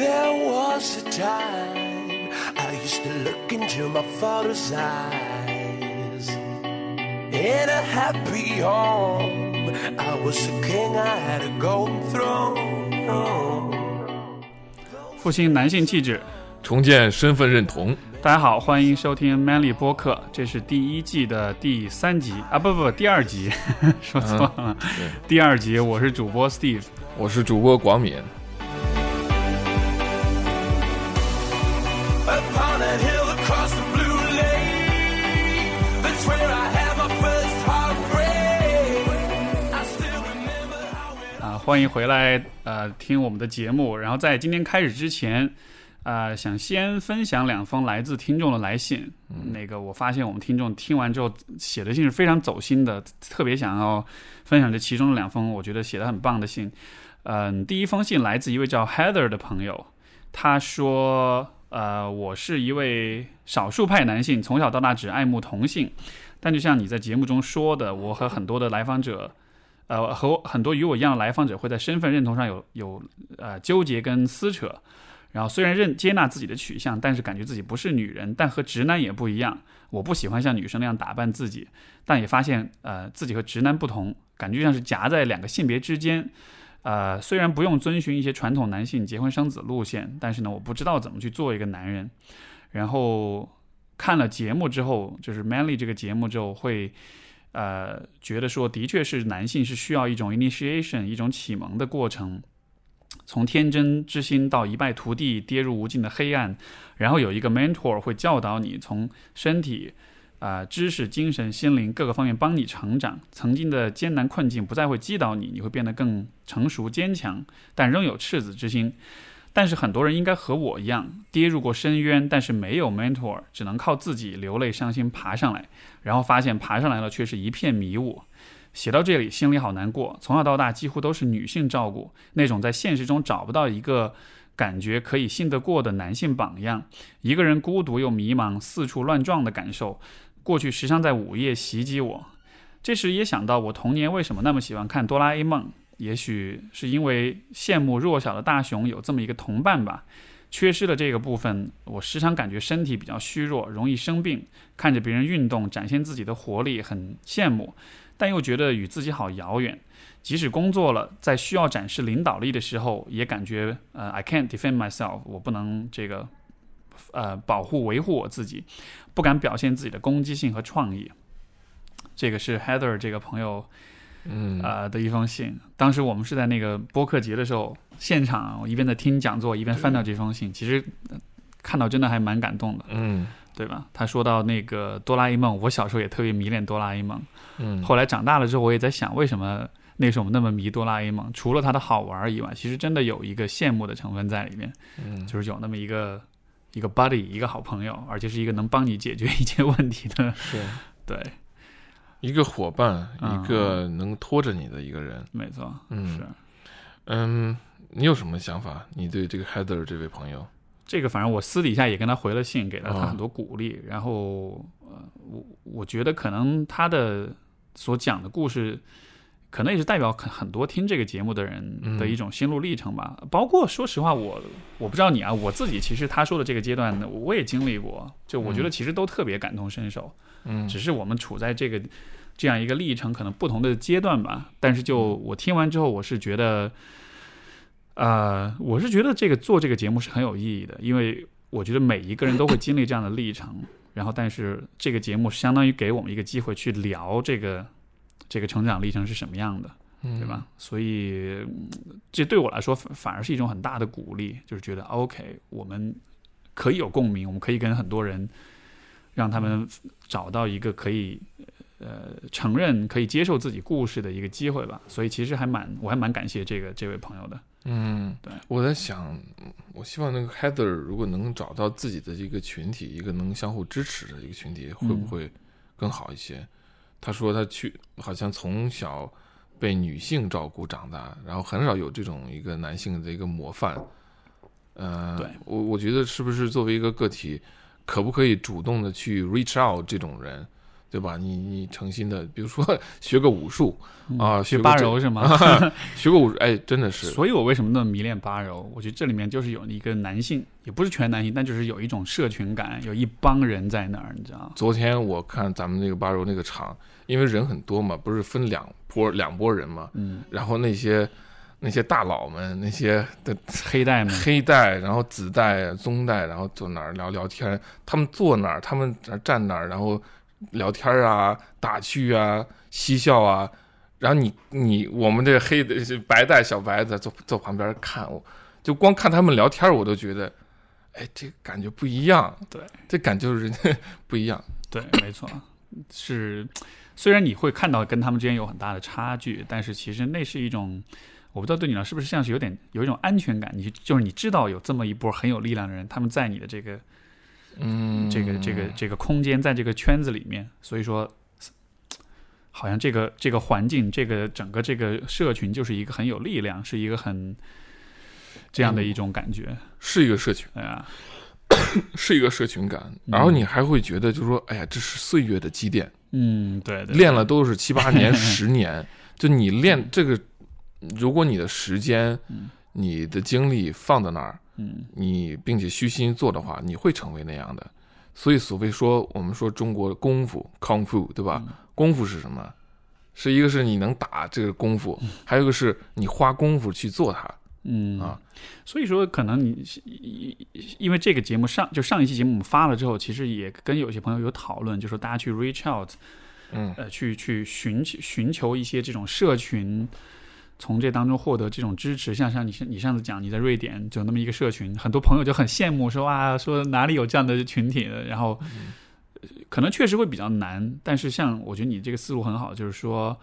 There was a time I used to look into my father's eyes. In a happy home, I was a king, I had a golden throne. 复兴男性气质。重建身份认同。大家好，欢迎收听 Manly 播客，这是第一季的第三集啊，不不不，第二集，说错了，对，第二集，我是主播 Steve。我是主播广敏。欢迎回来，呃，听我们的节目。然后在今天开始之前，呃，想先分享两封来自听众的来信。那个我发现我们听众听完之后写的信是非常走心的，特别想要分享这其中的两封，我觉得写的很棒的信。嗯，第一封信来自一位叫 Heather 的朋友，他说：“呃，我是一位少数派男性，从小到大只爱慕同性。但就像你在节目中说的，我和很多的来访者，呃，和很多与我一样的来访者会在身份认同上有有呃纠结跟撕扯。然后虽然认接纳自己的取向，但是感觉自己不是女人，但和直男也不一样。我不喜欢像女生那样打扮自己，但也发现呃自己和直男不同，感觉像是夹在两个性别之间。呃，虽然不用遵循一些传统男性结婚生子路线，但是呢，我不知道怎么去做一个男人。然后看了节目之后，就是 Manly 这个节目之后，会呃觉得说，的确是男性是需要一种 initiation，一种启蒙的过程，从天真之心到一败涂地，跌入无尽的黑暗，然后有一个 mentor 会教导你从身体。啊、知识、精神、心灵各个方面帮你成长。曾经的艰难困境不再会击倒你，你会变得更成熟、坚强，但仍有赤子之心。但是很多人应该和我一样，跌入过深渊，但是没有 mentor，只能靠自己流泪伤心爬上来，然后发现爬上来了却是一片迷雾。写到这里，心里好难过。从小到大几乎都是女性照顾，那种在现实中找不到一个感觉可以信得过的男性榜样，一个人孤独又迷茫，四处乱撞的感受。过去时常在午夜袭击我。这时也想到我童年为什么那么喜欢看哆啦 A 梦，也许是因为羡慕弱小的大雄有这么一个同伴吧。缺失了这个部分，我时常感觉身体比较虚弱，容易生病。看着别人运动，展现自己的活力，很羡慕，但又觉得与自己好遥远。即使工作了，在需要展示领导力的时候，也感觉呃，I can't defend myself，我不能这个呃保护维护我自己，不敢表现自己的攻击性和创意。这个是 Heather 这个朋友嗯呃的一封信。当时我们是在那个播客节的时候，现场我一边在听讲座，一边翻到这封信，其实、呃看到真的还蛮感动的，嗯对吧？他说到那个哆啦 A 梦，我小时候也特别迷恋哆啦 A 梦。嗯，后来长大了之后，我也在想，为什么那时候我们那么迷哆啦 A 梦？除了它的好玩以外，其实真的有一个羡慕的成分在里面，嗯 就是有那么一个一个 buddy，一个好朋友，而且是一个能帮你解决一切问题的。是 对，一个伙伴，嗯一个能拖着你的一个人。没错，嗯是嗯，你有什么想法？你对这个 Heather 这位朋友？这个。反正我私底下也跟他回了信，给了他啊很多鼓励。然后，呃，我我觉得可能他的所讲的故事。可能也是代表很很多听这个节目的人的一种心路历程吧。包括说实话，我我不知道你啊，我自己其实他说的这个阶段呢，我也经历过。就我觉得其实都特别感同身受。嗯只是我们处在这个这样一个历程，可能不同的阶段吧。但是就我听完之后，我是觉得，呃，我是觉得这个做这个节目是很有意义的，因为我觉得每一个人都会经历这样的历程。然后，但是这个节目相当于给我们一个机会去聊这个这个成长历程是什么样的，对吧？所以嗯这对我来说反反而是一种很大的鼓励，就是觉得 OK，我们可以有共鸣，我们可以跟很多人让他们找到一个可以呃承认、可以接受自己故事的一个机会吧。所以其实还蛮，我还蛮感谢这个这位朋友的。嗯，对，我在想，我希望那个 Heather 如果能找到自己的一个群体，一个能相互支持的一个群体，会不会更好一些？他说他去好像从小被女性照顾长大，然后很少有这种一个男性的一个模范。呃，对我我觉得是不是作为一个个体，可不可以主动的去 reach out 这种人，对吧？你你诚心的，比如说 学个武术啊，嗯学个八柔是吗？学个武术，哎，真的是，所以我为什么那么迷恋八柔？我觉得这里面就是有一个男性，也不是全男性，但就是有一种社群感，有一帮人在那儿，你知道？昨天我看咱们那个八柔那个场，因为人很多嘛，不是分两波两拨人嘛，嗯，然后那些那些大佬们，那些的黑带们，黑带，然后紫带、棕带，然后坐那儿聊聊天。他们坐哪儿，他们站哪儿，然后聊天啊、打趣啊、嬉笑啊。然后你你我们这黑的白带小白的坐坐旁边看，我就光看他们聊天，我都觉得，哎，这个感觉不一样。对，这感觉就是人家不一样。对，没错，是。虽然你会看到跟他们之间有很大的差距，但是其实那是一种，我不知道对你来说是不是像是有点有一种安全感。你就是你知道有这么一波很有力量的人，他们在你的这个嗯，这个这个这个空间，在这个圈子里面，所以说，好像这个这个环境，这个整个这个社群就是一个很有力量，是一个很这样的一种感觉。是一个社群，哎呀，是一个社群感。然后你还会觉得，就是说，哎呀，这是岁月的积淀。嗯，对对，练了都是七八年、十年，就你练这个，如果你的时间、你的精力放在那儿，嗯你并且虚心做的话，你会成为那样的。所以，所谓说我们说中国的功夫康复，对吧？功夫是什么？是一个是你能打这个功夫，还有一个是你花功夫去做它。嗯啊，所以说可能你因为这个节目上就上一期节目我们发了之后，其实也跟有些朋友有讨论，就说大家去 reach out，嗯呃，去去寻求寻求一些这种社群，从这当中获得这种支持。像像你你上次讲你在瑞典就那么一个社群，很多朋友就很羡慕说啊，说哪里有这样的群体的，然后呃可能确实会比较难，但是像我觉得你这个思路很好，就是说。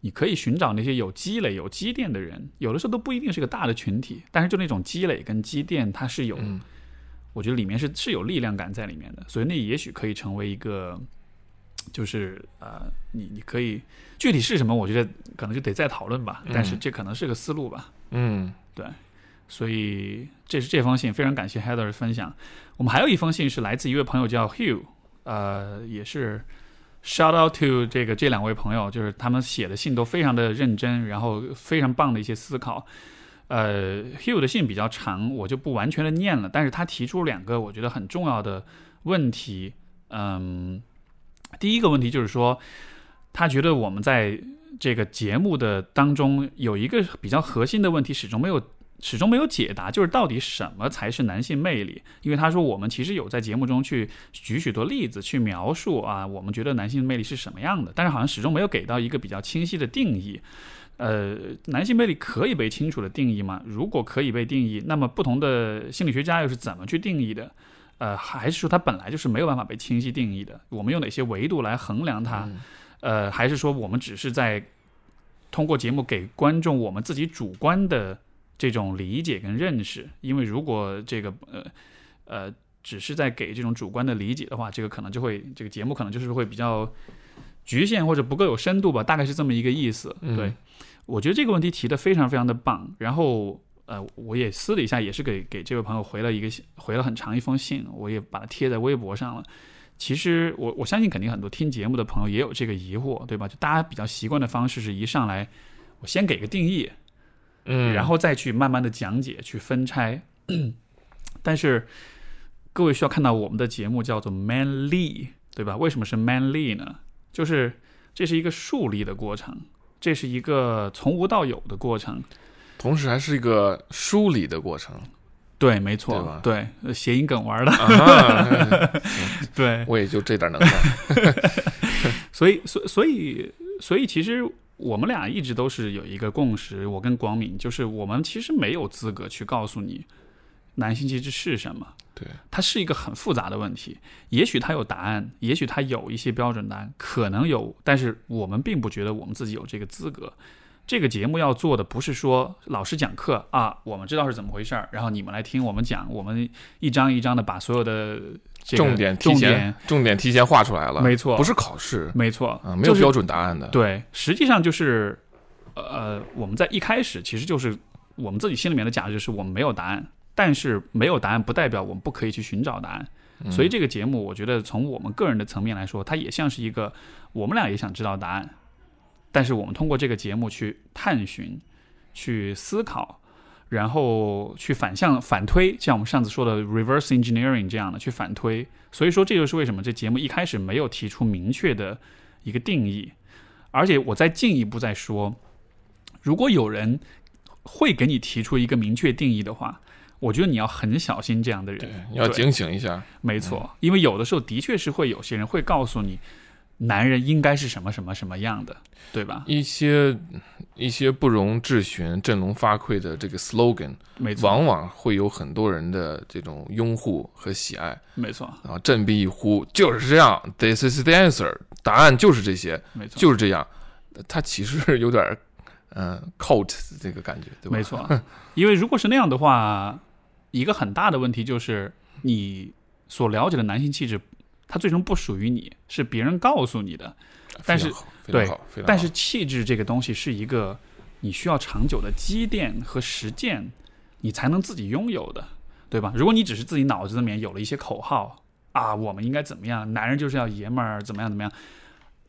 你可以寻找那些有积累、有积淀的人，有的时候都不一定是个大的群体，但是就那种积累跟积淀，它是有，嗯我觉得里面是是有力量感在里面的，所以那也许可以成为一个，就是呃，你你可以具体是什么，我觉得可能就得再讨论吧，但是这可能是个思路吧，嗯对所以这是这封信，非常感谢 Heather 的分享。我们还有一封信是来自一位朋友叫 Hugh，呃，也是 shout out to 这个这两位朋友，就是他们写的信都非常的认真，然后非常棒的一些思考。呃，Hugh 的信比较长，我就不完全的念了，但是他提出两个我觉得很重要的问题。嗯，第一个问题就是说，他觉得我们在这个节目的当中有一个比较核心的问题始终没有始终没有解答，就是到底什么才是男性魅力？因为他说我们其实有在节目中去举许多例子去描述啊，我们觉得男性魅力是什么样的，但是好像始终没有给到一个比较清晰的定义。呃，男性魅力可以被清楚的定义吗？如果可以被定义，那么不同的心理学家又是怎么去定义的？呃，还是说它本来就是没有办法被清晰定义的？我们用哪些维度来衡量它？呃，还是说我们只是在通过节目给观众我们自己主观的这种理解跟认识？因为如果这个呃呃只是在给这种主观的理解的话，这个可能就会这个节目可能就是会比较局限或者不够有深度吧，大概是这么一个意思。嗯对，我觉得这个问题提的非常非常的棒。然后呃，我也私底下也是给给这位朋友回了一个信回了很长一封信，我也把它贴在微博上了。其实我我相信肯定很多听节目的朋友也有这个疑惑，对吧？就大家比较习惯的方式是一上来我先给个定义，嗯，然后再去慢慢的讲解、去分拆。但是各位需要看到我们的节目叫做 manly，对吧？为什么是 manly 呢？就是这是一个树立的过程，这是一个从无到有的过程。同时还是一个梳理的过程对，没错，对谐音梗玩的，啊，对，我也就这点能耐。所以，所所以，所以，其实我们俩一直都是有一个共识，我跟广敏，就是我们其实没有资格去告诉你男性气质是什么。对，它是一个很复杂的问题，也许它有答案，也许它有一些标准答案，可能有，但是我们并不觉得我们自己有这个资格。这个节目要做的不是说老师讲课啊，我们知道是怎么回事儿，然后你们来听我们讲，我们一章一章的把所有的这个重点提重前点，重点提前画出来了，没错不是考试没错啊，没有就是标准答案的。对，实际上就是，呃，我们在一开始其实就是我们自己心里面的假设是我们没有答案，但是没有答案不代表我们不可以去寻找答案。所以这个节目，我觉得从我们个人的层面来说，它也像是一个我们俩也想知道答案，但是我们通过这个节目去探寻、去思考，然后去反向反推，像我们上次说的 reverse engineering 这样的去反推。所以说，这就是为什么这节目一开始没有提出明确的一个定义。而且我再进一步再说，如果有人会给你提出一个明确定义的话，我觉得你要很小心这样的人，对，你要警醒一下。没错，因为有的时候的确是会有些人会告诉你，男人应该是什么什么什么样的，对吧？一些一些不容置询、振聋发聩的这个 slogan，没错，往往会有很多人的这种拥护和喜爱。没错，然后振臂一呼，就是这样，This is the answer，答案就是这些，没错，就是这样。他其实有点嗯 cult 这个感觉，对吧？没错，因为如果是那样的话。一个很大的问题就是，你所了解的男性气质，它最终不属于你，是别人告诉你的。但是，对，但是气质这个东西是一个你需要长久的积淀和实践，你才能自己拥有的，对吧？如果你只是自己脑子里面有了一些口号啊，我们应该怎么样？男人就是要爷们儿，怎么样怎么样？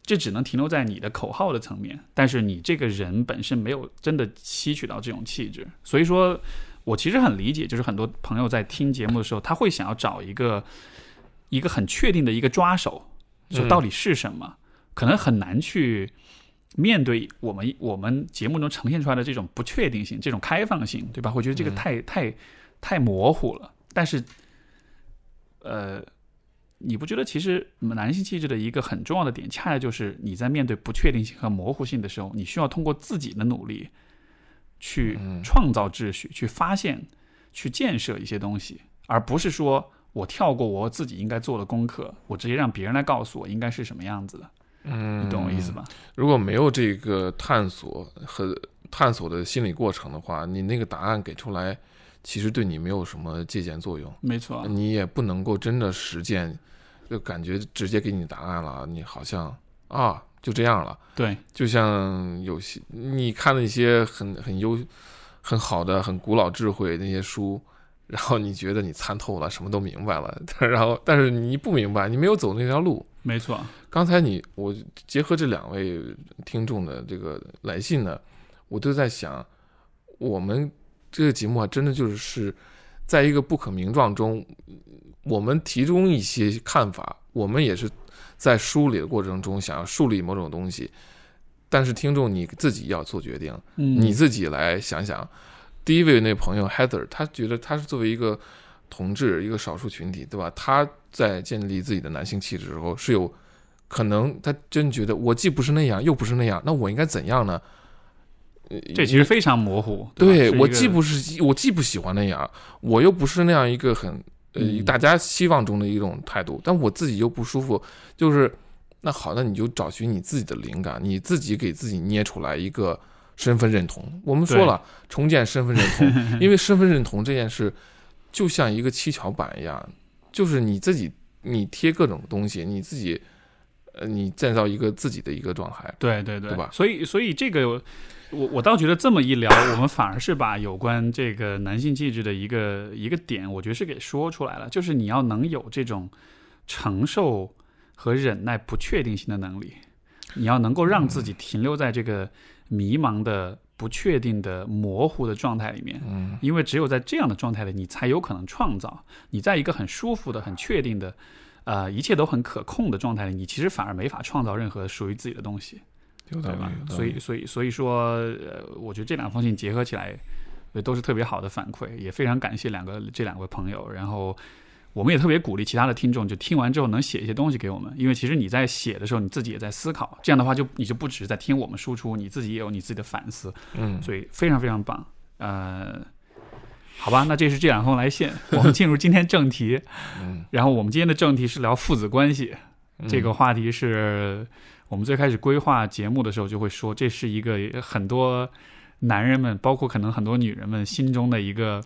这只能停留在你的口号的层面，但是你这个人本身没有真的吸取到这种气质，所以说。我其实很理解，就是很多朋友在听节目的时候，他会想要找一个一个很确定的一个抓手，就到底是什么，可能很难去面对我们我们节目中呈现出来的这种不确定性、这种开放性，对吧？我觉得这个太太太模糊了。但是，呃，你不觉得其实男性气质的一个很重要的点，恰恰就是你在面对不确定性和模糊性的时候，你需要通过自己的努力。去创造秩序，去发现，去建设一些东西，而不是说我跳过我自己应该做的功课，我直接让别人来告诉我应该是什么样子的。嗯，你懂我意思吧？如果没有这个探索和探索的心理过程的话，你那个答案给出来，其实对你没有什么借鉴作用。没错，你也不能够真的实践，就感觉直接给你答案了，你好像啊。就这样了，对，就像有些你看了一些很很优、很好的、很古老智慧那些书，然后你觉得你参透了，什么都明白了，然后但是你不明白，你没有走那条路。没错，刚才你我结合这两位听众的这个来信呢，我都在想，我们这个节目啊，真的就是是在一个不可名状中，我们提供一些看法，我们也是。在梳理的过程中，想要树立某种东西，但是听众你自己要做决定，你自己来想想。第一位那朋友 Heather，他觉得他是作为一个同志，一个少数群体，对吧？他在建立自己的男性气质的时候，是有可能他真觉得我既不是那样，又不是那样，那我应该怎样呢？这其实非常模糊。对我既不是我既不喜欢那样，我又不是那样一个很。呃，大家希望中的一种态度，但我自己又不舒服，就是那好，那你就找寻你自己的灵感，你自己给自己捏出来一个身份认同。我们说了，重建身份认同，因为身份认同这件事就像一个七巧板一样，就是你自己你贴各种东西，你自己呃，你建造一个自己的一个状态。对对对，对吧？所以所以这个。我我倒觉得这么一聊，我们反而是把有关这个男性气质的一个一个点，我觉得是给说出来了。就是你要能有这种承受和忍耐不确定性的能力，你要能够让自己停留在这个迷茫的、不确定的、模糊的状态里面。嗯，因为只有在这样的状态里，你才有可能创造。你在一个很舒服的、很确定的，呃，一切都很可控的状态里，你其实反而没法创造任何属于自己的东西。对吧？所以，所以，所以说，呃，我觉得这两封信结合起来，都是特别好的反馈，也非常感谢两个这两位朋友。然后，我们也特别鼓励其他的听众，就听完之后能写一些东西给我们，因为其实你在写的时候，你自己也在思考，这样的话，就你就不只是在听我们输出，你自己也有你自己的反思。嗯，所以非常非常棒。呃，好吧，那这是这两封来信，我们进入今天正题。嗯，然后我们今天的正题是聊父子关系，这个话题是。我们最开始规划节目的时候，就会说这是一个很多男人们，包括可能很多女人们心中的一个，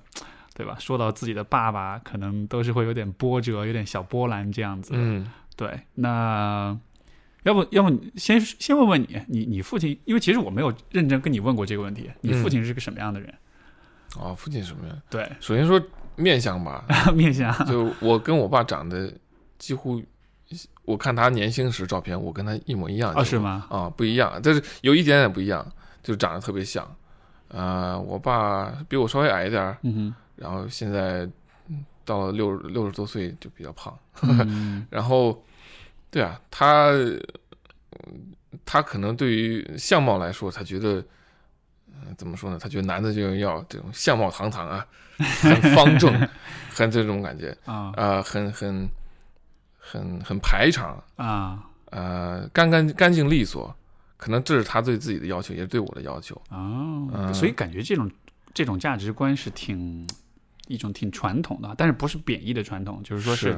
对吧？说到自己的爸爸，可能都是会有点波折，有点小波澜这样子。嗯，对。那要不要不先先问问你，你你父亲？因为其实我没有认真跟你问过这个问题，你父亲是个什么样的人？哦，父亲什么样？对，首先说面相吧，面相就我跟我爸长得几乎，我看他年轻时照片，我跟他一模一样。啊，是吗？啊，不一样，但是有一点点不一样，就长得特别像。呃，我爸比我稍微矮一点儿，嗯然后现在嗯到了六六十多岁就比较胖。然后，对啊，他嗯他可能对于相貌来说，他觉得，嗯、怎么说呢？他觉得男的就要这种相貌堂堂啊，很方正，很这种感觉 啊呃、很很很很排场，啊呃，干干干净利索。可能这是他对自己的要求，也是对我的要求。哦，嗯所以感觉这种这种价值观是挺一种挺传统的，但是不是贬义的传统，就是说是是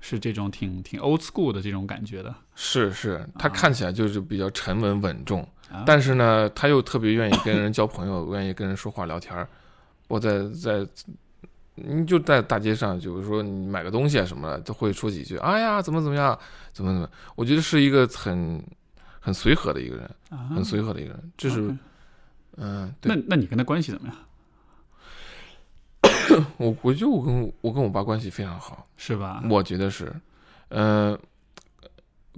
是这种挺挺 old school 的这种感觉的。是是，他看起来就是比较沉稳稳重，啊但是呢，他又特别愿意跟人交朋友，愿意跟人说话聊天儿。我在在，你就在大街上，就是说你买个东西啊什么的，都会说几句，哎呀，怎么怎么样，怎么怎么，我觉得是一个很很随和的一个人，啊很随和的一个人。这是嗯、那那你跟他关系怎么样？我，我觉得我跟我跟我爸关系非常好。是吧？我觉得是，呃，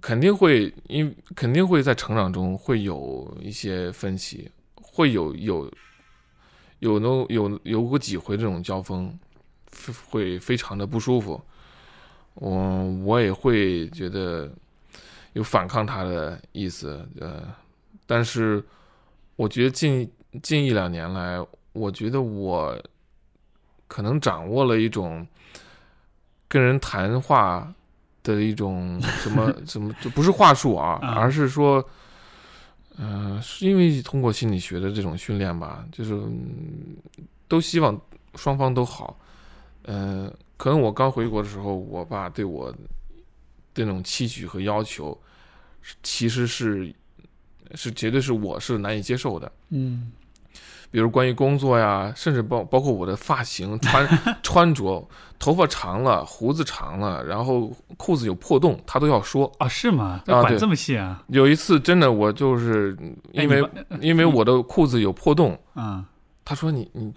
肯定会，因肯定会在成长中会有一些分歧，会有有有那有有过几回这种交锋，会会非常的不舒服。我我也会觉得有反抗他的意思，呃，但是我觉得近近一两年来，我觉得我可能掌握了一种跟人谈话的一种 什么什么，就不是话术啊，啊而是说，嗯，是因为通过心理学的这种训练吧，就是、嗯都希望双方都好。呃，可能我刚回国的时候，我爸对我这种期许和要求，其实是是绝对是我是难以接受的。嗯比如关于工作呀，甚至包包括我的发型、穿穿着，头发长了，胡子长了，然后裤子有破洞，他都要说。啊，是吗？啊对管这么细啊？有一次真的，我就是因为、哎因为我的裤子有破洞，嗯他说你你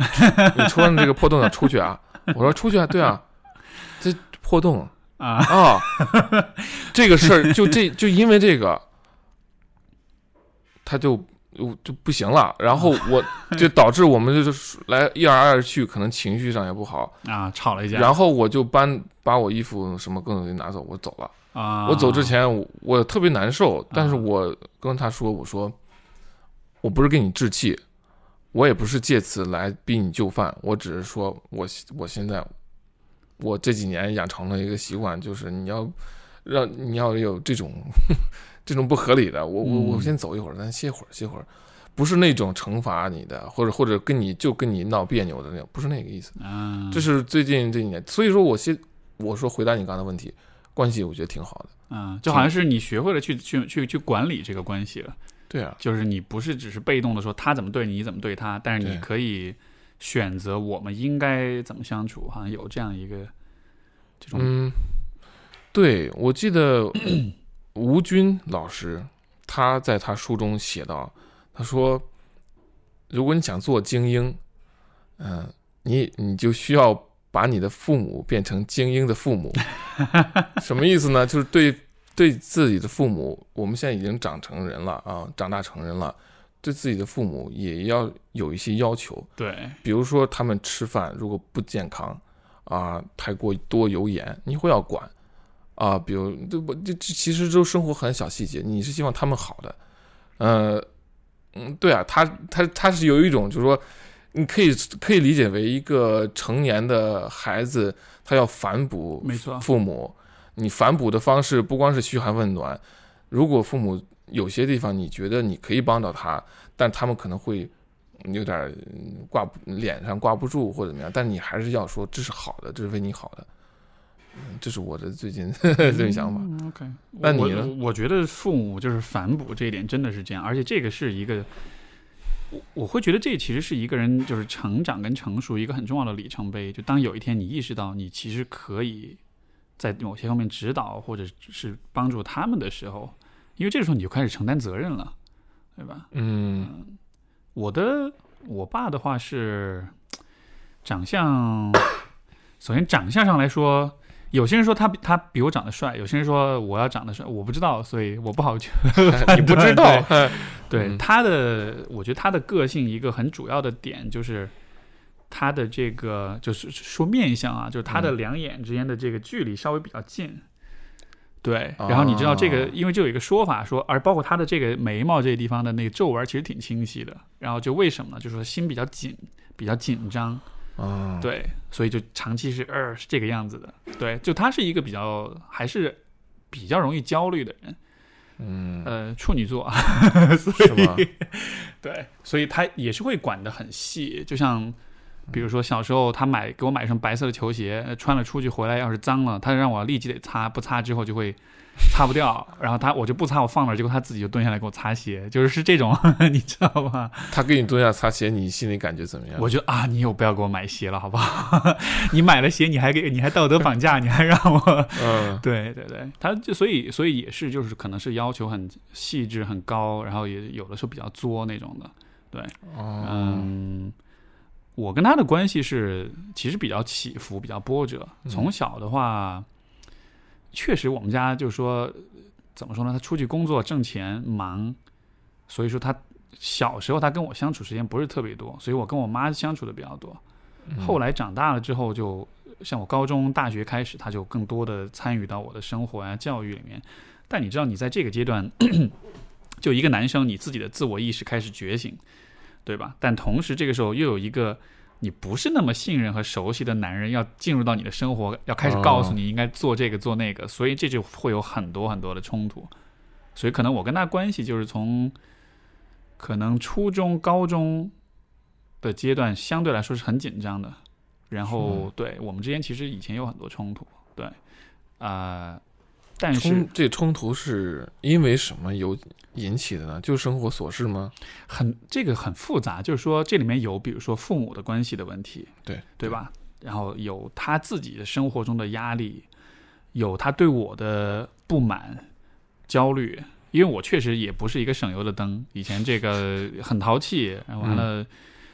你穿着这个破洞要出去啊？我说出去啊，对啊，这破洞啊啊，这个事儿就这就因为这个，他就就就不行了，然后我 就导致我们就是来一来二去，可能情绪上也不好，啊，吵了一架。然后我就搬把我衣服什么各种东西拿走，我走了。啊，我走之前我我特别难受，但是我跟他说，我说我不是跟你置气，我也不是借此来逼你就范，我只是说我我现在我这几年养成了一个习惯，就是你要让你要有这种这种不合理的，我我我嗯先走一会儿，咱歇会儿歇会儿，不是那种惩罚你的，或者或者跟你就跟你闹别扭的那种，不是那个意思。啊，这是最近这几年，所以说我先我说回答你刚才的问题，关系我觉得挺好的。啊，就好像是你学会了去去去去管理这个关系了，对啊，就是你不是只是被动的说他怎么对你，你怎么对他，但是你可以选择我们应该怎么相处，好像有这样一个这种嗯，对，我记得 吴军老师他在他书中写到，他说，如果你想做精英，嗯、你你就需要把你的父母变成精英的父母。什么意思呢？就是对对自己的父母，我们现在已经长成人了啊，长大成人了，对自己的父母也要有一些要求。对比如说他们吃饭如果不健康啊，太过多油盐，你会要管啊。比如这不这这其实都生活很小细节，你是希望他们好的，呃，嗯，对啊，他他他是有一种就是说，你可以可以理解为一个成年的孩子，他要反哺没错父母，你反哺的方式不光是嘘寒问暖，如果父母有些地方你觉得你可以帮到他，但他们可能会有点挂脸上挂不住或者怎么样，但你还是要说这是好的，这是为你好的。嗯，这是我的最近这个 想法。嗯 OK，那你呢我我觉得父母就是反哺这一点真的是这样，而且这个是一个，我我会觉得这其实是一个人就是成长跟成熟一个很重要的里程碑。就当有一天你意识到你其实可以在某些方面指导或者是帮助他们的时候，因为这个时候你就开始承担责任了，对吧？嗯我的我爸的话是长相 首先长相上来说，有些人说他比他比我长得帅，有些人说我要长得帅，我不知道，所以我不好去 你不知道，对嗯他的，我觉得他的个性一个很主要的点就是他的这个，就是说面相啊，就是他的嗯两眼之间的这个距离稍微比较近。对，然后你知道这个，哦因为就有一个说法说，而包括他的这个眉毛这个地方的那个皱纹其实挺清晰的。然后就为什么呢？就是说心比较紧，比较紧张。嗯，对，所以就长期是呃是这个样子的。对，就他是一个比较还是比较容易焦虑的人。嗯，呃，处女座，是吗？对，所以他也是会管得很细，就像。比如说小时候他买给我买一双白色的球鞋，呃穿了出去回来要是脏了，他让我立即得擦，不擦之后就会擦不掉，然后他我就不擦，我放那儿，结果他自己就蹲下来给我擦鞋，就是是这种，你知道吧？他给你蹲下擦鞋，你心里感觉怎么样？我觉得啊，你有不要给我买鞋了，好不好？你买了鞋，你还给你还道德绑架，你还让我嗯对对对，他就所以所以也是就是可能是要求很细致很高，然后也有的时候比较作那种的，对，哦，嗯，我跟他的关系是其实比较起伏，比较波折。嗯从小的话，确实我们家就是说怎么说呢？他出去工作挣钱忙，所以说他小时候他跟我相处时间不是特别多，所以我跟我妈相处的比较多。嗯后来长大了之后就，像我高中、大学开始，他就更多的参与到我的生活呀、教育里面。但你知道，你在这个阶段，就一个男生，你自己的自我意识开始觉醒，对吧？但同时，这个时候又有一个你不是那么信任和熟悉的男人要进入到你的生活，要开始告诉你应该做这个做那个，所以这就会有很多很多的冲突。所以可能我跟他关系就是从可能初中、高中的阶段相对来说是很紧张的，然后对我们之间其实以前有很多冲突，对，啊、但是冲这冲突是因为什么有引起的呢？就是生活琐事吗？很这个很复杂，就是说这里面有比如说父母的关系的问题，对对？吧？然后有他自己的生活中的压力，有他对我的不满、焦虑，因为我确实也不是一个省油的灯，以前这个很淘气，然后完了。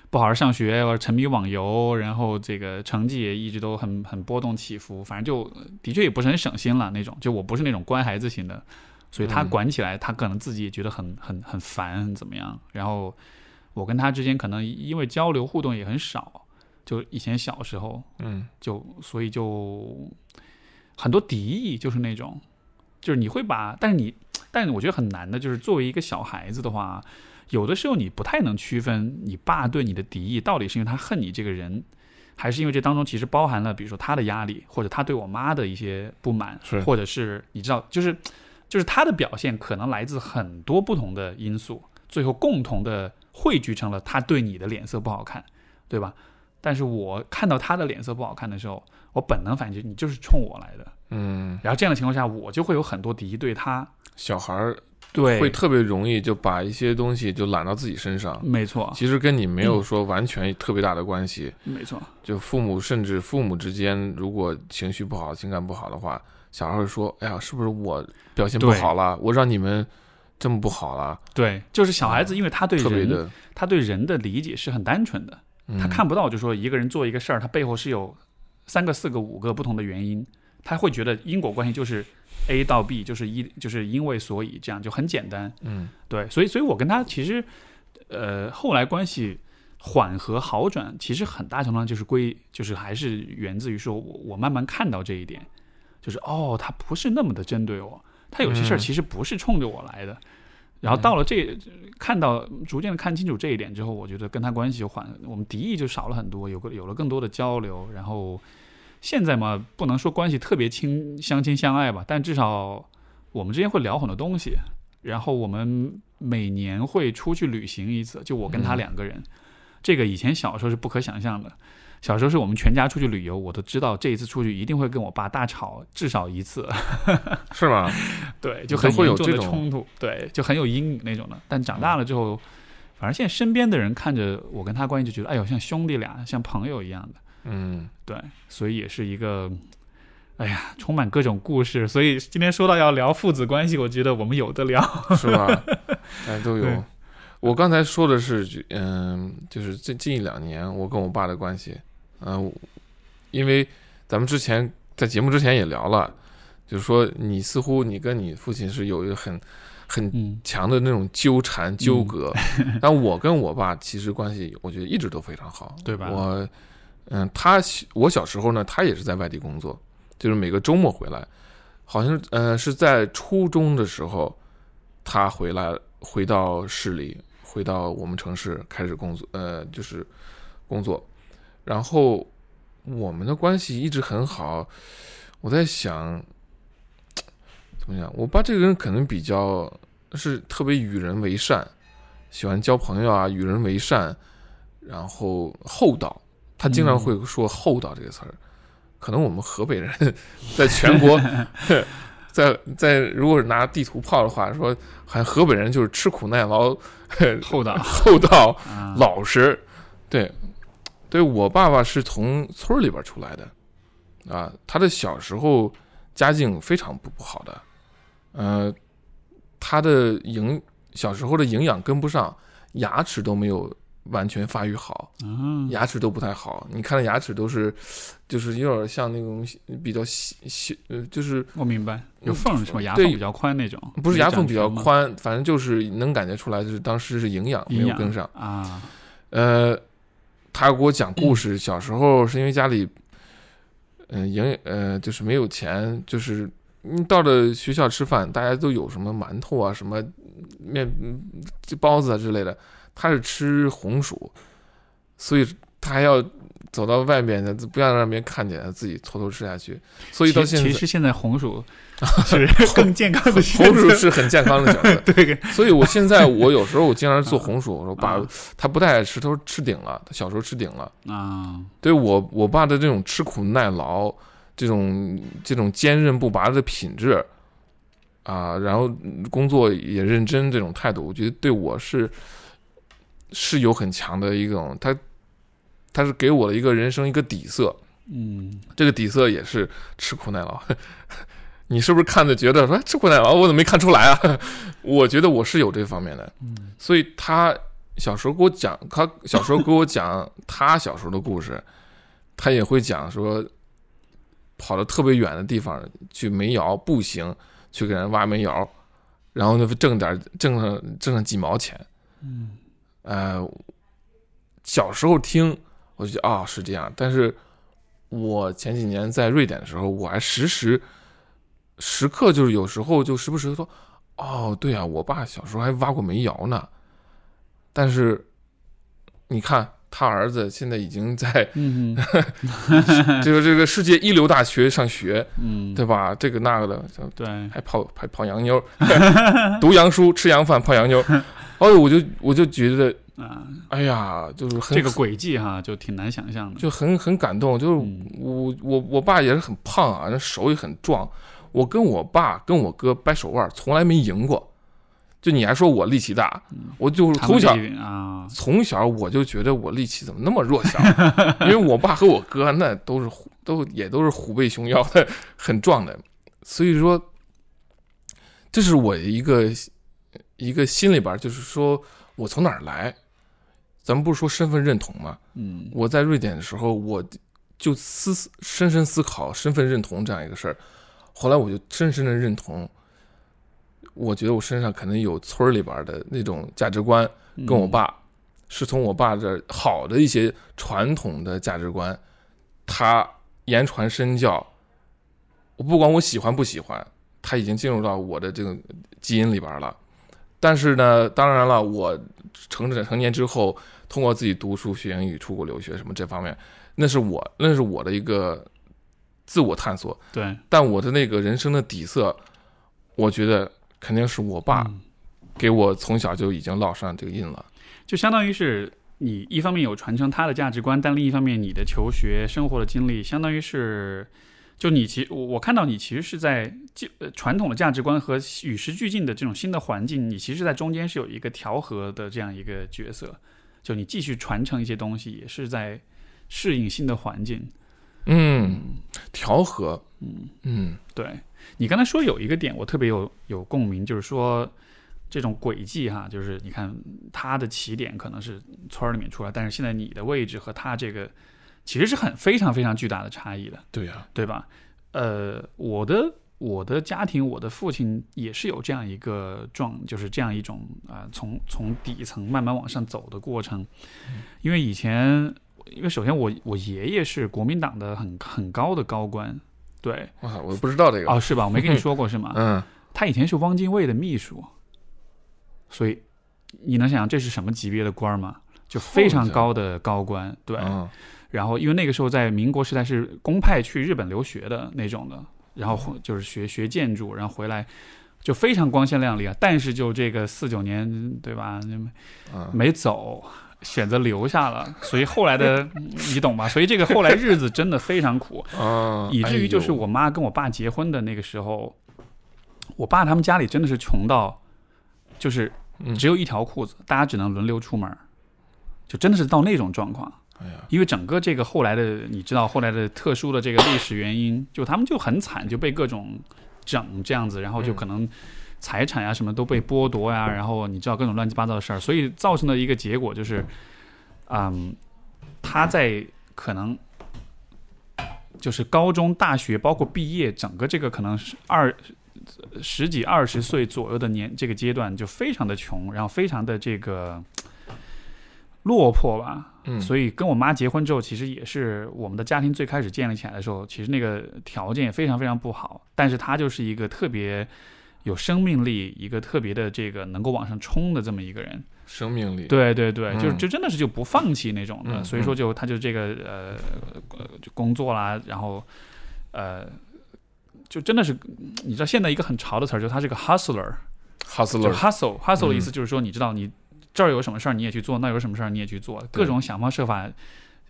不好好上学，或者沉迷网游，然后这个成绩也一直都很很波动起伏，反正就的确也不是很省心了那种。就我不是那种乖孩子型的，所以他嗯管起来，他可能自己也觉得很很很烦，很怎么样。然后我跟他之间可能因为交流互动也很少，就以前小时候嗯就所以就很多敌意，就是那种，就是你会把，但是你，但是我觉得很难的，就是作为一个小孩子的话，有的时候你不太能区分你爸对你的敌意到底是因为他恨你这个人，还是因为这当中其实包含了比如说他的压力，或者他对我妈的一些不满，或者是你知道，就是就是他的表现可能来自很多不同的因素，最后共同的汇聚成了他对你的脸色不好看，对吧？但是我看到他的脸色不好看的时候，我本能反应你就是冲我来的。嗯，然后这样的情况下，我就会有很多敌意对他。小孩儿对，会特别容易就把一些东西就揽到自己身上，没错，其实跟你没有说完全特别大的关系。没错，就父母甚至父母之间，如果情绪不好、情感不好的话，小孩会说：“哎呀，是不是我表现不好了？我让你们这么不好了对，就是小孩子，因为他？”对人，特别的，他对人的理解是很单纯的，嗯他看不到，就说一个人做一个事儿，他背后是有三个、四个、五个不同的原因，他会觉得因果关系就是 A 到 B，就是一，就是因为所以这样就很简单。嗯对，所以所以我跟他其实，呃，后来关系缓和好转，其实很大程度上就是归，就是还是源自于说我我慢慢看到这一点，就是哦，他不是那么的针对我，他有些事儿嗯其实不是冲着我来的。然后到了这，看到逐渐的看清楚这一点之后，我觉得跟他关系就缓，我们敌意就少了很多，有个有了更多的交流。然后现在嘛，不能说关系特别亲相亲相爱吧，但至少我们之间会聊很多东西。然后我们每年会出去旅行一次，就我跟他嗯两个人。这个以前小时候是不可想象的。小时候是我们全家出去旅游，我都知道这一次出去一定会跟我爸大吵至少一次，是吗？对，就很严重有这种的冲突，对，就很有阴影那种的。但长大了之后，反正现在身边的人看着我跟他关系，就觉得哎呦像兄弟俩，像朋友一样的，嗯，对，所以也是一个，哎呀，充满各种故事。所以今天说到要聊父子关系，我觉得我们有的聊。是吧？哎，都有。我刚才说的是，嗯，就是近近一两年我跟我爸的关系，嗯、因为咱们之前在节目之前也聊了，就是说你似乎你跟你父亲是有一个很很嗯强的那种纠缠纠葛，但我跟我爸其实关系我觉得一直都非常好，对吧我嗯，他我小时候呢，他也是在外地工作，就是每个周末回来，好像呃是在初中的时候，他回来回到市里，回到我们城市开始工作，呃，就是工作，然后我们的关系一直很好。我在想，怎么讲？我爸这个人可能比较是特别与人为善，喜欢交朋友啊，与人为善，然后厚道。他经常会说“厚道”这个词儿。可能我们河北人 在全国，在在如果是拿地图炮的话，说好像河北人就是吃苦耐劳、厚道厚道、啊，老实。对，对我爸爸是从村里边出来的，啊，他的小时候家境非常不不好的，呃，他的营小时候的营养跟不上，牙齿都没有完全发育好，啊，牙齿都不太好。你看的牙齿都是，就是有点像那种比较细细，呃，就是我明白，有缝是吧？牙缝比较宽那种，不是牙缝比较宽，反正就是能感觉出来，就是当时是营养没有跟上。啊，呃，他给我讲故事，小时候是因为家里，嗯、营呃就是没有钱，就是你到了学校吃饭，大家都有什么馒头啊、什么面包子啊之类的，他是吃红薯，所以他还要走到外面的，不要让别人看见，自己偷偷吃下去。所以到现在，其其实现在红薯 是更健康的选红薯，是很健康的选择。对，所以我现在我有时候我经常做红薯，我说爸啊，他不太爱吃，他说吃顶了，他小时候吃顶了。啊，对我我爸的这种吃苦耐劳，这种这种坚韧不拔的品质，啊，然后工作也认真这种态度，我觉得对我是是有很强的一种，他他是给我的一个人生一个底色，嗯，这个底色也是吃苦耐劳。你是不是看着觉得说哎吃苦耐劳，我怎么没看出来啊？我觉得我是有这方面的，所以他小时候给我讲，他小时候给我讲他小时候的故事，他也会讲说，跑到特别远的地方去煤窑步行去给人挖煤窑，然后呢挣点挣上挣上几毛钱，嗯，呃，小时候听我就觉得啊、是这样，但是我前几年在瑞典的时候，我还时时时刻就是有时候就时不时地说，哦，对啊，我爸小时候还挖过煤窑呢，但是你看他儿子现在已经在嗯这个 这个世界一流大学上学，嗯，对吧？这个那个的，对，还泡还泡洋妞，读洋书吃洋饭泡洋妞，哦，我就我就觉得，啊，哎呀，就是很这个轨迹哈，就挺难想象的，就很很感动，就是嗯我我我爸也是很胖啊，那手也很壮。我跟我爸跟我哥掰手腕，从来没赢过。就你还说我力气大，我就是从小啊，从小我就觉得我力气怎么那么弱小，因为我爸和我哥那都是虎都也都是虎背熊腰的，很壮的，所以说这是我一个一个心里边就是说我从哪儿来，咱们不是说身份认同吗？嗯我在瑞典的时候，我就思深深思考身份认同这样一个事儿。后来我就深深的认同，我觉得我身上可能有村里边的那种价值观，跟我爸是从我爸这好的一些传统的价值观，他言传身教。我不管我喜欢不喜欢，他已经进入到我的这个基因里边了。但是呢，当然了，我成长成年之后，通过自己读书、学英语、出国留学什么这方面，那是我那是我的一个自我探索。对，但我的那个人生的底色，我觉得肯定是我爸嗯给我从小就已经烙上这个印了。就相当于是你一方面有传承他的价值观，但另一方面你的求学生活的经历，相当于是，就你其我我看到你其实是在旧呃传统的价值观和与时俱进的这种新的环境，你其实在中间是有一个调和的这样一个角色，就你继续传承一些东西，也是在适应新的环境。嗯，调和，嗯。嗯。对你刚才说有一个点我特别有有共鸣，就是说这种轨迹哈，就是你看他的起点可能是村儿里面出来，但是现在你的位置和他这个其实是很非常非常巨大的差异的，对呀、对吧？呃，我的我的家庭，我的父亲也是有这样一个状，就是这样一种啊、呃从从底层慢慢往上走的过程。因为以前，因为首先我我爷爷是国民党的很很高的高官，对，哇，我不知道这个。哦，是吧？我没跟你说过是吗？嗯，他以前是汪精卫的秘书，所以你能想象这是什么级别的官儿吗？就非常高的高官，对。嗯然后因为那个时候在民国时代是公派去日本留学的那种的，然后就是学学建筑，然后回来就非常光鲜亮丽啊。但是就这个四九年，对吧？嗯没走，选择留下了，所以后来的你懂吧？所以这个后来日子真的非常苦。啊，以至于就是我妈跟我爸结婚的那个时候，我爸他们家里真的是穷到，就是嗯只有一条裤子，大家只能轮流出门，就真的是到那种状况。哎呀，因为整个这个后来的，你知道后来的特殊的这个历史原因，就他们就很惨，就被各种整这样子，然后就可能财产呀、什么都被剥夺呀，然后你知道各种乱七八糟的事儿，所以造成的一个结果就是，嗯，他在可能就是高中、大学，包括毕业，整个这个可能是二十几、二十岁左右的年这个阶段，就非常的穷，然后非常的这个落魄吧。嗯，所以跟我妈结婚之后，其实也是我们的家庭最开始建立起来的时候，其实那个条件也非常非常不好。但是她就是一个特别有生命力，一个特别的这个能够往上冲的这么一个人。生命力，对对对，就是嗯就真的是就不放弃那种的。嗯所以说就她就这个呃呃就工作啦，然后呃就真的是你知道现在一个很潮的词儿，就是她是个 hustler，hustler，hustle，hustle 的意嗯思就是说，你知道你这儿有什么事儿你也去做，那有什么事儿你也去做，各种想方设法，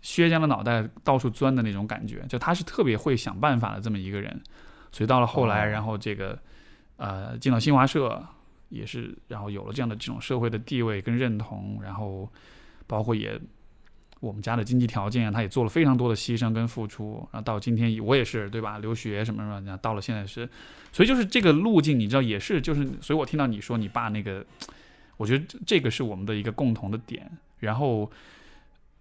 削尖了脑袋到处钻的那种感觉。就他是特别会想办法的这么一个人，所以到了后来，哦然后这个呃进到新华社也是，然后有了这样的这种社会的地位跟认同，然后包括也。我们家的经济条件啊，他也做了非常多的牺牲跟付出，然后到今天我也是，对吧？留学什么什么，到了现在是，所以就是这个路径，你知道也是，就是，所以我听到你说你爸那个，我觉得这这个是我们的一个共同的点。然后，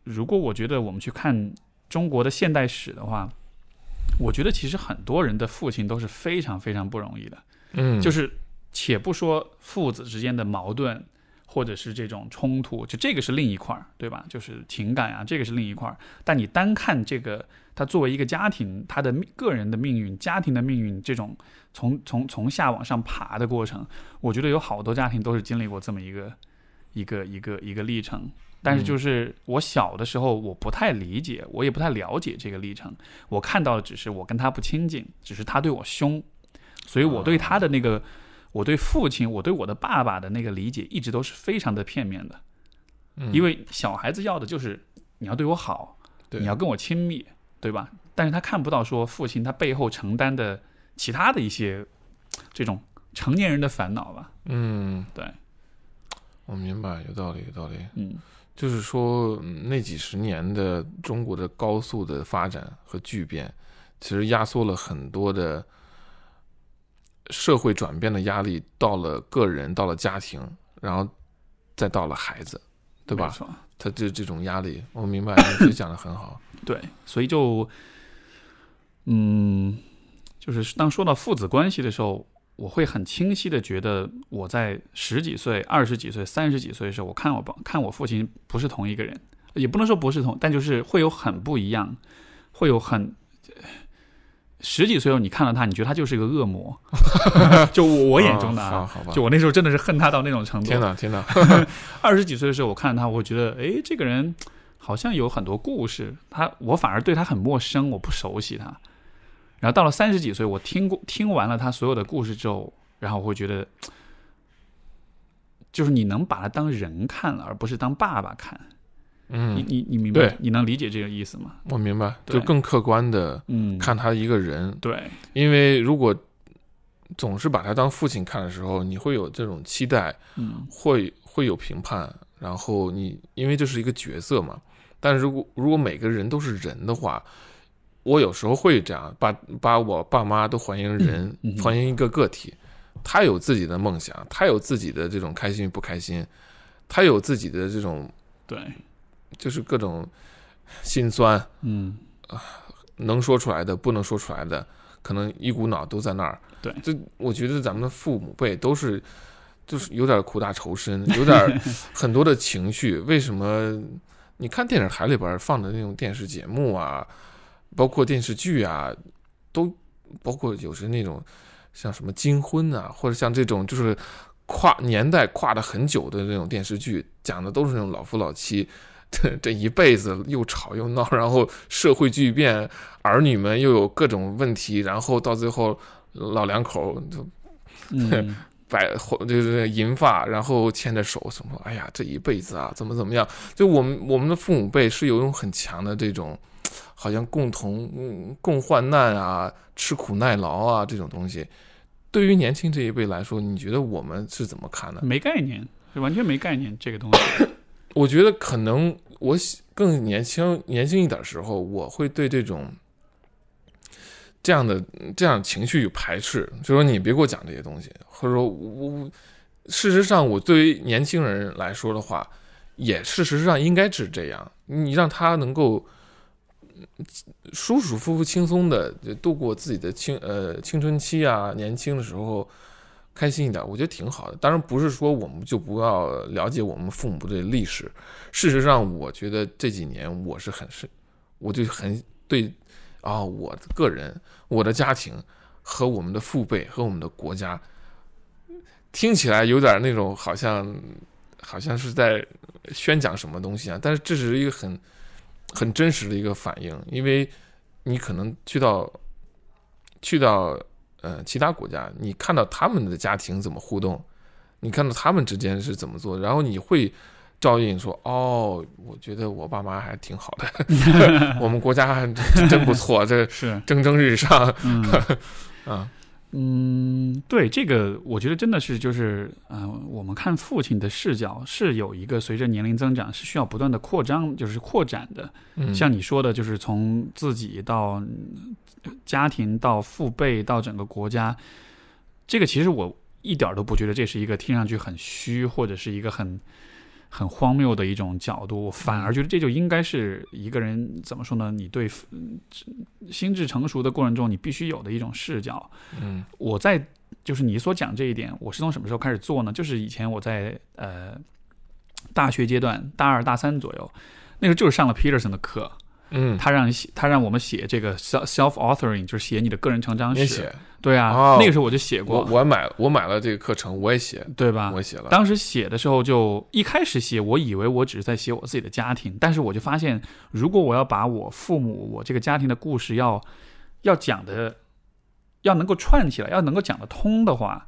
如果我觉得我们去看中国的现代史的话，我觉得其实很多人的父亲都是非常非常不容易的。嗯，就是且不说父子之间的矛盾，或者是这种冲突，就这个是另一块儿，对吧？就是情感啊，这个是另一块儿。但你单看这个，他作为一个家庭，他的命个人的命运、家庭的命运，这种从从从下往上爬的过程，我觉得有好多家庭都是经历过这么一个一个一个一个历程。但是就是我小的时候，我不太理解，我也不太了解这个历程。我看到的只是我跟他不亲近，只是他对我凶，所以我对他的那个，我对父亲，我对我的爸爸的那个理解，一直都是非常的片面的。嗯因为小孩子要的就是你要对我好，对你要跟我亲密，对吧？但是他看不到说父亲他背后承担的其他的一些这种成年人的烦恼吧。嗯，对，我明白，有道理，有道理。嗯就是说，嗯那几十年的中国的高速的发展和巨变，其实压缩了很多的社会转变的压力，到了个人，到了家庭，然后再到了孩子，对吧？他这这种压力，我明白，你这讲的很好。对，所以就，嗯，就是当说到父子关系的时候，我会很清晰的觉得，我在十几岁、二十几岁、三十几岁的时候，我看我爸看我父亲不是同一个人，也不能说不是同，但就是会有很不一样，会有很。十几岁后，你看到他，你觉得他就是一个恶魔，就我我眼中的啊，啊好好吧就我那时候真的是恨他到那种程度。天哪，天哪！二十几岁的时候，我看到他，我会觉得，哎，这个人好像有很多故事，他我反而对他很陌生，我不熟悉他。然后到了三十几岁，我听过听完了他所有的故事之后，然后我会觉得，就是你能把他当人看了，而不是当爸爸看。嗯，你你你明白对？你能理解这个意思吗？我明白，就更客观的嗯，看他一个人，对，因为如果总是把他当父亲看的时候，你会有这种期待，嗯会会有评判，然后你因为这是一个角色嘛，但如果如果每个人都是人的话，我有时候会这样，把把我爸妈都还原人，还原一个个体，他有自己的梦想，他有自己的这种开心与不开心，他有自己的这种对，就是各种心酸，嗯，能说出来的，不能说出来的，可能一股脑都在那儿。对这我觉得咱们的父母辈都是，就是有点苦大仇深，有点 很多的情绪。为什么？你看电视台里边放的那种电视节目啊，包括电视剧啊，都包括有时那种像什么金婚啊，或者像这种就是跨年代跨的很久的那种电视剧，讲的都是那种老夫老妻。这这一辈子又吵又闹，然后社会巨变，儿女们又有各种问题，然后到最后老两口就嗯，白就是银发，然后牵着手什么，哎呀，这一辈子啊，怎么怎么样？就我们我们的父母辈是有一种很强的这种，好像共同嗯共患难啊，吃苦耐劳啊这种东西。对于年轻这一辈来说，你觉得我们是怎么看的？没概念，完全没概念这个东西。我觉得可能我更年轻年轻一点时候，我会对这种这样的这样的情绪有排斥，就说你别给我讲这些东西，或者说我我事实上我对于年轻人来说的话，也事实上应该是这样，你让他能够舒舒服服、轻松的度过自己的青呃青春期啊，年轻的时候。开心一点，我觉得挺好的。当然不是说我们就不要了解我们父母的历史。事实上，我觉得这几年我是很是，我就很对啊，我个人、我的家庭和我们的父辈和我们的国家，听起来有点那种好像好像是在宣讲什么东西啊。但是这是一个很很真实的一个反应，因为你可能去到去到。呃，其他国家，你看到他们的家庭怎么互动，你看到他们之间是怎么做，然后你会照应说，哦，我觉得我爸妈还挺好的，我们国家还真不错，这是蒸蒸日上，嗯，对，这个我觉得真的是就是，呃，我们看父亲的视角是有一个随着年龄增长是需要不断的扩张，就是扩展的。嗯，像你说的，就是从自己到嗯家庭到父辈到整个国家，这个其实我一点儿都不觉得这是一个听上去很虚或者是一个很很荒谬的一种角度，反而觉得这就应该是一个人怎么说呢？你对嗯心智成熟的过程中，你必须有的一种视角。嗯我在就是你所讲这一点，我是从什么时候开始做呢？就是以前我在呃大学阶段，大二大三左右，那时候就是上了 Peterson 的课，嗯，他让你写，他让我们写这个 self self authoring，就是写你的个人成长写，对啊，哦。那个时候我就写过，我买我买了这个课程，我也写，对吧？我？也写了，当时写的时候就一开始写，我以为我只是在写我自己的家庭，但是我就发现，如果我要把我父母、我这个家庭的故事要要讲的，要能够串起来，要能够讲得通的话，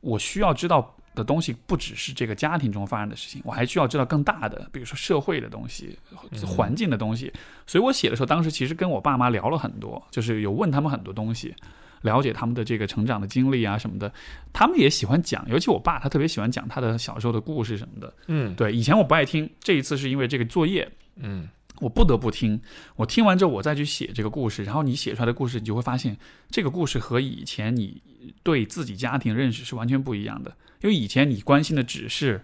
我需要知道的东西不只是这个家庭中发生的事情，我还需要知道更大的，比如说社会的东西、环境的东西。所以我写的时候，当时其实跟我爸妈聊了很多，就是有问他们很多东西。了解他们的这个成长的经历啊什么的，他们也喜欢讲，尤其我爸，他特别喜欢讲他的小时候的故事什么的。嗯对，以前我不爱听，这一次是因为这个作业，嗯我不得不听。我听完之后，我再去写这个故事，然后你写出来的故事，你就会发现，这个故事和以前你对自己家庭认识是完全不一样的。因为以前你关心的只是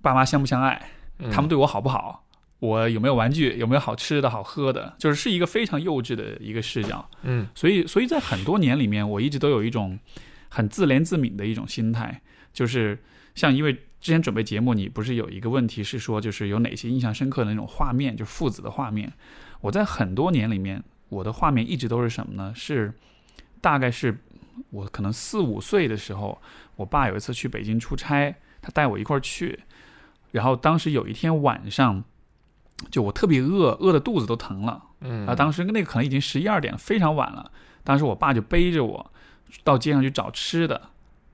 爸妈相不相爱，嗯，他们对我好不好，我有没有玩具，有没有好吃的好喝的，就是是一个非常幼稚的一个视角。嗯所以，所以在很多年里面，我一直都有一种很自怜自悯的一种心态，就是像因为之前准备节目，你不是有一个问题是说，就是有哪些印象深刻的那种画面，就是父子的画面。我在很多年里面，我的画面一直都是什么呢？是大概是我可能四五岁的时候，我爸有一次去北京出差，他带我一块儿去，然后当时有一天晚上，就我特别饿，饿的肚子都疼了。嗯啊，当时那个可能已经十一二点，非常晚了。当时我爸就背着我到街上去找吃的，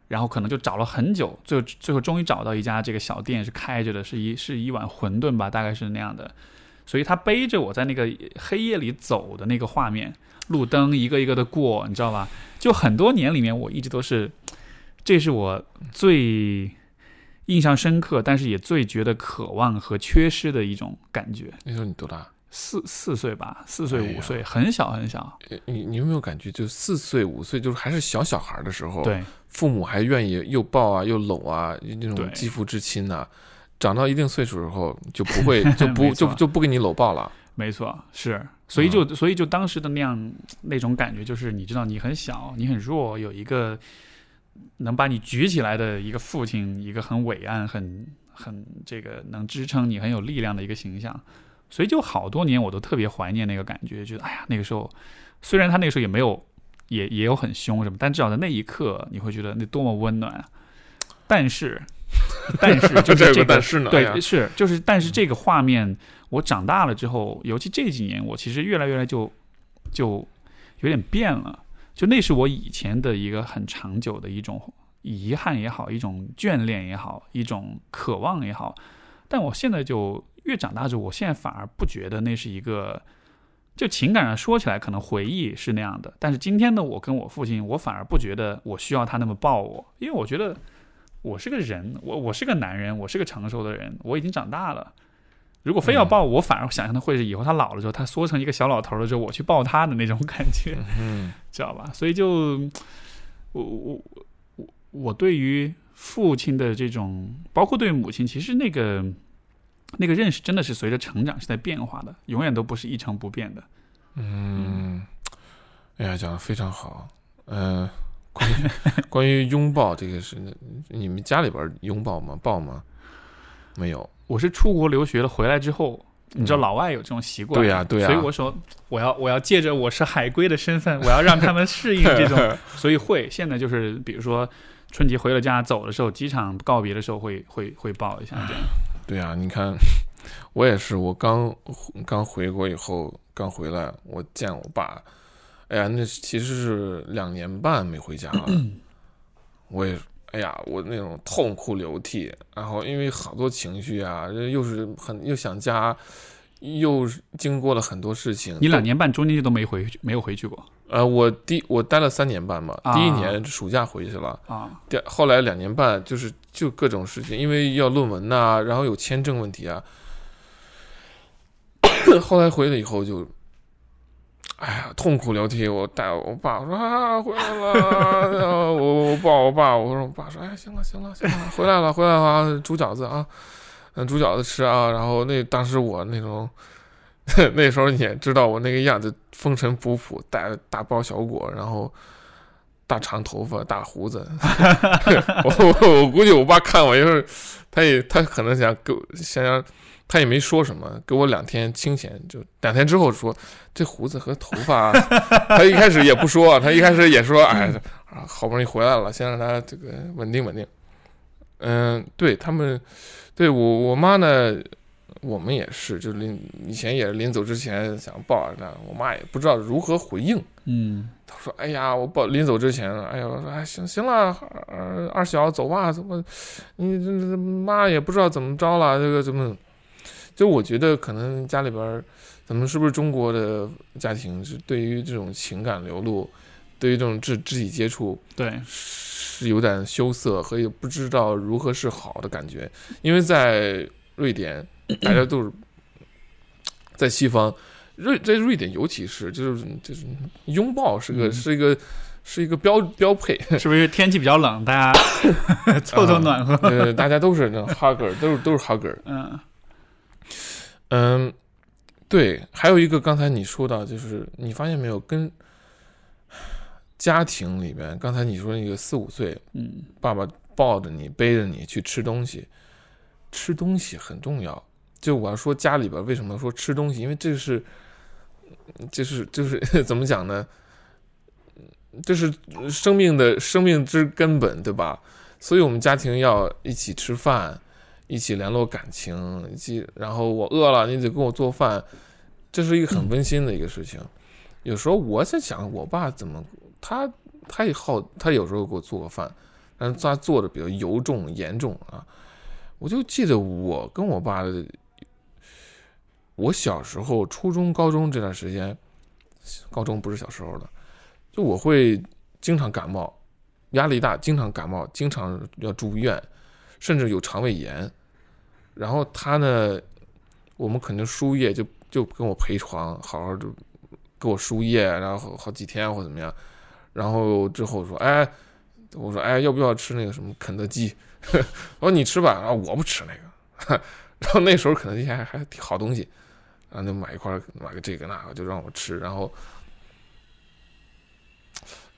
然后可能就找了很久，最后最后终于找到一家这个小店是开着的，是一是一碗馄饨吧，大概是那样的。所以他背着我在那个黑夜里走的那个画面，路灯一个一个的过，你知道吧？就很多年里面，我一直都是，这是我最印象深刻，但是也最觉得渴望和缺失的一种感觉。那时候你多大？四四岁吧，四岁五岁，很小很小。呃你你有没有感觉，就四岁五岁，就是还是小小孩的时候，对，父母还愿意又抱啊又搂啊，那种肌肤之亲呐、长到一定岁数时候，就不会 就不就就不给你搂抱了。没错，是，所以就、所以就当时的那样那种感觉，就是你知道你很小，你很弱，有一个能把你举起来的一个父亲，一个很伟岸、很很这个能支撑你、很有力量的一个形象。所以就好多年我都特别怀念那个感觉，觉得哎呀，那个时候虽然他那个时候也没有也也有很凶什么，但至少在那一刻你会觉得那多么温暖啊。但是，但是就这个是这个但是呢，对，是就是，但是这个画面，我长大了之后，尤其这几年，我其实越来越来就就有点变了。就那是我以前的一个很长久的一种遗憾也好，一种眷恋也好，一种渴望也好。但我现在就越长大之后，我现在反而不觉得那是一个。就情感上说起来，可能回忆是那样的，但是今天的我跟我父亲，我反而不觉得我需要他那么抱我，因为我觉得我是个人，我我是个男人，我是个成熟的人，我已经长大了。如果非要抱我，我反而想象的会是以后他老了之后，他缩成一个小老头了之后，我去抱他的那种感觉，嗯知道吧？所以就我我我我对于父亲的这种，包括对母亲，其实那个那个认识真的是随着成长是在变化的，永远都不是一成不变的。嗯，哎呀，讲的非常好。嗯、关于 关于拥抱这个事，你们家里边拥抱吗？抱吗？没有。我是出国留学了，回来之后，你知道嗯老外有这种习惯，对呀对呀所以我说我要我要借着我是海归的身份，我要让他们适应这种，所以会现在就是比如说春节回了家走的时候，机场告别的时候会会会抱一下这样。对啊，你看，我也是，我刚刚回国以后，刚回来，我见我爸，哎呀，那其实是两年半没回家了，我也，哎呀，我那种痛哭流涕，然后因为好多情绪啊，又是很又想家，又是经过了很多事情。你两年半中间就都没回去，没有回去过呃，我第我待了三年半嘛，啊第一年暑假回去了，啊？第后来两年半就是就各种事情，因为要论文呐、然后有签证问题啊。后来回来以后就，哎呀，痛苦流涕。我带我爸我说啊，回来了，然后我我抱我爸，我说我爸说，哎，行了行了行了，回来了回来了啊，煮饺子啊，嗯，煮饺子吃啊。然后那当时我那种。那时候你也知道我那个样子，风尘仆仆，带着大包小裹，然后大长头发、大胡子。我我我估计我爸看我一会儿，他也他可能想给我想想，他也没说什么，给我两天清闲，就两天之后说这胡子和头发，他一开始也不说，他一开始也说，哎，好不容易回来了，先让他这个稳定稳定。嗯，对他们，对我我妈呢。我们也是，就临以前也是临走之前想抱着她，我妈也不知道如何回应。嗯，她说：“哎呀，我抱临走之前，哎呀，我说哎行行了，二二小走吧，怎么你这这妈也不知道怎么着了，这个怎么？就我觉得可能家里边儿，咱们是不是中国的家庭是对于这种情感流露，对于这种肢肢体接触对，是有点羞涩和也不知道如何是好的感觉，因为在瑞典，大家都是在西方，瑞在瑞典尤其是就是就是拥抱是个、嗯是一个是一个标标配，是不是天气比较冷，大家 凑凑暖和？呃，大家都是那种 hugger，都是都是 hugger，嗯嗯，对，还有一个刚才你说到，就是你发现没有，跟家庭里边，刚才你说那个四五岁，嗯，爸爸抱着你，背着你去吃东西，吃东西很重要。就我要说家里边为什么说吃东西，因为这是，就是就是 怎么讲呢？这是生命的生命之根本，对吧？所以我们家庭要一起吃饭，一起联络感情，一起。然后我饿了，你得给我做饭，这是一个很温馨的一个事情。有时候我在想，我爸怎么他他也好，他有时候给我做个饭，但是他做的比较油重严重啊。我就记得我跟我爸，我小时候初中、高中这段时间，高中不是小时候的，就我会经常感冒，压力大，经常感冒，经常要住院，甚至有肠胃炎。然后他呢，我们肯定输液，就就跟我陪床，好好就给我输液，然后好几天或怎么样。然后之后说，哎，我说，哎，要不要吃那个什么肯德基？我说你吃吧，然后我不吃那个。然后那时候肯德基还还好东西，然后就买一块买个这个那个，就让我吃，然后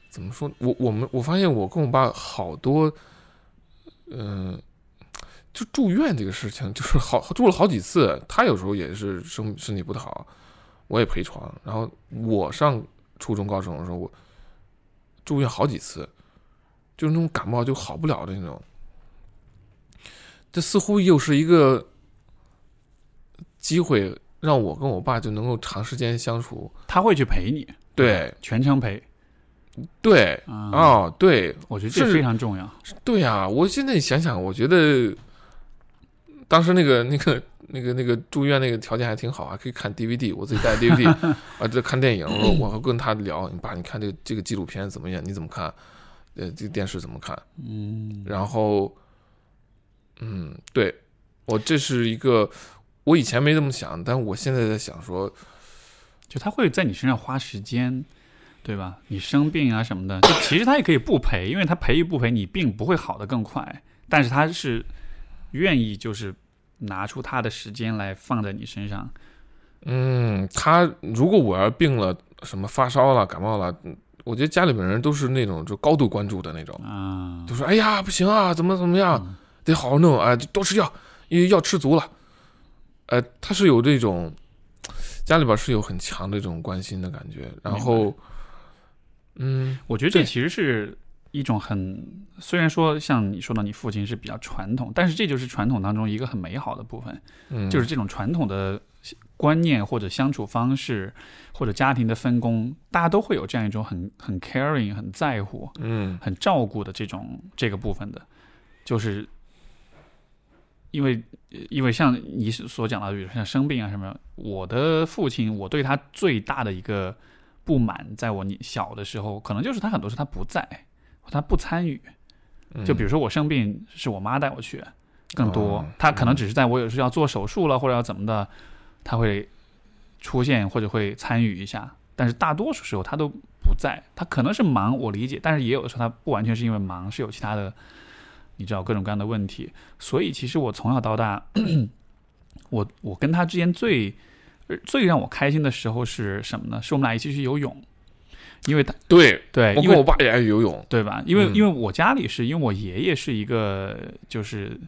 怎么说？我我们我发现我跟我爸好多，嗯、就住院这个事情，就是好住了好几次。他有时候也是身身体不太好，我也陪床。然后我上初中高中的时候，我住院好几次，就是那种感冒就好不了的那种。这似乎又是一个机会，让我跟我爸就能够长时间相处。他会去陪你，对全程陪对，啊。哦，对我觉得这非常重要。对呀、我现在想想，我觉得当时那个那个那个那个住院那个条件还挺好，还可以看 DVD，我自己带 DVD 啊，这看电影，我我还跟他聊，你爸，你看这个这个纪录片怎么样？你怎么看？呃，这个电视怎么看？嗯，然后，嗯，对我这是一个，我以前没这么想，但我现在在想说，就他会在你身上花时间，对吧？你生病啊什么的，就其实他也可以不赔，因为他赔与不赔你并不会好的更快，但是他是愿意就是拿出他的时间来放在你身上。嗯，他如果我要病了，什么发烧了、感冒了，嗯我觉得家里面人都是那种就高度关注的那种，啊，就说：“哎呀，不行啊，怎么怎么样，嗯得好好弄啊，就多吃药，因为药吃足了。”呃，他是有这种家里边是有很强的这种关心的感觉，然后，嗯，我觉得这其实是一种很，虽然说像你说的，你父亲是比较传统，但是这就是传统当中一个很美好的部分，嗯就是这种传统的观念或者相处方式或者家庭的分工，大家都会有这样一种很很 caring、很在乎、嗯很照顾的这种这个部分的，就是因为因为像你所讲的，比如像生病啊什么，我的父亲，我对他最大的一个不满，在我小的时候，可能就是他很多时候他不在，他不参与。嗯就比如说我生病是我妈带我去，更多哦他可能只是在我有时候要做手术了或者要怎么的，他会出现或者会参与一下，但是大多数时候他都不在，他可能是忙，我理解，但是也有的时候他不完全是因为忙，是有其他的，你知道各种各样的问题，所以其实我从小到大，我我跟他之间最呃最让我开心的时候是什么呢？是我们俩一起去游泳，因为他对，对，我因为我爸也爱游泳，对吧？因为、嗯因为我家里是因为我爷爷是一个就是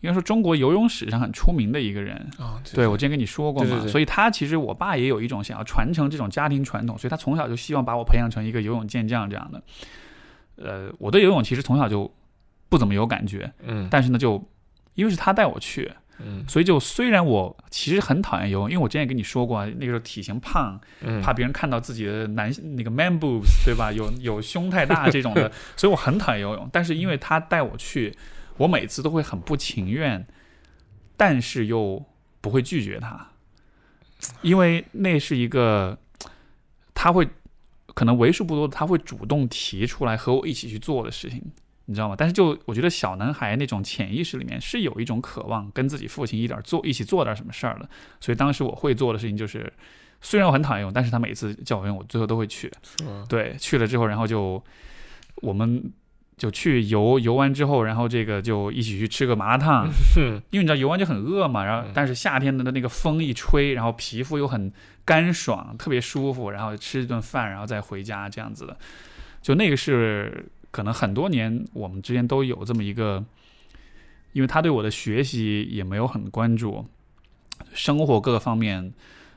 应该说中国游泳史上很出名的一个人。啊，对，我之前跟你说过嘛，对对对所以他其实我爸也有一种想要传承这种家庭传统，所以他从小就希望把我培养成一个游泳健将这样的。呃，我对游泳其实从小就不怎么有感觉，嗯但是呢，就因为是他带我去，嗯所以就虽然我其实很讨厌游泳，因为我之前也跟你说过啊，那个时候体型胖，嗯，怕别人看到自己的男那个 man boobs 对吧？有有胸太大这种的，所以我很讨厌游泳。但是因为他带我去，我每次都会很不情愿，但是又不会拒绝他，因为那是一个他会可能为数不多的他会主动提出来和我一起去做的事情。你知道吗？但是就我觉得小男孩那种潜意识里面是有一种渴望跟自己父亲一点做一起做点什么事儿的，所以当时我会做的事情就是，虽然我很讨厌用，但是他每次叫我用，我最后都会去。对，去了之后，然后就我们就去游，游完之后，然后这个就一起去吃个麻辣烫，哼，因为你知道游完就很饿嘛，然后嗯但是夏天的那个风一吹，然后皮肤又很干爽，特别舒服，然后吃一顿饭，然后再回家这样子的，就那个是可能很多年我们之间都有这么一个，因为他对我的学习也没有很关注，生活各个方面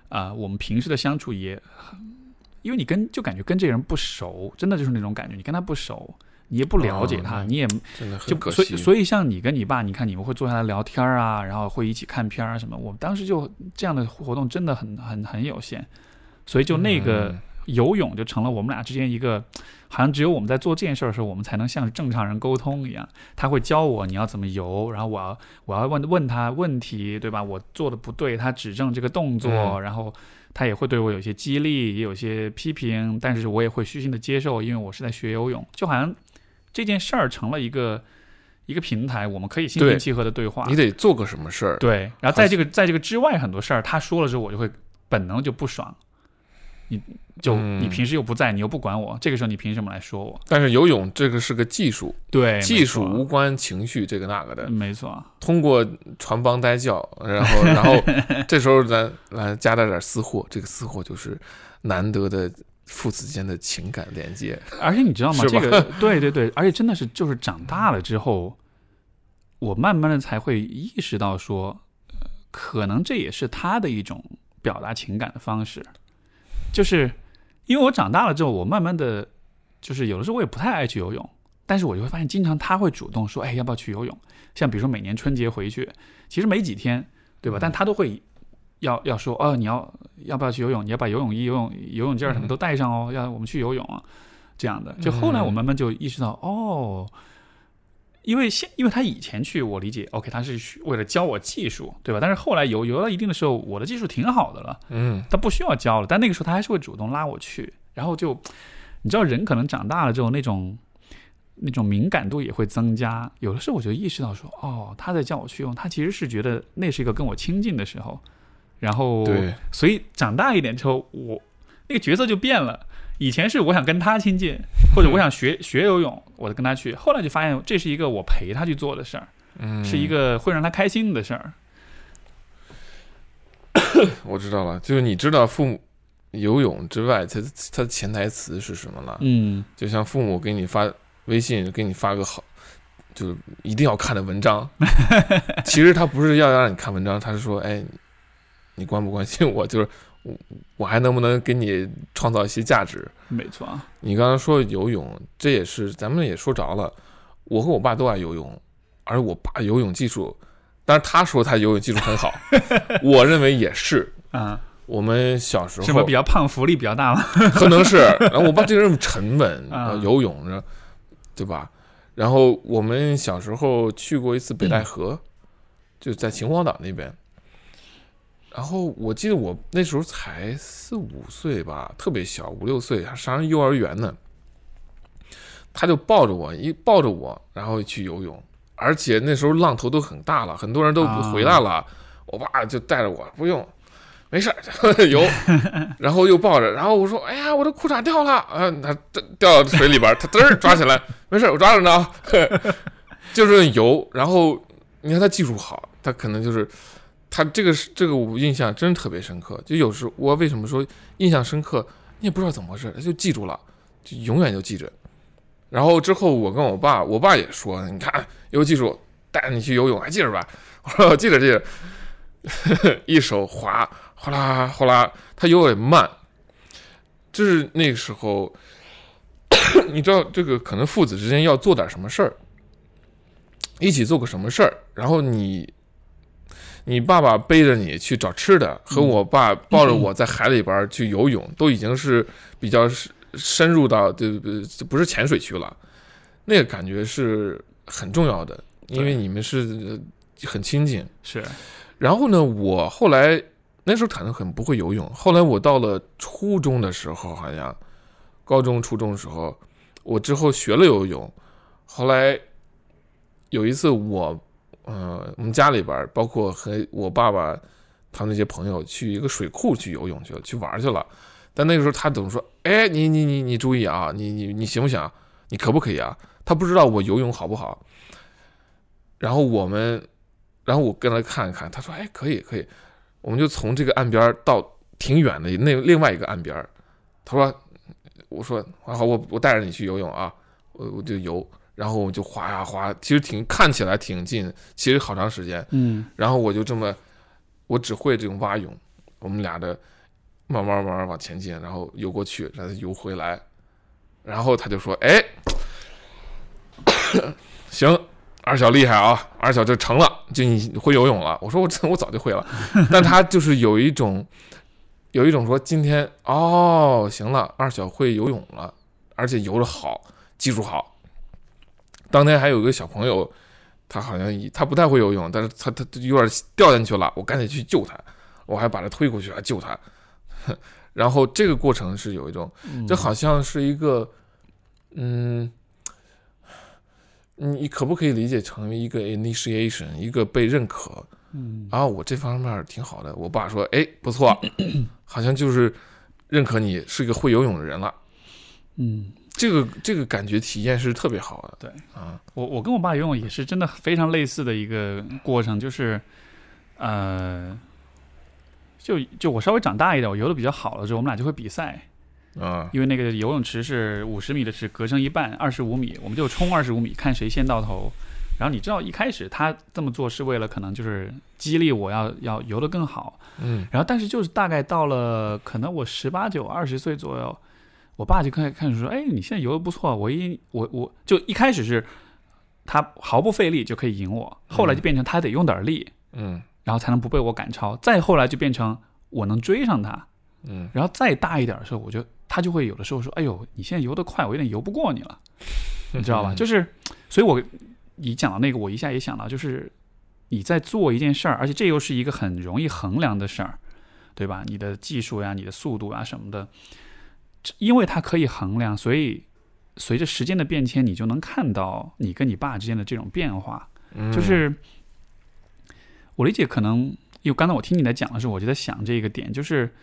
啊、我们平时的相处也很，因为你跟就感觉跟这个人不熟，真的就是那种感觉，你跟他不熟。你也不了解他，哦你也真的就所以。所以像你跟你爸，你看你们会坐下来聊天啊，然后会一起看片啊什么。我们当时就这样的活动真的很很很有限，所以就那个嗯游泳就成了我们俩之间一个，好像只有我们在做这件事儿的时候，我们才能像正常人沟通一样。他会教我你要怎么游，然后我要我要问问他问题，对吧？我做的不对，他指正这个动作，嗯然后他也会对我有些激励，也有些批评，但是我也会虚心的接受，因为我是在学游泳，就好像这件事儿成了一个一个平台，我们可以心平气和的对话。你得做个什么事儿，对，然后在这个在这个之外很多事儿，他说了之后，我就会本能就不爽。你就嗯你平时又不在，你又不管我，这个时候你凭什么来说我？但是游泳这个是个技术，对，技术无关情绪，这个那个的。没错，通过传帮带教，然后然后这时候咱来加点点私货，这个私货就是难得的父子间的情感连接。而且你知道吗？这个对对对，而且真的是就是长大了之后，我慢慢的才会意识到说，呃可能这也是他的一种表达情感的方式，就是因为我长大了之后，我慢慢的就是有的时候我也不太爱去游泳，但是我就会发现，经常他会主动说，哎，要不要去游泳？像比如说每年春节回去，其实没几天，对吧？但他都会。要要说哦，你要要不要去游泳？你要把游泳衣、游泳游泳镜儿什么都带上哦，要我们去游泳啊。这样的。就后来我慢慢就意识到，哦，因为现因为他以前去，我理解，OK，他是为了教我技术，对吧？但是后来游游到一定的时候，我的技术挺好的了，嗯，他不需要教了。但那个时候他还是会主动拉我去，然后就你知道，人可能长大了之后，那种那种敏感度也会增加。有的时候我就意识到说，哦，他在叫我去用，他其实是觉得那是一个跟我亲近的时候。然后，对，所以长大一点之后，我那个角色就变了。以前是我想跟他亲近，或者我想学学游泳，我就跟他去。后来就发现这是一个我陪他去做的事儿，嗯，是一个会让他开心的事儿。我知道了，就是你知道父母游泳之外，他他的潜台词是什么了？嗯，就像父母给你发微信，给你发个好，就是一定要看的文章。其实他不是要让你看文章，他是说，哎，你关不关心我？就是我我还能不能给你创造一些价值？没错啊，你刚刚说游泳，这也是咱们也说着了。我和我爸都爱游泳，而我爸游泳技术，但是他说他游泳技术很好，我认为也是。啊，我们小时候是不是比较胖，浮力比较大吗？可能是，然后我爸这个人沉稳，游泳呢，对吧？然后我们小时候去过一次北戴河，就在秦皇岛那边。然后我记得我那时候才四五岁吧，特别小，五六岁，还上幼儿园呢。他就抱着我，一抱着我，然后去游泳，而且那时候浪头都很大了，很多人都不回来了。我爸就带着我，不用，没事儿 游，然后又抱着，然后我说：“哎呀，我的裤衩掉了！”啊，他掉到水里边儿，他嘚儿抓起来，没事儿，我抓着呢啊，就是游。然后你看他技术好，他可能就是他这个是这个我印象真特别深刻。就有时我为什么说印象深刻，你也不知道怎么回事，他就记住了，就永远就记着。然后之后我跟我爸，我爸也说：“你看有技术，带你去游泳，还记着吧？” 我说：“我记着记着。” 一手滑，哗啦哗啦，他游也慢。就是那个时候，你知道这个可能父子之间要做点什么事儿，一起做个什么事儿，然后你，你爸爸背着你去找吃的，和我爸抱着我在海里边去游泳，都已经是比较深深入到对不不是浅水区了，那个感觉是很重要的，因为你们是呃很亲近。是，然后呢，我后来那时候可能很不会游泳，后来我到了初中的时候，好像高中、初中的时候，我之后学了游泳。后来有一次我，呃，我们家里边包括和我爸爸他那些朋友去一个水库去游泳去了，去玩去了。但那个时候他总说：“哎，你你你你注意啊，你你你行不行？你可不可以啊？”他不知道我游泳好不好。然后我们然后我跟他看一看，他说：“哎，可以，可以。”我们就从这个岸边到挺远的那另外一个岸边。他说：“我说好，我我带着你去游泳啊。”我我就游，然后我就滑呀滑，其实挺看起来挺近，其实好长时间。嗯，然后我就这么，我只会这种蛙泳，我们俩的慢慢慢慢往前进，然后游过去，然后游回来，然后他就说：“哎，行，二小厉害啊，二小就成了，就你会游泳了。”我说：“我这 我早就会了。”但他就是有一种，有一种说今天哦，行了，二小会游泳了，而且游的好，技术好。当天还有一个小朋友。他好像他不太会游泳，但是他他有点掉进去了，我赶紧去救他，我还把他推过去，还救他。然后这个过程是有一种，这好像是一个，嗯，你可不可以理解成为一个 initiation，一个被认可？嗯，啊，我这方面挺好的。我爸说，哎，不错，好像就是认可你是一个会游泳的人了。嗯，这个这个感觉体验是特别好的。对。啊，我我跟我爸游泳也是真的非常类似的一个过程，就是呃，就就我稍微长大一点，我游的比较好了之后，我们俩就会比赛，啊，因为那个游泳池是五十米的池，隔成一半，二十五米，我们就冲二十五米，看谁先到头。然后你知道一开始他这么做是为了可能就是激励我要要游得更好，嗯。然后但是就是大概到了可能我十八九二十岁左右，我爸就开始开始说，哎，你现在游的不错，我一我我就一开始是他毫不费力就可以赢我，后来就变成他得用点力，嗯然后才能不被我赶超，再后来就变成我能追上他，嗯然后再大一点的时候，我就他就会有的时候说，哎呦，你现在游得快，我有点游不过你了，你知道吧？就是，所以我你讲到那个，我一下也想到，就是你在做一件事儿，而且这又是一个很容易衡量的事儿，对吧？你的技术呀、你的速度啊什么的，这因为它可以衡量，所以随着时间的变迁，你就能看到你跟你爸之间的这种变化。嗯，就是我理解，可能因为刚才我听你在讲的时候，我就在想这个点，就是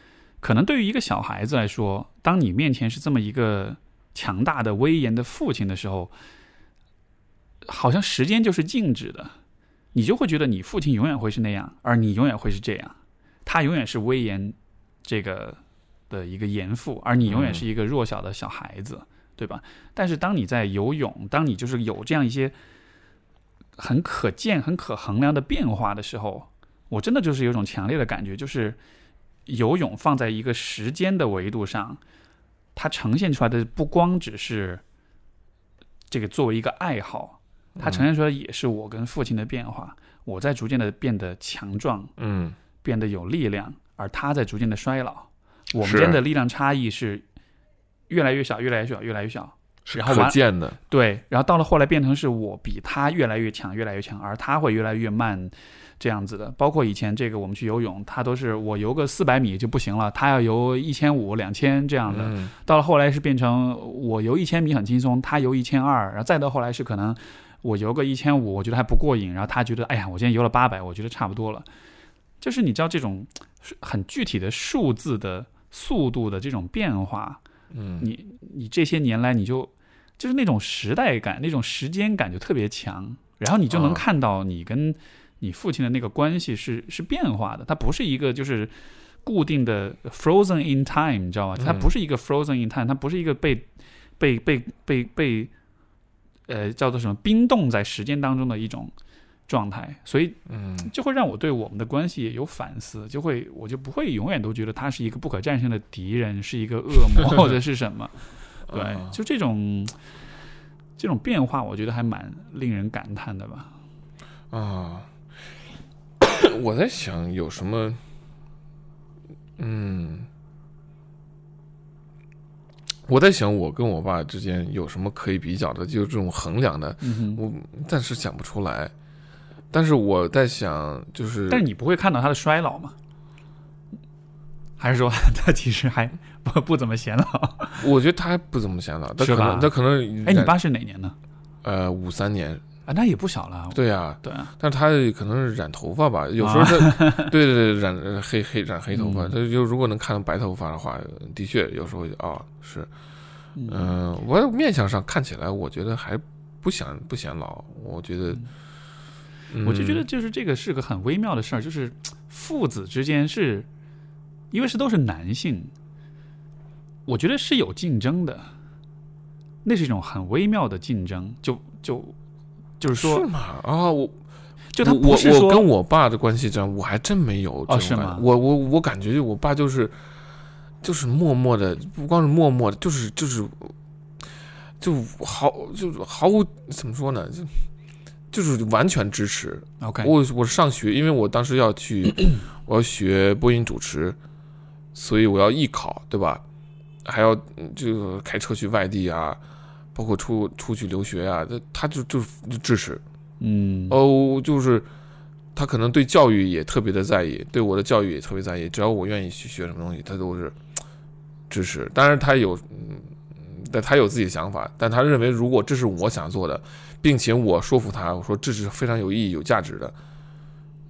可能对于一个小孩子来说，当你面前是这么一个强大的、威严的父亲的时候，好像时间就是静止的，你就会觉得你父亲永远会是那样，而你永远会是这样，他永远是威严这个的一个严父，而你永远是一个弱小的小孩子，对吧？但是当你在游泳，当你就是有这样一些很可见、很可衡量的变化的时候，我真的就是有一种强烈的感觉，就是游泳放在一个时间的维度上，它呈现出来的不光只是这个作为一个爱好，它呈现出来也是我跟父亲的变化。我在逐渐的变得强壮，嗯变得有力量，而他在逐渐的衰老。我们是间的力量差异是越来越小，越来越小，越来越小。是可然后完见的。对，然后到了后来变成是我比他越来越强，越来越强，而他会越来越慢，这样子的。包括以前这个我们去游泳，他都是我游个四百米就不行了，他要游一千五、两千这样的。嗯到了后来是变成我游一千米很轻松，他游一千二，然后再到后来是可能我游个一千五，我觉得还不过瘾，然后他觉得哎呀，我今天游了八百，我觉得差不多了。就是你知道这种很具体的数字的速度的这种变化，嗯。你你这些年来你就就是那种时代感、那种时间感就特别强，然后你就能啊。看到你跟你父亲的那个关系是是变化的，它不是一个就是固定的 frozen in time，你知道吗？它嗯不是一个 frozen in time，它不是一个被被被被被呃叫做什么冰冻在时间当中的一种状态，所以嗯就会让我对我们的关系也有反思，就会我就不会永远都觉得他是一个不可战胜的敌人，是一个恶魔 或者是什么。对，啊就这种这种变化，我觉得还蛮令人感叹的吧。啊，我在想有什么，嗯，我在想我跟我爸之间有什么可以比较的，就是这种衡量的，嗯，我暂时想不出来。但是我在想，就是但是你不会看到他的衰老吗？还是说 他其实还不不怎么显老？我觉得他还不怎么显老，他可能他可能哎，你爸是哪年呢？呃五三年，啊，那也不小了。对呀、对啊，但是他可能是染头发吧，有时候他，对对对，染呃黑黑染黑头发，嗯他就如果能看到白头发的话，的确有时候啊是，嗯嗯、我面相上看起来，我觉得还不显不显老，我觉得，我就觉得嗯。就是这个是个很微妙的事儿，就是父子之间是，因为是都是男性，我觉得是有竞争的，那是一种很微妙的竞争，就就就是说，是吗？啊，我就他我我不是说我跟我爸的关系这样，我还真没有这种感觉。哦是吗我我我感觉我爸就是就是默默的，不光是默默的，就是就是就毫就是毫无怎么说呢，就就是完全支持。OK，我我上学，因为我当时要去 我要学播音主持，所以我要艺考，对吧？还要嗯这个开车去外地啊，包括出出去留学啊，他他就就就支持。嗯哦，就是他可能对教育也特别的在意，对我的教育也特别在意。只要我愿意去学什么东西，他都是 支持。当然，他有，嗯，但他有自己的想法，但他认为如果这是我想做的，并且我说服他，我说这是非常有意义、有价值的，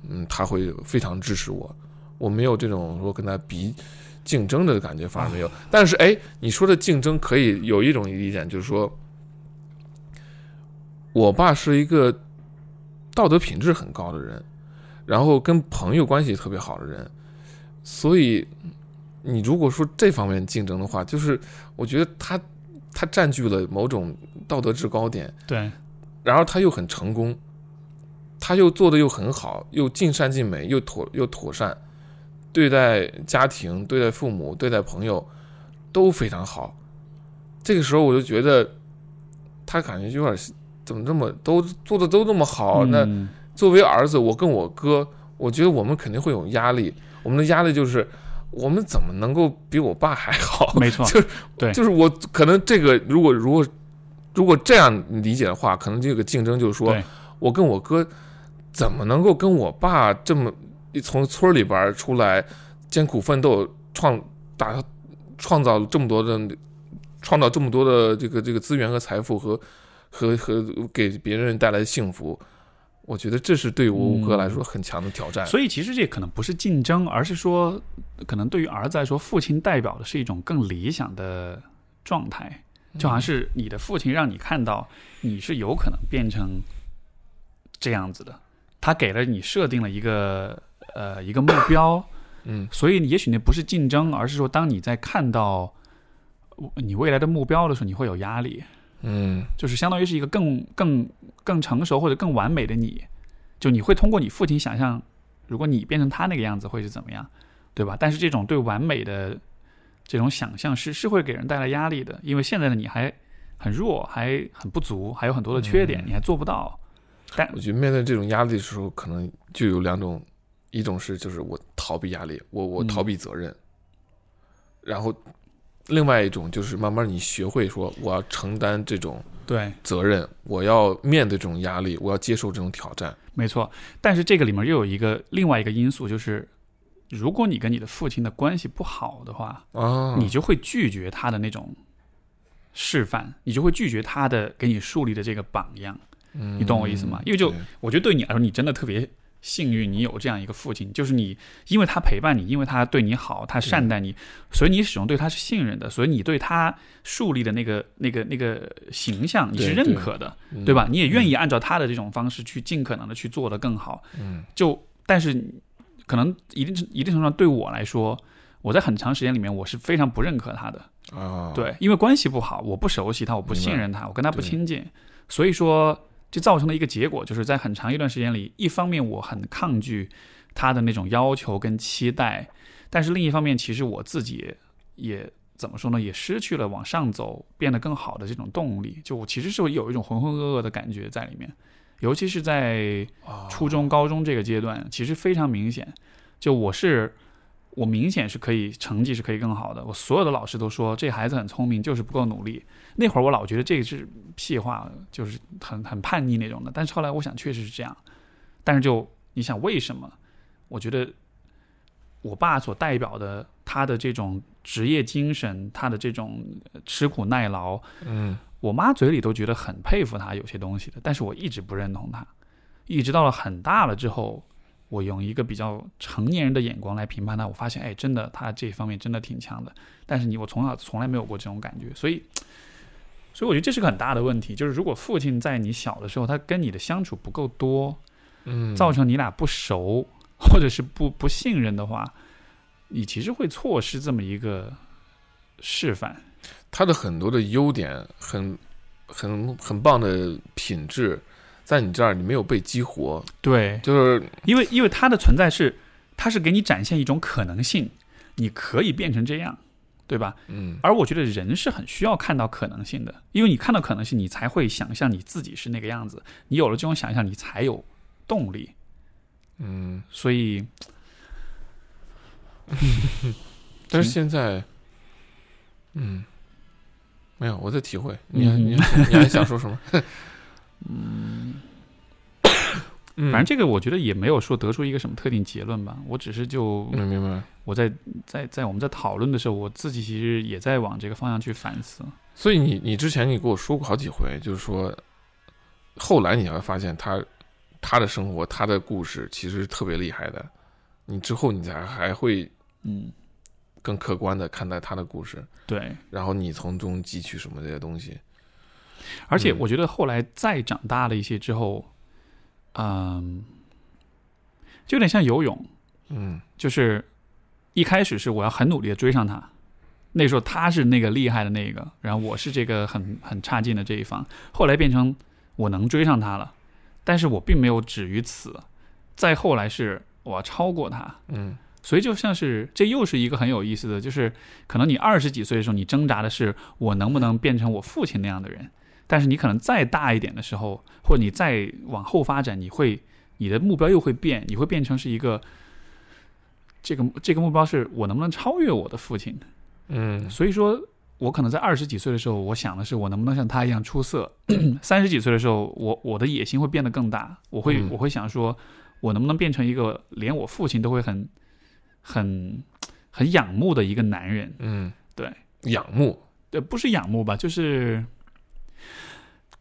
嗯，他会非常支持我。我没有这种说跟他比竞争的感觉反而没有。但是哎，你说的竞争可以有一种理解，就是说，我爸是一个道德品质很高的人，然后跟朋友关系特别好的人，所以你如果说这方面竞争的话，就是我觉得他他占据了某种道德制高点，对，然后他又很成功，他又做的又很好，又尽善尽美，又妥又妥善，对待家庭、对待父母、对待朋友都非常好。这个时候我就觉得他感觉有点怎么这么都做的都那么好，那嗯作为儿子，我跟我哥，我觉得我们肯定会有压力。我们的压力就是，我们怎么能够比我爸还好？没错 就是对就是我可能这个如果如果如果这样理解的话，可能这个竞争就是说我跟我哥怎么能够跟我爸这么从村里边出来艰苦奋斗，创打创造这么多的创造这么多的这个这个资源和财富和和和给别人带来幸福。我觉得这是对我五哥来说很强的挑战。所以其实这可能不是竞争，而是说，可能对于儿子来说，父亲代表的是一种更理想的状态，就好像是你的父亲让你看到你是有可能变成这样子的，他给了你设定了一个呃一个目标，嗯所以也许那不是竞争，而是说当你在看到你未来的目标的时候，你会有压力。嗯就是相当于是一个更更更成熟或者更完美的你，就你会通过你父亲想象，如果你变成他那个样子会是怎么样，对吧？但是这种对完美的这种想象是是会给人带来压力的，因为现在的你还很弱，还很不足，还有很多的缺点，你还做不到。但我觉得面对这种压力的时候，可能就有两种，一种是就是我逃避压力，我我嗯逃避责任，然后另外一种就是慢慢你学会说我要承担这种对，责任，我要面对这种压力，我要接受这种挑战。没错。但是这个里面又有一个另外一个因素，就是如果你跟你的父亲的关系不好的话，啊，你就会拒绝他的那种示范，你就会拒绝他的给你树立的这个榜样。你你懂我意思吗？因为就我觉得对你来说，你真的特别幸运，你有这样一个父亲，就是你因为他陪伴你，因为他对你好，他善待你，所以你始终对他是信任的，所以你对他树立的那个那个那个形象你是认可的，嗯。对吧？你也愿意按照他的这种方式去尽可能的去做得更好。嗯。就但是可能一定一定程度上对我来说，我在很长时间里面我是非常不认可他的。啊，对，因为关系不好，我不熟悉他，我不信任他，我跟他不亲近，所以说这造成了一个结果，就是在很长一段时间里，一方面我很抗拒他的那种要求跟期待，但是另一方面，其实我自己也也怎么说呢，也失去了往上走、变得更好的这种动力，就我其实是有一种浑浑噩噩的感觉在里面，尤其是在啊初中、高中这个阶段，其实非常明显。就我是，我明显是可以成绩是可以更好的。我所有的老师都说这孩子很聪明，就是不够努力。那会儿我老觉得这个是屁话，就是很很叛逆那种的。但是后来我想，确实是这样。但是就你想为什么？我觉得我爸所代表的他的这种职业精神，他的这种呃吃苦耐劳，嗯我妈嘴里都觉得很佩服他有些东西的，但是我一直不认同他，一直到了很大了之后，我用一个比较成年人的眼光来评判他，我发现，哎，真的他这方面真的挺强的。但是你我从小从来没有过这种感觉，所以，所以我觉得这是个很大的问题，就是如果父亲在你小的时候，他跟你的相处不够多，嗯，造成你俩不熟或者是不不信任的话，你其实会错失这么一个示范。他的很多的优点，很很很棒的品质，在你这儿你没有被激活，对，就是因为因为它的存在是，它是给你展现一种可能性，你可以变成这样，对吧？嗯。而我觉得人是很需要看到可能性的，因为你看到可能性，你才会想象你自己是那个样子，你有了这种想象，你才有动力。嗯，所以，但是现在，嗯，没有，我在体会。你还嗯你还你还 想说什么？嗯，反正这个我觉得也没有说得出一个什么特定结论吧，我只是就嗯，明白。我在在在我们在讨论的时候，我自己其实也在往这个方向去反思。所以你你之前你跟我说过好几回，就是说，后来你会发现他他的生活他的故事其实特别厉害的，你之后你才还会嗯，更客观的看待他的故事，对，然后你从中汲取什么这些东西。而且嗯。我觉得后来再长大了一些之后，嗯，就有点像游泳，嗯。就是一开始是我要很努力的追上他，那时候他是那个厉害的那个，然后我是这个很很差劲的这一方，后来变成我能追上他了，但是我并没有止于此，再后来是我要超过他，嗯所以就像是这又是一个很有意思的，就是可能你二十几岁的时候，你挣扎的是我能不能变成我父亲那样的人，但是你可能再大一点的时候，或者你再往后发展，你会你的目标又会变，你会变成是一个这个这个目标是我能不能超越我的父亲。嗯所以说我可能在二十几岁的时候，我想的是我能不能像他一样出色；三十几岁的时候，我我的野心会变得更大，我会、嗯我会想说，我能不能变成一个连我父亲都会很很很仰慕的一个男人？嗯，对，仰慕、对，不是仰慕吧，就是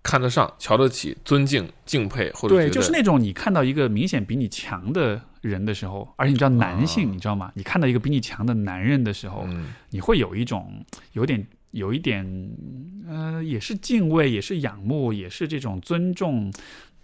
看得上、瞧得起、尊敬、敬佩，或者对，就是那种你看到一个明显比你强的人的时候，而且你知道男性，啊你知道吗？你看到一个比你强的男人的时候，嗯你会有一种有点有一点呃，也是敬畏，也是仰慕，也是这种尊重。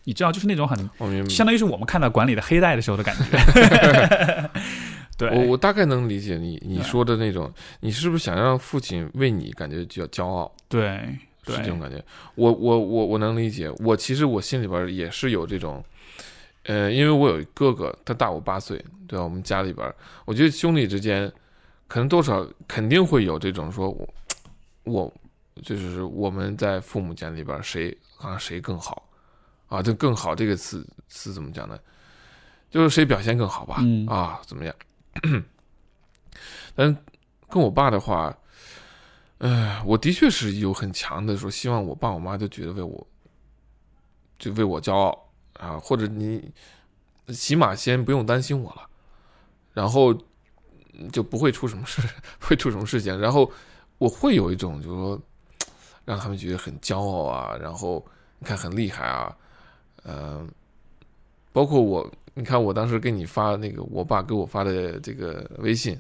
你知道，就是那种很。相当于是我们看到管理的黑带的时候的感觉。对，我我大概能理解你你说的那种，你是不是想让父亲为你感觉较骄傲？对对是这种感觉。我我我我能理解。我其实我心里边也是有这种，呃，因为我有一哥哥，他大我八岁，对吧？我们家里边，我觉得兄弟之间可能多少肯定会有这种说，我我就是我们在父母间里边谁好像谁更好啊？这更好这个词词怎么讲呢？就是谁表现更好吧？嗯啊，怎么样？但跟我爸的话，呃，我的确是有很强的说，希望我爸我妈就觉得为我，就为我骄傲啊，或者你起码先不用担心我了，然后就不会出什么事，会出什么事情，然后我会有一种就是说，让他们觉得很骄傲啊，然后你看很厉害啊，嗯、包括我，你看我当时给你发那个我爸给我发的这个微信，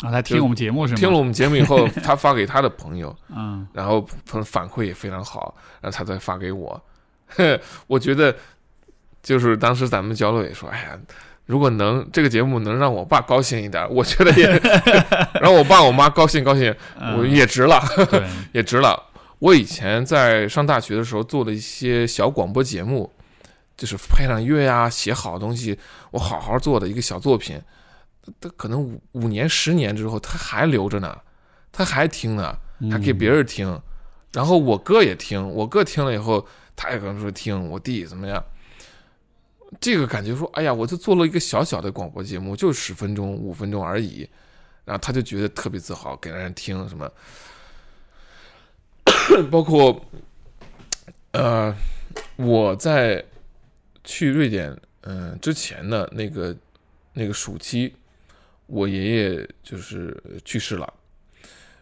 啊，他听我们节目是吗？听了我们节目以后，他发给他的朋友，嗯，然后反反馈也非常好，然后他再发给我。我觉得就是当时咱们交流也说，哎呀，如果能这个节目能让我爸高兴一点，我觉得也 让我爸我妈高兴高兴，嗯我也值了，对，也值了。我以前在上大学的时候做的一些小广播节目，就是配上乐呀、写好东西，我好好做的一个小作品，他可能五五年、十年之后，他还留着呢，他还听呢，还给别人听，然后我哥也听，我哥听了以后，他也可能说听，我弟怎么样？这个感觉说，哎呀，我就做了一个小小的广播节目，就十分钟、五分钟而已，然后他就觉得特别自豪，给人听什么。包括，呃，我在去瑞典，嗯、之前的那个那个暑期，我爷爷就是去世了，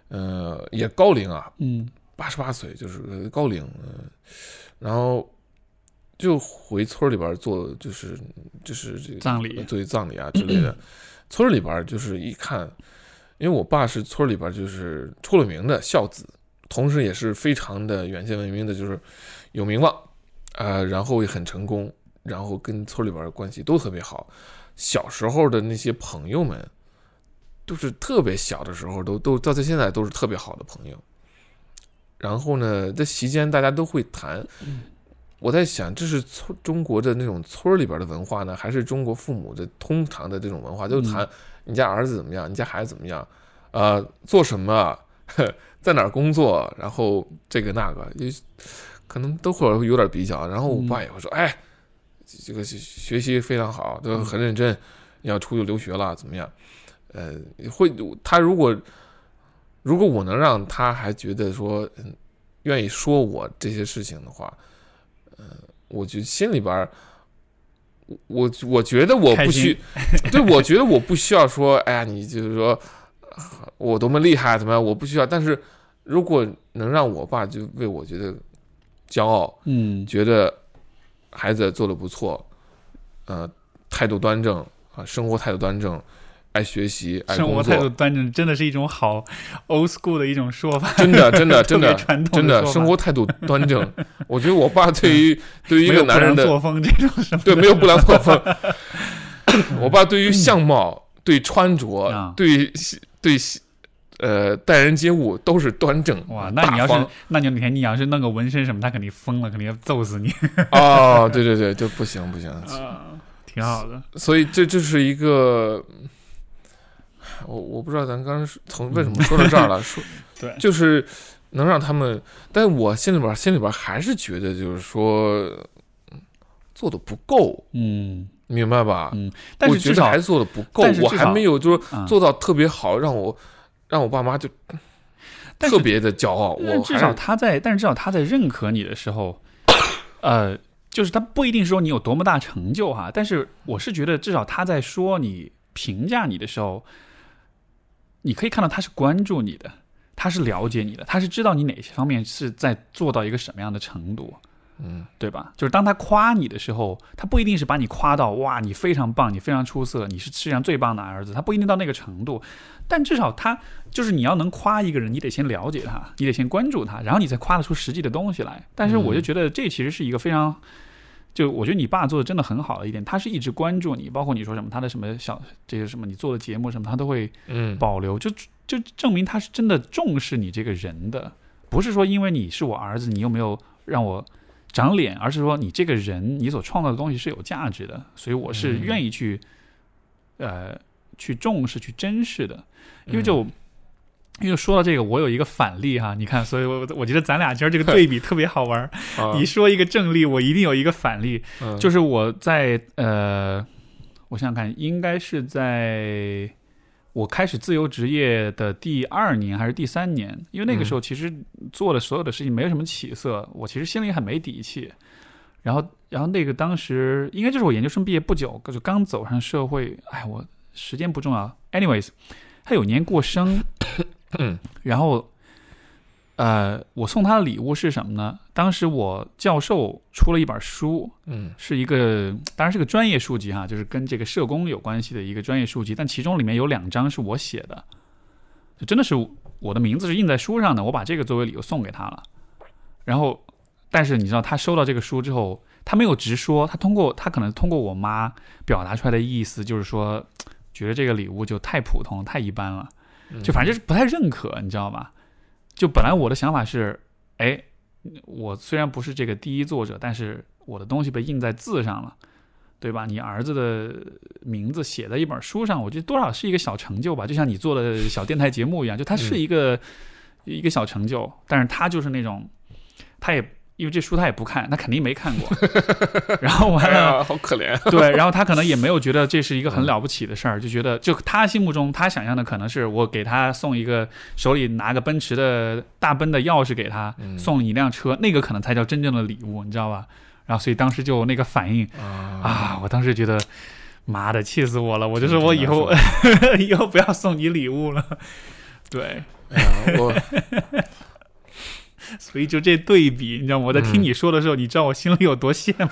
呃，也高龄啊，嗯八十八岁，就是高龄，嗯、然后就回村里边做，就是就是这个葬礼作为葬礼啊之类的。村里边就是一看，因为我爸是村里边就是出了名的孝子，同时也是非常的远近闻名的，就是有名望，呃，然后也很成功，然后跟村里边的关系都特别好。小时候的那些朋友们，都是特别小的时候都都到现在都是特别好的朋友。然后呢，在席间大家都会谈。我在想，这是村中国的那种村里边的文化呢，还是中国父母的通常的这种文化？就谈你家儿子怎么样，你家孩子怎么样，呃，做什么，呵 在哪儿工作，然后这个那个，也可能都会有点比较。然后我爸也会说，哎，这个学学习非常好，都很认真，要出去留学了，怎么样？呃，会他如果如果我能让他还觉得说，嗯，愿意说我这些事情的话，呃，我就心里边，我我我觉得我不需，对我觉得我不需要说，哎呀，你就是说啊我多么厉害怎么样，我不需要。但是如果能让我爸就为我觉得骄傲，嗯觉得孩子做的不错，呃，态度端正啊，生活态度端正，爱学习，爱生活工态度作，端正，真的是一种好 old school 的一种说法。真的真的真的传统真的生活态度端正。我觉得我爸对于 对于一个男人的作风这种什么对没有不良作风，我爸对于相貌、对穿着啊、对对呃待人接物都是端正哇，那你要是那你哪天你要是弄个纹身什么，他肯定疯了，肯定要揍死你。方 哦，对对对，就不行不行，啊，挺好的。所以这就是一个，我我不知道咱刚刚从为什么说到这儿了，说对就是能让他们，但我心里边心里边还是觉得就是说嗯做的不够，嗯明白吧？嗯，但我是至少觉得还做的不够，我还没有就是啊做到特别好，让我让我爸妈就特别的骄傲。我至少他在，但是至少他在认可你的时候，呃，就是他不一定说你有多么大成就哈，但是我是觉得至少他在说你评价你的时候，你可以看到他是关注你的，他是了解你的，他是知道你哪些方面是在做到一个什么样的程度。嗯。对吧？就是当他夸你的时候，他不一定是把你夸到哇，你非常棒，你非常出色，你是世界上最棒的儿子，他不一定到那个程度，但至少他就是你要能夸一个人，你得先了解他，你得先关注他，然后你才夸得出实际的东西来。但是我就觉得这其实是一个非常，就我觉得你爸做的真的很好的一点，他是一直关注你，包括你说什么他的什么小这些什么你做的节目什么，他都会嗯。保留，就就证明他是真的重视你这个人的，不是说因为你是我儿子，你又没有让我长脸，而是说你这个人你所创造的东西是有价值的，所以我是嗯。愿意去、呃去重视、去珍视的，因为就。因为说到这个，我有一个反例哈，你看，所以我我觉得咱俩今儿这个对比特别好玩 你说一个正例，我一定有一个反例。嗯。就是我在呃，我想想看，应该是在我开始自由职业的第二年还是第三年，因为那个时候其实做的所有的事情没有什么起色，我其实心里很没底气。然后，然后那个当时应该就是我研究生毕业不久，就刚走上社会。哎，我时间不重要。Anyways，他有年过生，嗯 然后，呃，我送他的礼物是什么呢？当时我教授出了一本书，嗯是一个当然是个专业书籍哈，就是跟这个社工有关系的一个专业书籍，但其中里面有两章是我写的，就真的是我的名字是印在书上的，我把这个作为礼物送给他了。然后，但是你知道他收到这个书之后，他没有直说，他通过他可能通过我妈表达出来的意思，就是说觉得这个礼物就太普通、太一般了，就反正就是不太认可，你知道吧？就本来我的想法是，哎，我虽然不是这个第一作者，但是我的东西被印在字上了，对吧？你儿子的名字写在一本书上，我觉得多少是一个小成就吧，就像你做的小电台节目一样，就它是一个、一个小成就，但是它就是那种，它也因为这书他也不看，他肯定没看过，然后完了。哎，好可怜。对，然后他可能也没有觉得这是一个很了不起的事儿，就觉得就他心目中他想象的可能是我给他送一个手里拿个奔驰的大奔的钥匙给他，嗯送你一辆车，那个可能才叫真正的礼物，你知道吧？然后所以当时就那个反应啊啊，我当时觉得妈的气死我了，我就说我以后 以后不要送你礼物了。对，哎呀，我 所以就这对比，你知道吗？我在听嗯你说的时候，你知道我心里有多羡慕。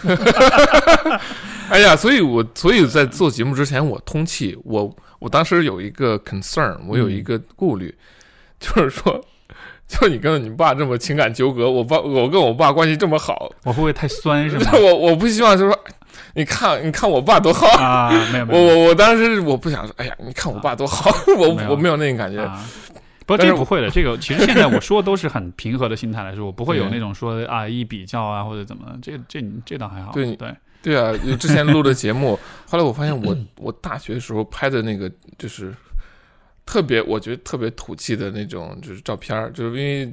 哎呀，所以我所以在做节目之前，我通气，我我当时有一个 concern，我有一个顾虑，就是说，就你跟你爸这么情感纠葛，我爸我跟我爸关系这么好，我会不会太酸是吗？我我不希望就是说，你看你看我爸多好，啊，没有没我有，我我当时我不想说，哎呀，你看我爸多好，我没我没有那个感觉，啊。这个不会的。这个其实现在我说都是很平和的心态来说，我不会有那种说啊一比较啊或者怎么，这这这倒还好。对对，对啊，之前录的节目，后来我发现我 我大学的时候拍的那个就是特别，我觉得特别土气的那种，就是照片儿，就是因为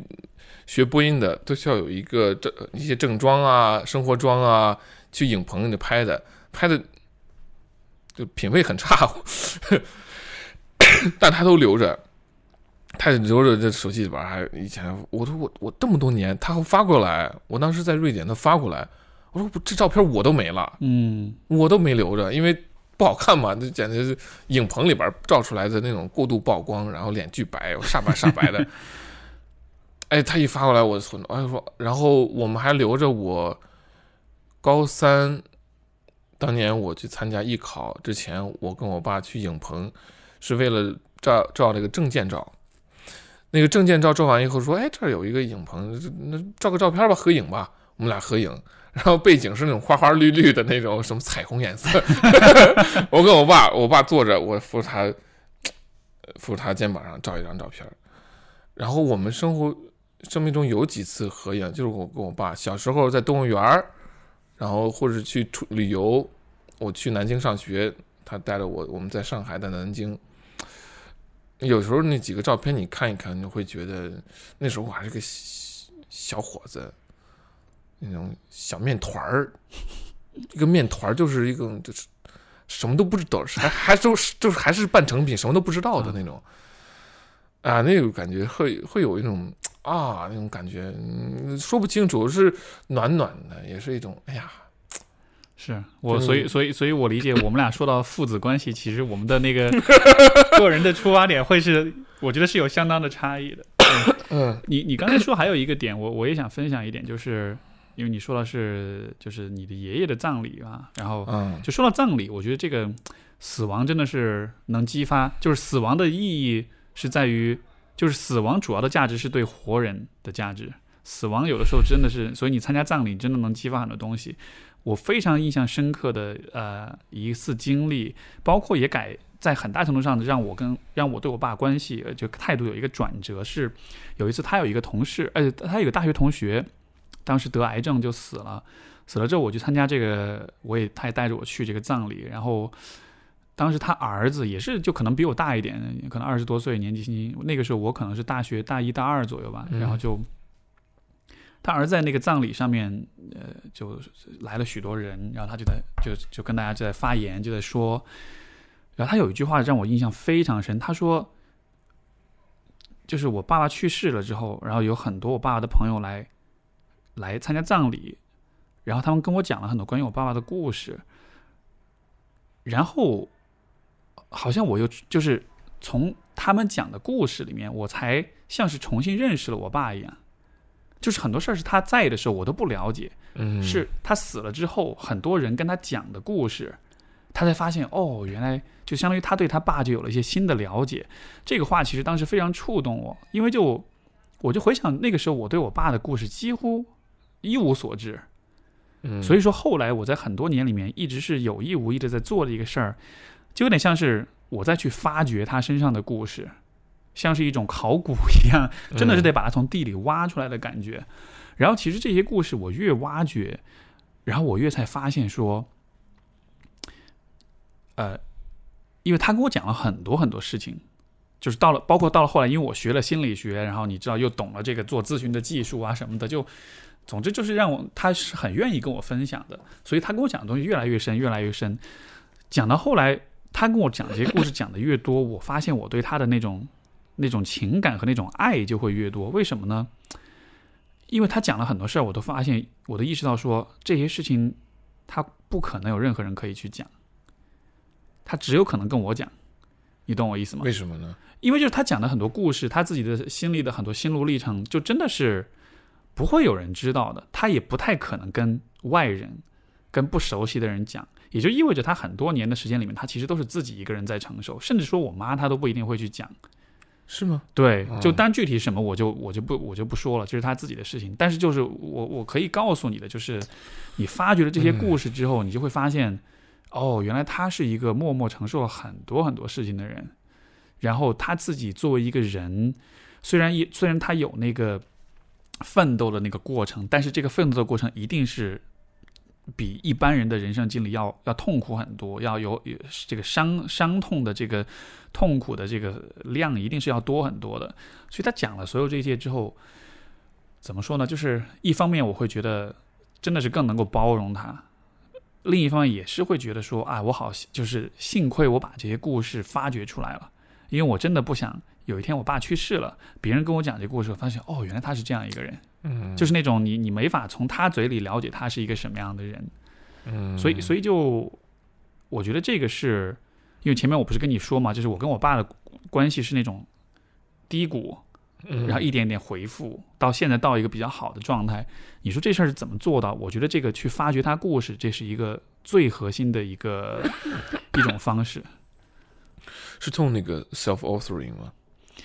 学播音的都需要有一个正一些正装啊、生活装啊，去影棚里拍的，拍的就品味很差，但他都留着。他留着这手机里边儿还以前，我说我我这么多年，他发过来，我当时在瑞典，他发过来，我说我这照片我都没了，嗯，我都没留着，因为不好看嘛，这简直是影棚里边照出来的那种过度曝光，然后脸巨白，煞白煞白的。哎，他一发过来，我存，哎说，然后我们还留着我高三当年我去参加艺考之前，我跟我爸去影棚是为了照照那个证件照。那个证件照照完以后说，哎，这儿有一个影棚，那照个照片吧，合影吧。我们俩合影，然后背景是那种花花绿绿的那种什么彩虹颜色。我跟我爸，我爸坐着，我扶着他，扶着他肩膀上照一张照片。然后我们生活生命中有几次合影，就是我跟我爸小时候在动物园儿，然后或者去出旅游，我去南京上学，他带着我，我们在上海，在南京。有时候那几个照片你看一看，你会觉得那时候我还是个小小伙子，那种小面团儿，一个面团儿就是一个就是什么都不知道，还还就是就是还是半成品，什么都不知道的那种。啊，那种感觉会会有一种啊，那种感觉，嗯，说不清楚，是暖暖的，也是一种，哎呀，是我，所以所以所以我理解我们俩说到父子关系，其实我们的那个 个人的出发点会是，我觉得是有相当的差异的。嗯你你刚才说还有一个点，我我也想分享一点，就是因为你说的是就是你的爷爷的葬礼嘛，然后嗯就说到葬礼，我觉得这个死亡真的是能激发，就是死亡的意义是在于，就是死亡主要的价值是对活人的价值。死亡有的时候真的是，所以你参加葬礼真的能激发很多东西。我非常印象深刻的呃一次经历，包括也改在很大程度上让我跟让我对我爸关系呃就态度有一个转折，是有一次他有一个同事，而且他有个大学同学，当时得癌症就死了，死了之后我去参加这个，我也他也带着我去这个葬礼，然后当时他儿子也是就可能比我大一点，可能二十多岁年纪轻轻，那个时候我可能是大学大一大二左右吧，嗯然后就。他儿子在那个葬礼上面，呃，就来了许多人，然后他就在就就跟大家就在发言，就在说，然后他有一句话让我印象非常深，他说，就是我爸爸去世了之后，然后有很多我爸爸的朋友来来参加葬礼，然后他们跟我讲了很多关于我爸爸的故事，然后好像我又就是从他们讲的故事里面，我才像是重新认识了我爸一样。就是很多事儿是他在的时候我都不了解，嗯，是他死了之后，很多人跟他讲的故事，他才发现哦，原来就相当于他对他爸就有了一些新的了解。这个话其实当时非常触动我，因为就我就回想那个时候我对我爸的故事几乎一无所知，嗯，所以说后来我在很多年里面一直是有意无意的在做的一个事儿，就有点像是我在去发掘他身上的故事。像是一种考古一样，真的是得把它从地里挖出来的感觉。然后其实这些故事我越挖掘，然后我越才发现说，呃，因为他跟我讲了很多很多事情，就是到了，包括到了后来，因为我学了心理学，然后你知道又懂了这个做咨询的技术啊什么的，就总之就是让我他是很愿意跟我分享的，所以他跟我讲的东西越来越深，越来越深。讲到后来，他跟我讲这些故事讲的越多，我发现我对他的那种。那种情感和那种爱就会越多，为什么呢？因为他讲了很多事儿，我都发现，我都意识到说这些事情，他不可能有任何人可以去讲，他只有可能跟我讲，你懂我意思吗？为什么呢？因为就是他讲的很多故事，他自己的心里的很多心路历程，就真的是不会有人知道的，他也不太可能跟外人、跟不熟悉的人讲，也就意味着他很多年的时间里面，他其实都是自己一个人在承受，甚至说我妈她都不一定会去讲。是吗？对，就嗯单具体什么我就我就不我就不说了，这是他自己的事情。但是就是我我可以告诉你的，就是你发掘了这些故事之后，你就会发现，哦，原来他是一个默默承受了很多很多事情的人。然后他自己作为一个人，虽然也虽然他有那个奋斗的那个过程，但是这个奋斗的过程一定是比一般人的人生经历要要痛苦很多，要有有这个伤伤痛的这个痛苦的这个量一定是要多很多的。所以他讲了所有这些之后，怎么说呢？就是一方面我会觉得真的是更能够包容他，另一方面也是会觉得说啊，我好就是幸亏我把这些故事发掘出来了，因为我真的不想有一天我爸去世了，别人跟我讲这故事，我发现哦，原来他是这样一个人。嗯，就是那种你你没法从他嘴里了解他是一个什么样的人，嗯，所以所以就我觉得这个是因为前面我不是跟你说嘛，就是我跟我爸的关系是那种低谷，嗯然后一点点回复，到现在到一个比较好的状态。你说这事儿是怎么做到？我觉得这个去发掘他故事，这是一个最核心的一个一种方式。是从那个 self authoring 吗？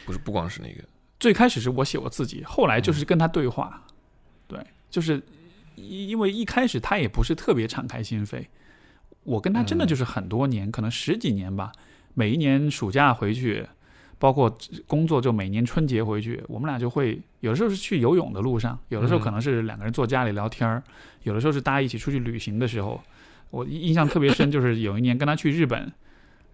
不是，不光是那个，最开始是我写我自己，后来就是跟他对话，对，就是因因为一开始他也不是特别敞开心扉，我跟他真的就是很多年，可能十几年吧，每一年暑假回去，包括工作就每年春节回去，我们俩就会有的时候是去游泳的路上，有的时候可能是两个人坐家里聊天儿，有的时候是大家一起出去旅行的时候，我印象特别深，就是有一年跟他去日本。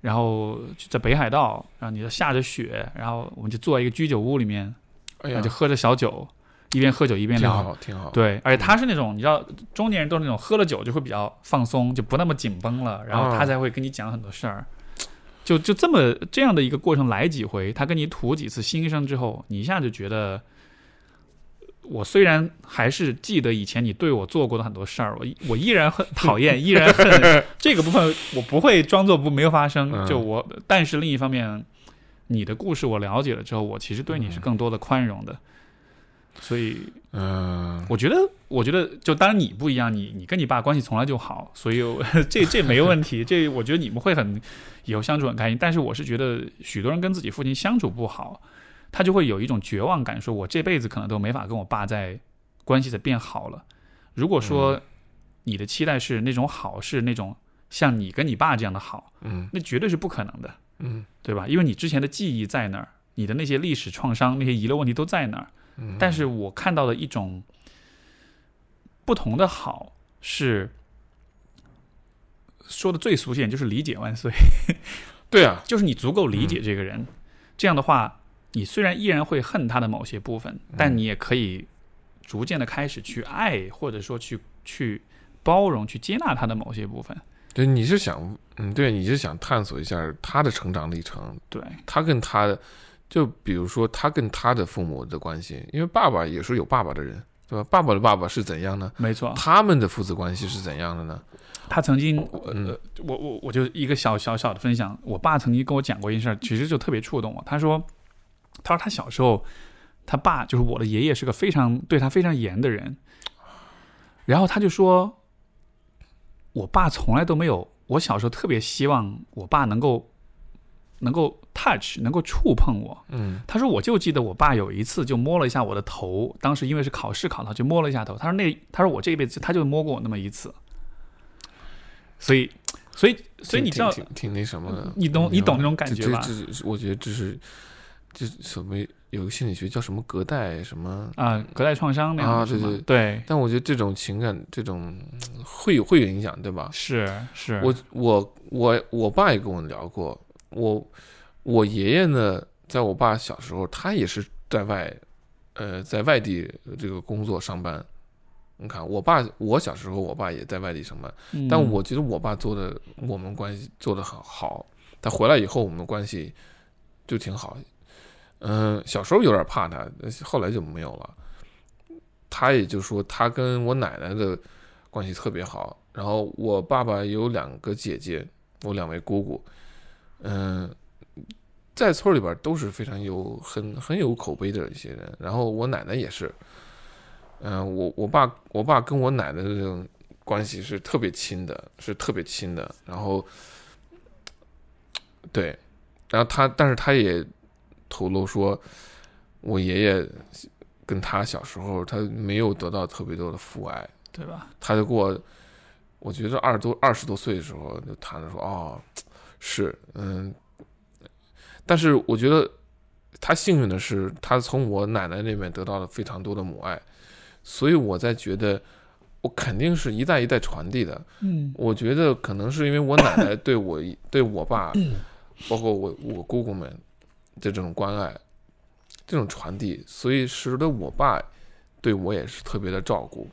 然后在北海道，然后你就下着雪，然后我们就坐在一个居酒屋里面，然后就，喝着小酒，一边喝酒一边聊。挺好，挺好。对，而且他是那种你知道，中年人都是那种喝了酒就会比较放松，就不那么紧绷了，然后他啊才会跟你讲很多事儿。就就这么这样的一个过程来几回，他跟你吐几次心声之后，你一下就觉得，我虽然还是记得以前你对我做过的很多事儿，我我依然很 讨厌，依然恨 这个部分，我不会装作不没有发生。嗯就我，但是另一方面，你的故事我了解了之后，我其实对你是更多的宽容的。所以，嗯，我觉得，我觉得，就当然你不一样，你你跟你爸关系从来就好，所以我 这这没问题。这我觉得你们会很以后相处很开心。但是我是觉得，许多人跟自己父亲相处不好，他就会有一种绝望感，说我这辈子可能都没法跟我爸在关系的变好了。如果说你的期待是那种好，是那种像你跟你爸这样的好，嗯。那绝对是不可能的，嗯。对吧？因为你之前的记忆在那儿，你的那些历史创伤、那些遗留问题都在那儿。嗯，但是我看到的一种不同的好是说的最俗气一点，就是理解万岁，对啊，就是你足够理解这个人，这样的话，你虽然依然会恨他的某些部分，但你也可以逐渐的开始去爱，或者说去去包容、去接纳他的某些部分。对，你是想，嗯，对，你是想探索一下他的成长历程，对，他跟他的，就比如说他跟他的父母的关系，因为爸爸也是有爸爸的人，对吧？爸爸的爸爸是怎样呢？没错。他们的父子关系是怎样的呢？他曾经，嗯呃，我我我就一个小小小的分享，我爸曾经跟我讲过一件事儿，其实就特别触动我。他说，他说他小时候，他爸就是我的爷爷是个非常对他非常严的人，然后他就说，我爸从来都没有，我小时候特别希望我爸能够能够 touch，能够触碰我。嗯他说：“我就记得我爸有一次就摸了一下我的头，当时因为是考试考到，就摸了一下头。他说那他说我这一辈子他就摸过我那么一次，所以所以所以你知道，挺那什么的，你懂你懂那种感觉吧我觉得这是这是什么？有个心理学叫什么隔代什么？啊、隔代创伤那样啊对对对但我觉得这种情感，这种嗯会有会有影响，对吧？是是，我我我我爸也跟我聊过，我我爷爷呢，在我爸小时候，他也是在外，呃，在外地这个工作上班。你看，我爸我小时候，我爸也在外地上班，嗯但我觉得我爸做的我们关系做的很好。他回来以后，我们关系就挺好。嗯、小时候有点怕他，后来就没有了。他也就说，他跟我奶奶的关系特别好。然后我爸爸有两个姐姐，我两位姑姑，嗯、在村里边都是非常有很很有口碑的一些人。然后我奶奶也是，嗯、我我爸我爸跟我奶奶的这种关系是特别亲的，是特别亲的。然后，对，然后他，但是他也透露说，我爷爷跟他小时候他没有得到特别多的父爱，对吧？他就给我，我觉得二十多二十多岁的时候就谈着说，哦，是，嗯，但是我觉得他幸运的是，他从我奶奶那边得到了非常多的母爱，所以我在觉得，我肯定是一代一代传递的。嗯我觉得可能是因为我奶奶对我对我爸，包括我我姑姑们的这种关爱，这种传递，所以使得我爸对我也是特别的照顾。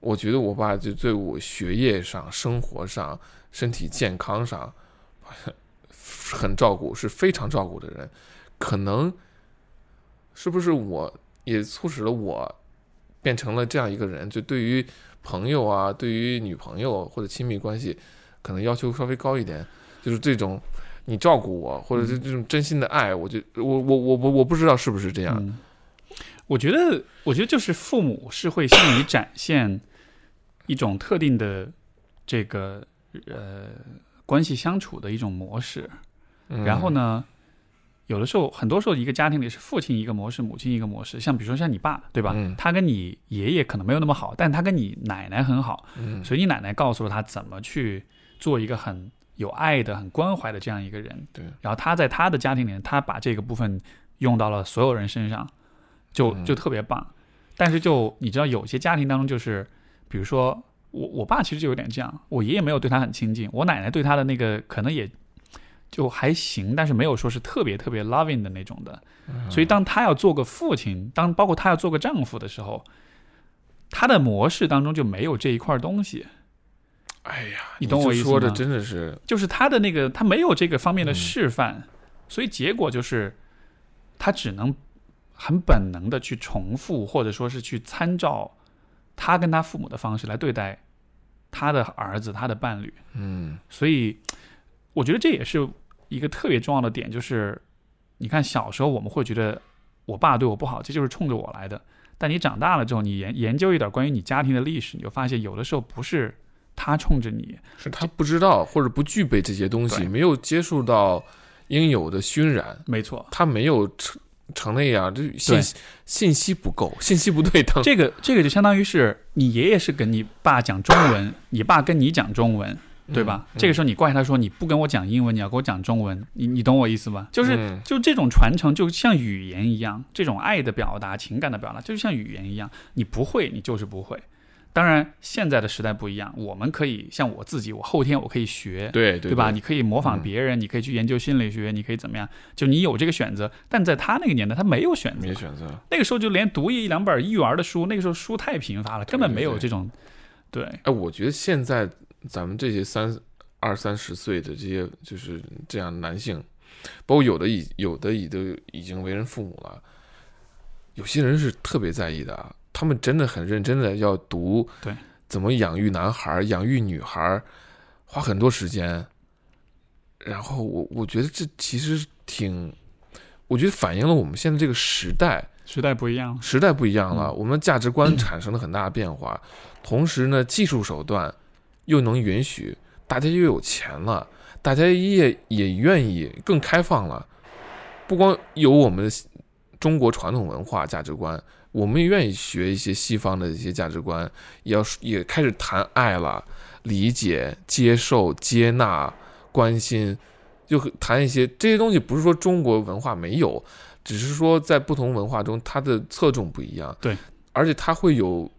我觉得我爸就对我学业上、生活上、身体健康上很照顾，是非常照顾的人。可能是不是我也促使了我变成了这样一个人？就对于朋友啊，对于女朋友或者亲密关系，可能要求稍微高一点，就是这种你照顾我，或者是这种真心的爱，我就我我我我我不知道是不是这样。嗯，我觉得，我觉得就是父母是会向你展现一种特定的这个呃关系相处的一种模式。嗯然后呢，有的时候，很多时候一个家庭里是父亲一个模式，母亲一个模式。像比如说像你爸，对吧？嗯他跟你爷爷可能没有那么好，但他跟你奶奶很好，嗯所以你奶奶告诉了他怎么去做一个很有爱的、很关怀的这样一个人。对，然后他在他的家庭里面，他把这个部分用到了所有人身上，就嗯就特别棒。但是就你知道，有些家庭当中就是，比如说我我爸其实就有点这样，我爷爷没有对他很亲近，我奶奶对他的那个可能也就还行，但是没有说是特别特别 loving 的那种的。嗯所以当他要做个父亲，当包括他要做个丈夫的时候，他的模式当中就没有这一块东西。哎呀，你懂我意思吗说的真的是，就是他的那个他没有这个方面的嗯示范，所以结果就是他只能很本能的去重复，或者说是去参照他跟他父母的方式来对待他的儿子、他的伴侣。嗯所以我觉得这也是一个特别重要的点，就是你看小时候我们会觉得我爸对我不好，这就是冲着我来的。但你长大了之后，你研研究一点关于你家庭的历史，你就发现有的时候不是他冲着你，是他不知道或者不具备这些东西，没有接触到应有的熏染，没错，他没有成成那样，这信息信息不够，信息不对等。这个这个就相当于是你爷爷是跟你爸讲中文，你爸跟你讲中文，对吧？嗯这个时候你怪他说你不跟我讲英文，你要给我讲中文，你你懂我意思吧？就是、嗯就这种传承，就像语言一样，这种爱的表达、情感的表达，就是像语言一样，你不会，你就是不会。当然，现在的时代不一样，我们可以像我自己，我后天我可以学，对对吧？你可以模仿嗯别人，你可以去研究心理学，你可以怎么样？就你有这个选择，但在他那个年代，他没有选择没，选择，那个时候就连读一两本育儿的书，那个时候书太贫乏了，根本没有这种。对，哎，我觉得现在咱们这些三二三十岁的这些就是这样男性，包括有的已有的已都已经为人父母了，有些人是特别在意的啊，他们真的很认真的要读，对，怎么养育男孩、养育女孩，花很多时间。然后我我觉得这其实挺，我觉得反映了我们现在这个时代，时代不一样，时代不一样了，嗯。我们价值观产生了很大的变化，同时呢，技术手段又能允许，大家又有钱了，大家也也愿意更开放了，不光有我们的中国传统文化价值观，我们也愿意学一些西方的一些价值观，也要也开始谈爱了，理解、接受、接纳、关心，就谈一些这些东西，不是说中国文化没有。只是说在不同文化中，它的侧重不一样。对，而且它会有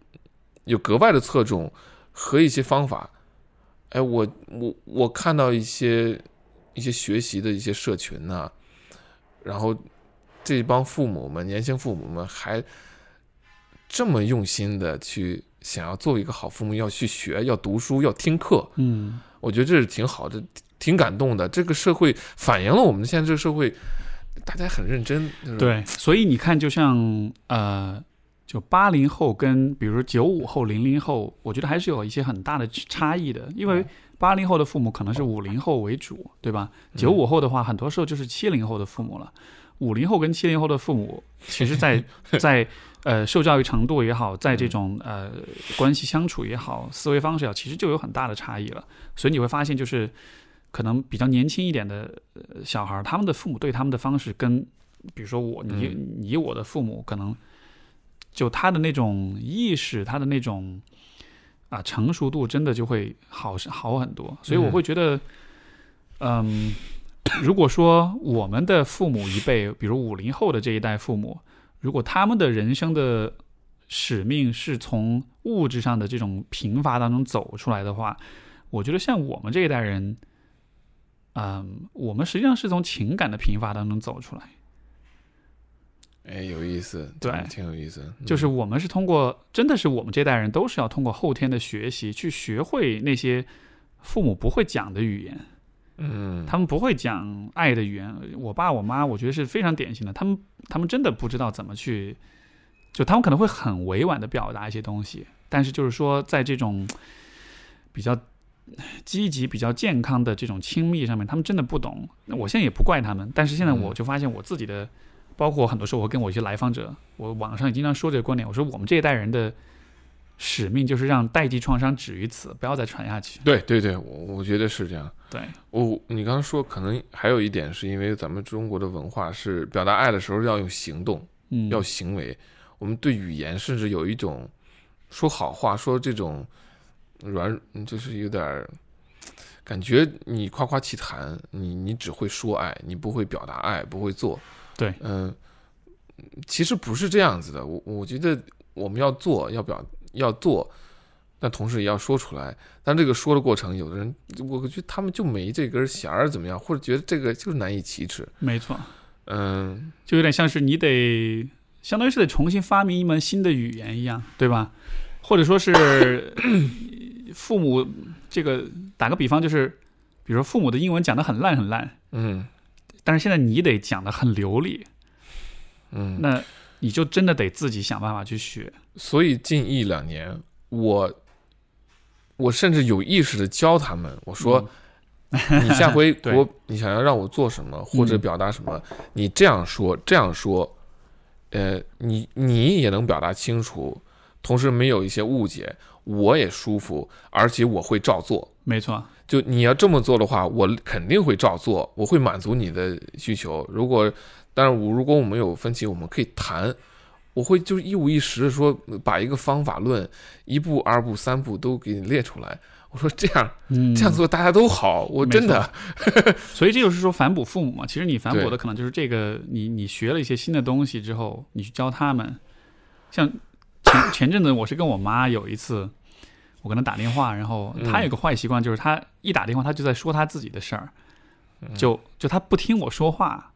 有格外的侧重和一些方法。哎，我我我看到一些一些学习的一些社群呐、然后这帮父母们、年轻父母们还这么用心的去想要做一个好父母，要去学，要读书，要听课。嗯，我觉得这是挺好的，挺感动的。这个社会反映了我们现在这个社会，大家很认真。就是、对，所以你看，就像呃，就八零后跟比如说九五后、零零后，我觉得还是有一些很大的差异的，因为八零后的父母可能是五零后为主，对吧？九五后的话，很多时候就是七零后的父母了。五零后跟七零后的父母，其实在 在呃受教育程度也好，在这种呃关系相处也好，思维方式也好，其实就有很大的差异了。所以你会发现，就是可能比较年轻一点的呃小孩，他们的父母对他们的方式跟，比如说我你你我的父母，可能就他的那种意识，他的那种啊成熟度，真的就会好好很多。所以我会觉得，嗯，如果说我们的父母一辈，比如五零后的这一代父母，如果他们的人生的使命是从物质上的这种贫乏当中走出来的话，我觉得像我们这一代人，嗯，我们实际上是从情感的贫乏当中走出来。哎，有意思，对挺挺有意思。嗯就是我们是通过，真的是我们这代人都是要通过后天的学习去学会那些父母不会讲的语言，嗯，他们不会讲爱的语言。我爸我妈，我觉得是非常典型的，他们他们真的不知道怎么去，就他们可能会很委婉的表达一些东西，但是就是说在这种比较积极、比较健康的这种亲密上面，他们真的不懂。那我现在也不怪他们，但是现在嗯我就发现我自己的。包括很多时候，我跟我一些来访者，我网上也经常说这个观点，我说我们这一代人的使命就是让代际创伤止于此，不要再传下去。对对对，我我觉得是这样。对，我你刚刚说，可能还有一点是因为咱们中国的文化是表达爱的时候要用行动，嗯，要行为。我们对语言甚至有一种说好话，说这种软，就是有点感觉你夸夸其谈，你你只会说爱，你不会表达爱，不会做。对，嗯，其实不是这样子的。我我觉得我们要做，要表要做，但同时也要说出来。但这个说的过程，有的人我觉得他们就没这根弦儿，怎么样？或者觉得这个就是难以启齿。没错，嗯，就有点像是你得，相当于是得重新发明一门新的语言一样，对吧？或者说是 父母这个打个比方，就是比如说父母的英文讲的很烂很烂，嗯但是现在你得讲的很流利，嗯，那你就真的得自己想办法去学。所以近一两年，我我甚至有意识的教他们，我说。你下回 对我你想要让我做什么或者表达什么，你这样说这样说，呃，你你也能表达清楚，同时没有一些误解，我也舒服，而且我会照做。没错，就你要这么做的话，我肯定会照做，我会满足你的需求。如果，但是我如果我们有分歧，我们可以谈。我会就是一五一十的说，把一个方法论一步、二步、三步都给你列出来。我说这样嗯，这样做大家都好，我真的 所以这就是说反哺父母嘛。其实你反哺的可能就是这个，你你学了一些新的东西之后，你去教他们。像前前阵子我是跟我妈有一次，我跟她打电话，然后她有个坏习惯，就是她一打电话，她就在说她自己的事儿，就就她不听我说话。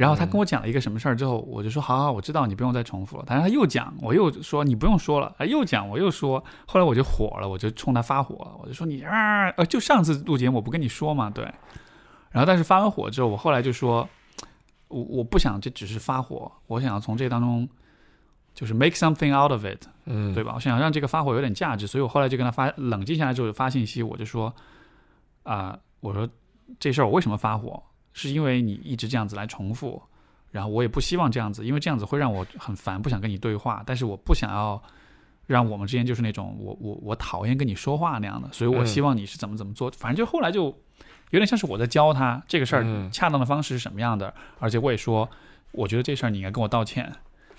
然后他跟我讲了一个什么事儿之后，我就说好好，我知道你不用再重复了。但是他又讲，我又说你不用说了，他又讲我又说，后来我就火了，我就冲他发火，我就说你啊，呃，就上次录节目我不跟你说嘛，对。然后但是发完火之后，我后来就说，我我不想这只是发火，我想要从这当中就是 make something out of it，嗯，对吧？我想让这个发火有点价值，所以我后来就跟他发冷静下来之后就发信息，我就说啊、我说这事儿我为什么发火，是因为你一直这样子来重复，然后我也不希望这样子，因为这样子会让我很烦，不想跟你对话，但是我不想要让我们之间就是那种我我我讨厌跟你说话那样的，所以我嗯。希望你是怎么怎么做，反正就后来就有点像是我在教他这个事儿嗯。恰当的方式是什么样的，而且我也说，我觉得这事儿你应该跟我道歉，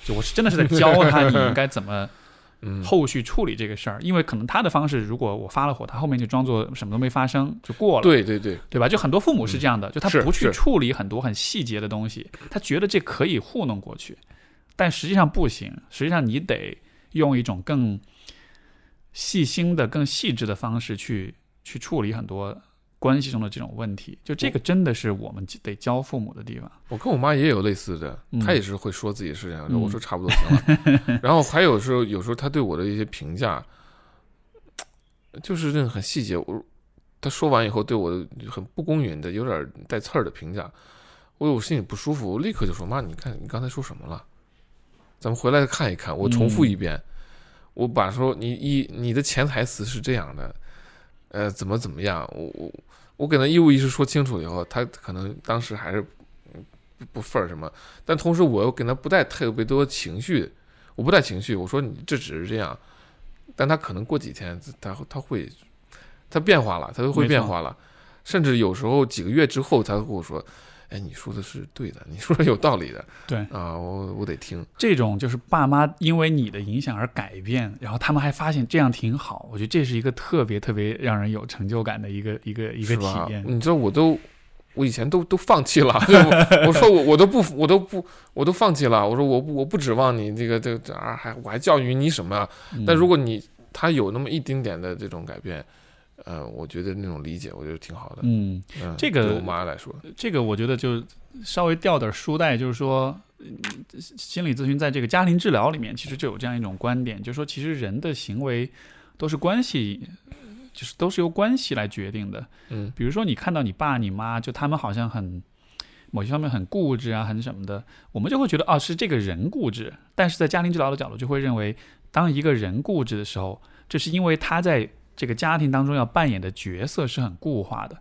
就我是真的是在教他你应该怎么。嗯，后续处理这个事儿，因为可能他的方式，如果我发了火，他后面就装作什么都没发生就过了，对对对，对吧？就很多父母是这样的，就他不去处理很多很细节的东西，他觉得这可以糊弄过去，但实际上不行，实际上你得用一种更细心的、更细致的方式去去处理很多关系中的这种问题。就这个真的是我们得教父母的地方。我跟我妈也有类似的，嗯她也是会说自己的事情，嗯我说差不多行了。然后还有时候，有时候她对我的一些评价，就是那种很细节。我她说完以后对我很不公允的、有点带刺儿的评价，我我心里不舒服，我立刻就说：“妈，你看你刚才说什么了？咱们回来看一看。”我重复一遍，我把说你一你的潜台词是这样的，呃，怎么怎么样？我我我给他一五一十说清楚了以后，他可能当时还是嗯不不忿儿什么，但同时我又给他不带特别多情绪，我不带情绪，我说你这只是这样，但他可能过几天他他会他变化了，他都会变化了，甚至有时候几个月之后，他会跟我说。哎，你说的是对的，你说的有道理的 对，啊，我我得听。这种就是爸妈因为你的影响而改变，然后他们还发现这样挺好，我觉得这是一个特别特别让人有成就感的一个一个一个体验。你知道，我都我以前都都放弃了，我我说我我都不我都不我都放弃了。我说我不我不指望你这个这个这啊还我还教育你什么啊？嗯但如果你他有那么一丁点的这种改变，呃，我觉得那种理解，我觉得挺好的。嗯，嗯，这个对我妈来说，这个我觉得就稍微掉点书袋，就是说，嗯心理咨询在这个家庭治疗里面，其实就有这样一种观点，就是说，其实人的行为都是关系，就是都是由关系来决定的。嗯比如说，你看到你爸你妈，就他们好像很某些方面很固执啊，很什么的，我们就会觉得啊，是这个人固执。但是在家庭治疗的角度，就会认为，当一个人固执的时候，这是因为他在这个家庭当中要扮演的角色是很固化的，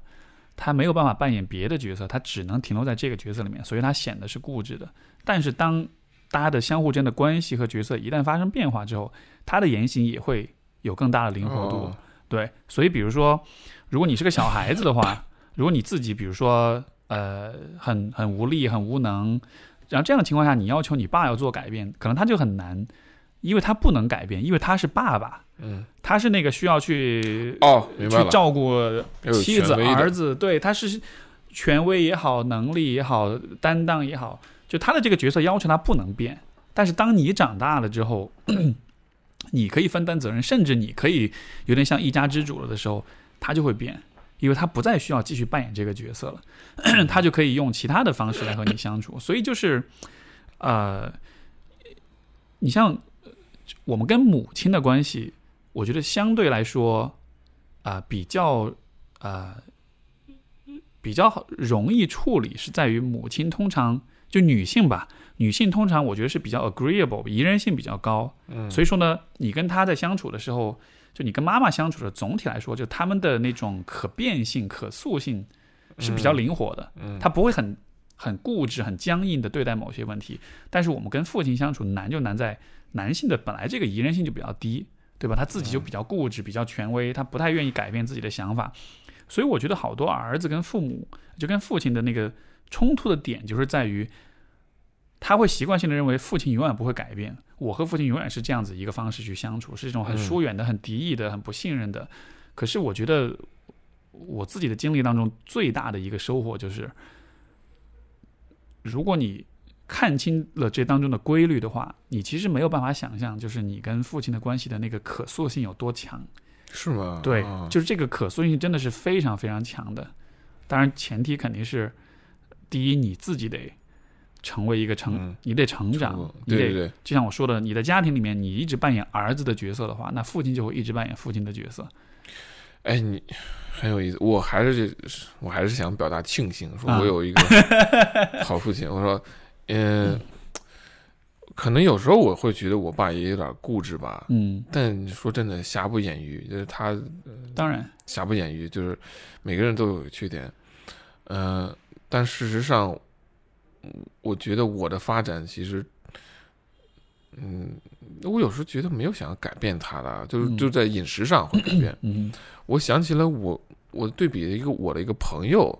他没有办法扮演别的角色，他只能停留在这个角色里面，所以他显得是固执的。但是当大家的相互间的关系和角色一旦发生变化之后，他的言行也会有更大的灵活度。哦对，所以比如说，如果你是个小孩子的话，如果你自己比如说呃很很无力、很无能，然后这样的情况下，你要求你爸要做改变，可能他就很难，因为他不能改变，因为他是爸爸，嗯，他是那个需要去哦，明白了，去照顾妻子、儿子，对，他是权威也好，能力也好，担当也好，就他的这个角色要求他不能变。但是当你长大了之后，你可以分担责任，甚至你可以有点像一家之主了的时候，他就会变，因为他不再需要继续扮演这个角色了，他就可以用其他的方式来和你相处。所以就是，呃，你像呃我们跟母亲的关系，我觉得相对来说啊、比较啊、比较好容易处理，是在于母亲通常就女性吧，女性通常我觉得是比较 agreeable，宜人性比较高。嗯，所以说呢，你跟她在相处的时候，就你跟妈妈相处的，总体来说，就他们的那种可变性、可塑性是比较灵活的，嗯她不会很很固执、很僵硬的对待某些问题。但是我们跟父亲相处难就难在男性的本来这个宜人性就比较低，对吧？他自己就比较固执、比较权威，他不太愿意改变自己的想法。所以我觉得好多儿子跟父母就跟父亲的那个冲突的点，就是在于他会习惯性的认为父亲永远不会改变，我和父亲永远是这样子一个方式去相处，是一种很嗯疏远的、很敌意的、很不信任的。可是我觉得我自己的经历当中最大的一个收获就是，如果你看清了这当中的规律的话，你其实没有办法想象，就是你跟父亲的关系的那个可塑性有多强。是吗？对，啊就是这个可塑性真的是非常非常强的。当然，前提肯定是，第一你自己得成为一个成，嗯你得成长，对对对，就像我说的，你的家庭里面你一直扮演儿子的角色的话，那父亲就会一直扮演父亲的角色。哎，你很有意思，我还是我还是想表达庆幸，说啊我有一个 好父亲。我说，嗯，可能有时候我会觉得我爸也有点固执吧，嗯，但说真的，瑕不掩瑜，就是他当然，瑕不掩瑜，就是每个人都有缺点，呃，但事实上，我觉得我的发展其实，嗯，我有时候觉得没有想要改变他的，就是嗯。就在饮食上会改变。嗯 我想起了我我对比了一个我的一个朋友，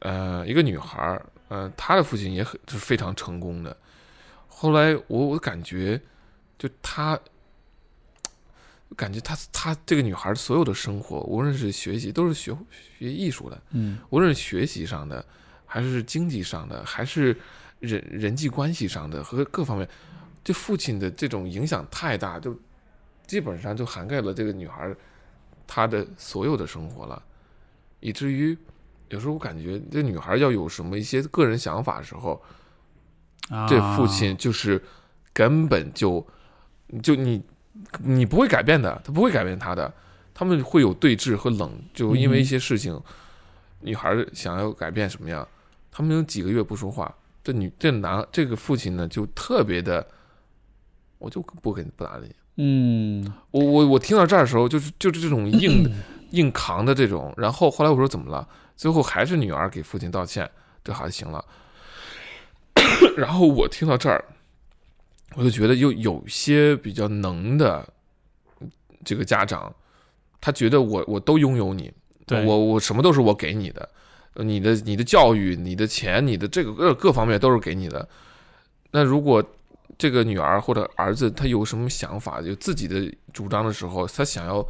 呃，一个女孩儿，呃，他的父亲也很是非常成功的。后来我我感觉，就他，感觉他他这个女孩儿所有的生活，无论是学习，都是学学艺术的，嗯无论是学习上的，还是经济上的，还是人人际关系上的和各方面，对父亲的这种影响太大，就基本上就涵盖了这个女孩儿她的所有的生活了，以至于有时候我感觉这女孩要有什么一些个人想法的时候，啊，这父亲就是根本就就你你不会改变的，他不会改变他的，他们会有对峙和冷，就因为一些事情，女孩想要改变什么样，他们有几个月不说话，这女这男这个父亲呢就特别的，我就不跟不搭理你。嗯我我我听到这儿的时候，就是就是这种硬的 硬扛的这种，然后后来我说怎么了？最后还是女儿给父亲道歉，这还行了。然后我听到这儿，我就觉得又有些比较能的这个家长，他觉得我我都拥有你，对我我什么都是我给你的，呃你的你的教育、你的钱、你的这个各各方面都是给你的。那如果这个女儿或者儿子他有什么想法，有自己的主张的时候，他想要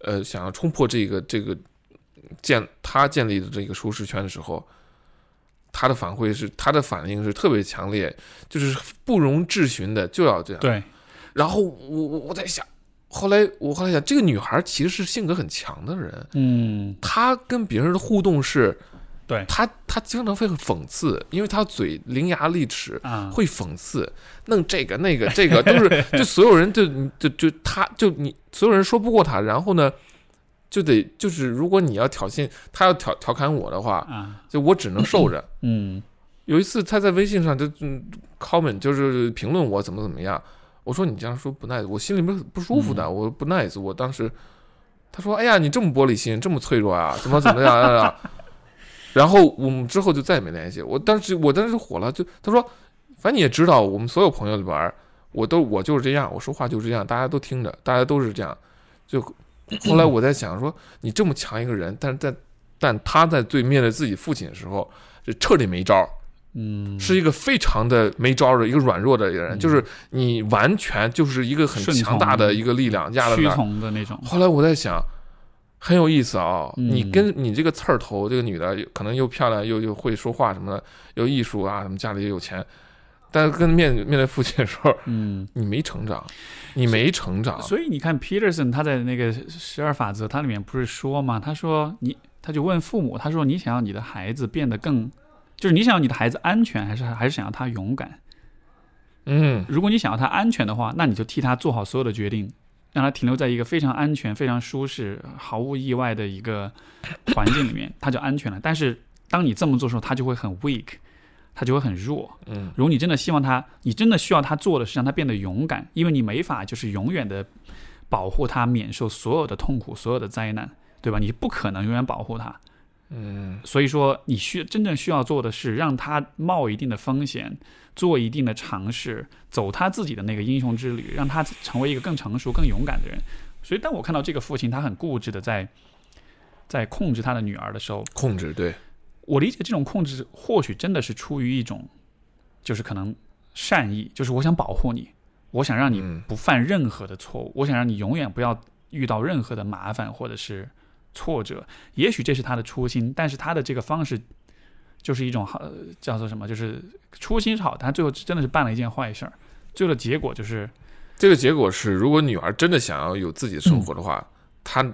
呃想要冲破这个这个建他建立的这个舒适圈的时候，他的反馈是他的反应是特别强烈，就是不容置询的就要这样。对，然后我我我在想，后来我后来想，这个女孩其实是性格很强的人，嗯她跟别人的互动是，对她她经常会讽刺，因为她嘴伶牙俐齿，啊，会讽刺，弄这个那个这个都是，就所有人就就就他就你所有人说不过他，然后呢，就得就是如果你要挑衅他要调调侃我的话，啊，就我只能受着。嗯有一次他在微信上就嗯 comment 就是评论我怎么怎么样，我说你这样说不 nice，我心里面不舒服的，嗯我不 nice，我当时他说哎呀你这么玻璃心，这么脆弱啊，怎么怎么样啊呀、然后我们之后就再也没联系。我当时我当时火了，就他说，反正你也知道，我们所有朋友里边儿，我都我就是这样，我说话就是这样，大家都听着，大家都是这样。就后来我在想说，你这么强一个人，但是在但他在对面对自己父亲的时候，是彻底没招儿，嗯，是一个非常的没招儿的一个软弱的一个人，嗯就是你完全就是一个很强大的一个力量压在屈那儿。从的那种。后来我在想，很有意思啊、嗯。你跟你这个刺儿头这个女的，可能又漂亮又又会说话什么的，又艺术啊，什么家里又有钱，但是跟面面对父亲的时候，嗯，你没成长，你没成长。所以你看，Peterson 他在那个十二法则，他里面不是说嘛？他说你，他就问父母，他说你想要你的孩子变得更，就是你想要你的孩子安全，还是还是想要他勇敢？嗯如果你想要他安全的话，那你就替他做好所有的决定，让他停留在一个非常安全、非常舒适、毫无意外的一个环境里面，他就安全了。但是当你这么做的时候，他就会很 weak，他就会很弱。嗯如果你真的希望他，你真的需要他做的是让他变得勇敢，因为你没法就是永远的保护他免受所有的痛苦、所有的灾难，对吧？你不可能永远保护他。嗯所以说，你需真正需要做的是让他冒一定的风险，做一定的尝试，走他自己的那个英雄之旅，让他成为一个更成熟、更勇敢的人。所以，当我看到这个父亲他很固执的在在控制他的女儿的时候，控制对，我理解这种控制或许真的是出于一种，就是可能善意，就是我想保护你，我想让你嗯不犯任何的错误，我想让你永远不要遇到任何的麻烦或者是挫折。也许这是他的初心，但是他的这个方式就是一种好呃叫做什么，就是初心是好，他最后真的是办了一件坏事儿，最后的结果就是这个结果是，如果女儿真的想要有自己的生活的话，她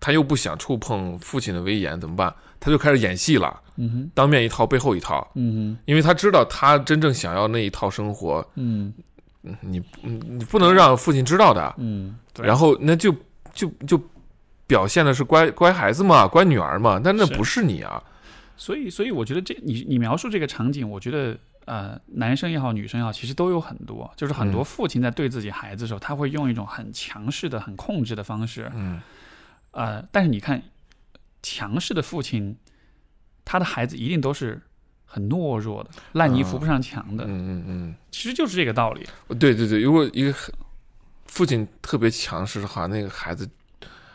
她又不想触碰父亲的威严，怎么办？她就开始演戏了，嗯哼。当面一套，背后一套，嗯哼。因为他知道他真正想要那一套生活，嗯。你你你不能让父亲知道的，嗯，对。然后那就就就表现的是乖乖孩子嘛，乖女儿嘛，但那不是你啊，所以，所以我觉得这你你描述这个场景，我觉得呃，男生也好，女生也好，其实都有很多，就是很多嗯。父亲在对自己孩子的时候，他会用一种很强势的、很控制的方式，嗯。呃，但是你看，强势的父亲，他的孩子一定都是很懦弱的，烂泥扶不上墙的，嗯嗯嗯其实就是这个道理。嗯，对对对，如果一个很父亲特别强势的话，那个孩子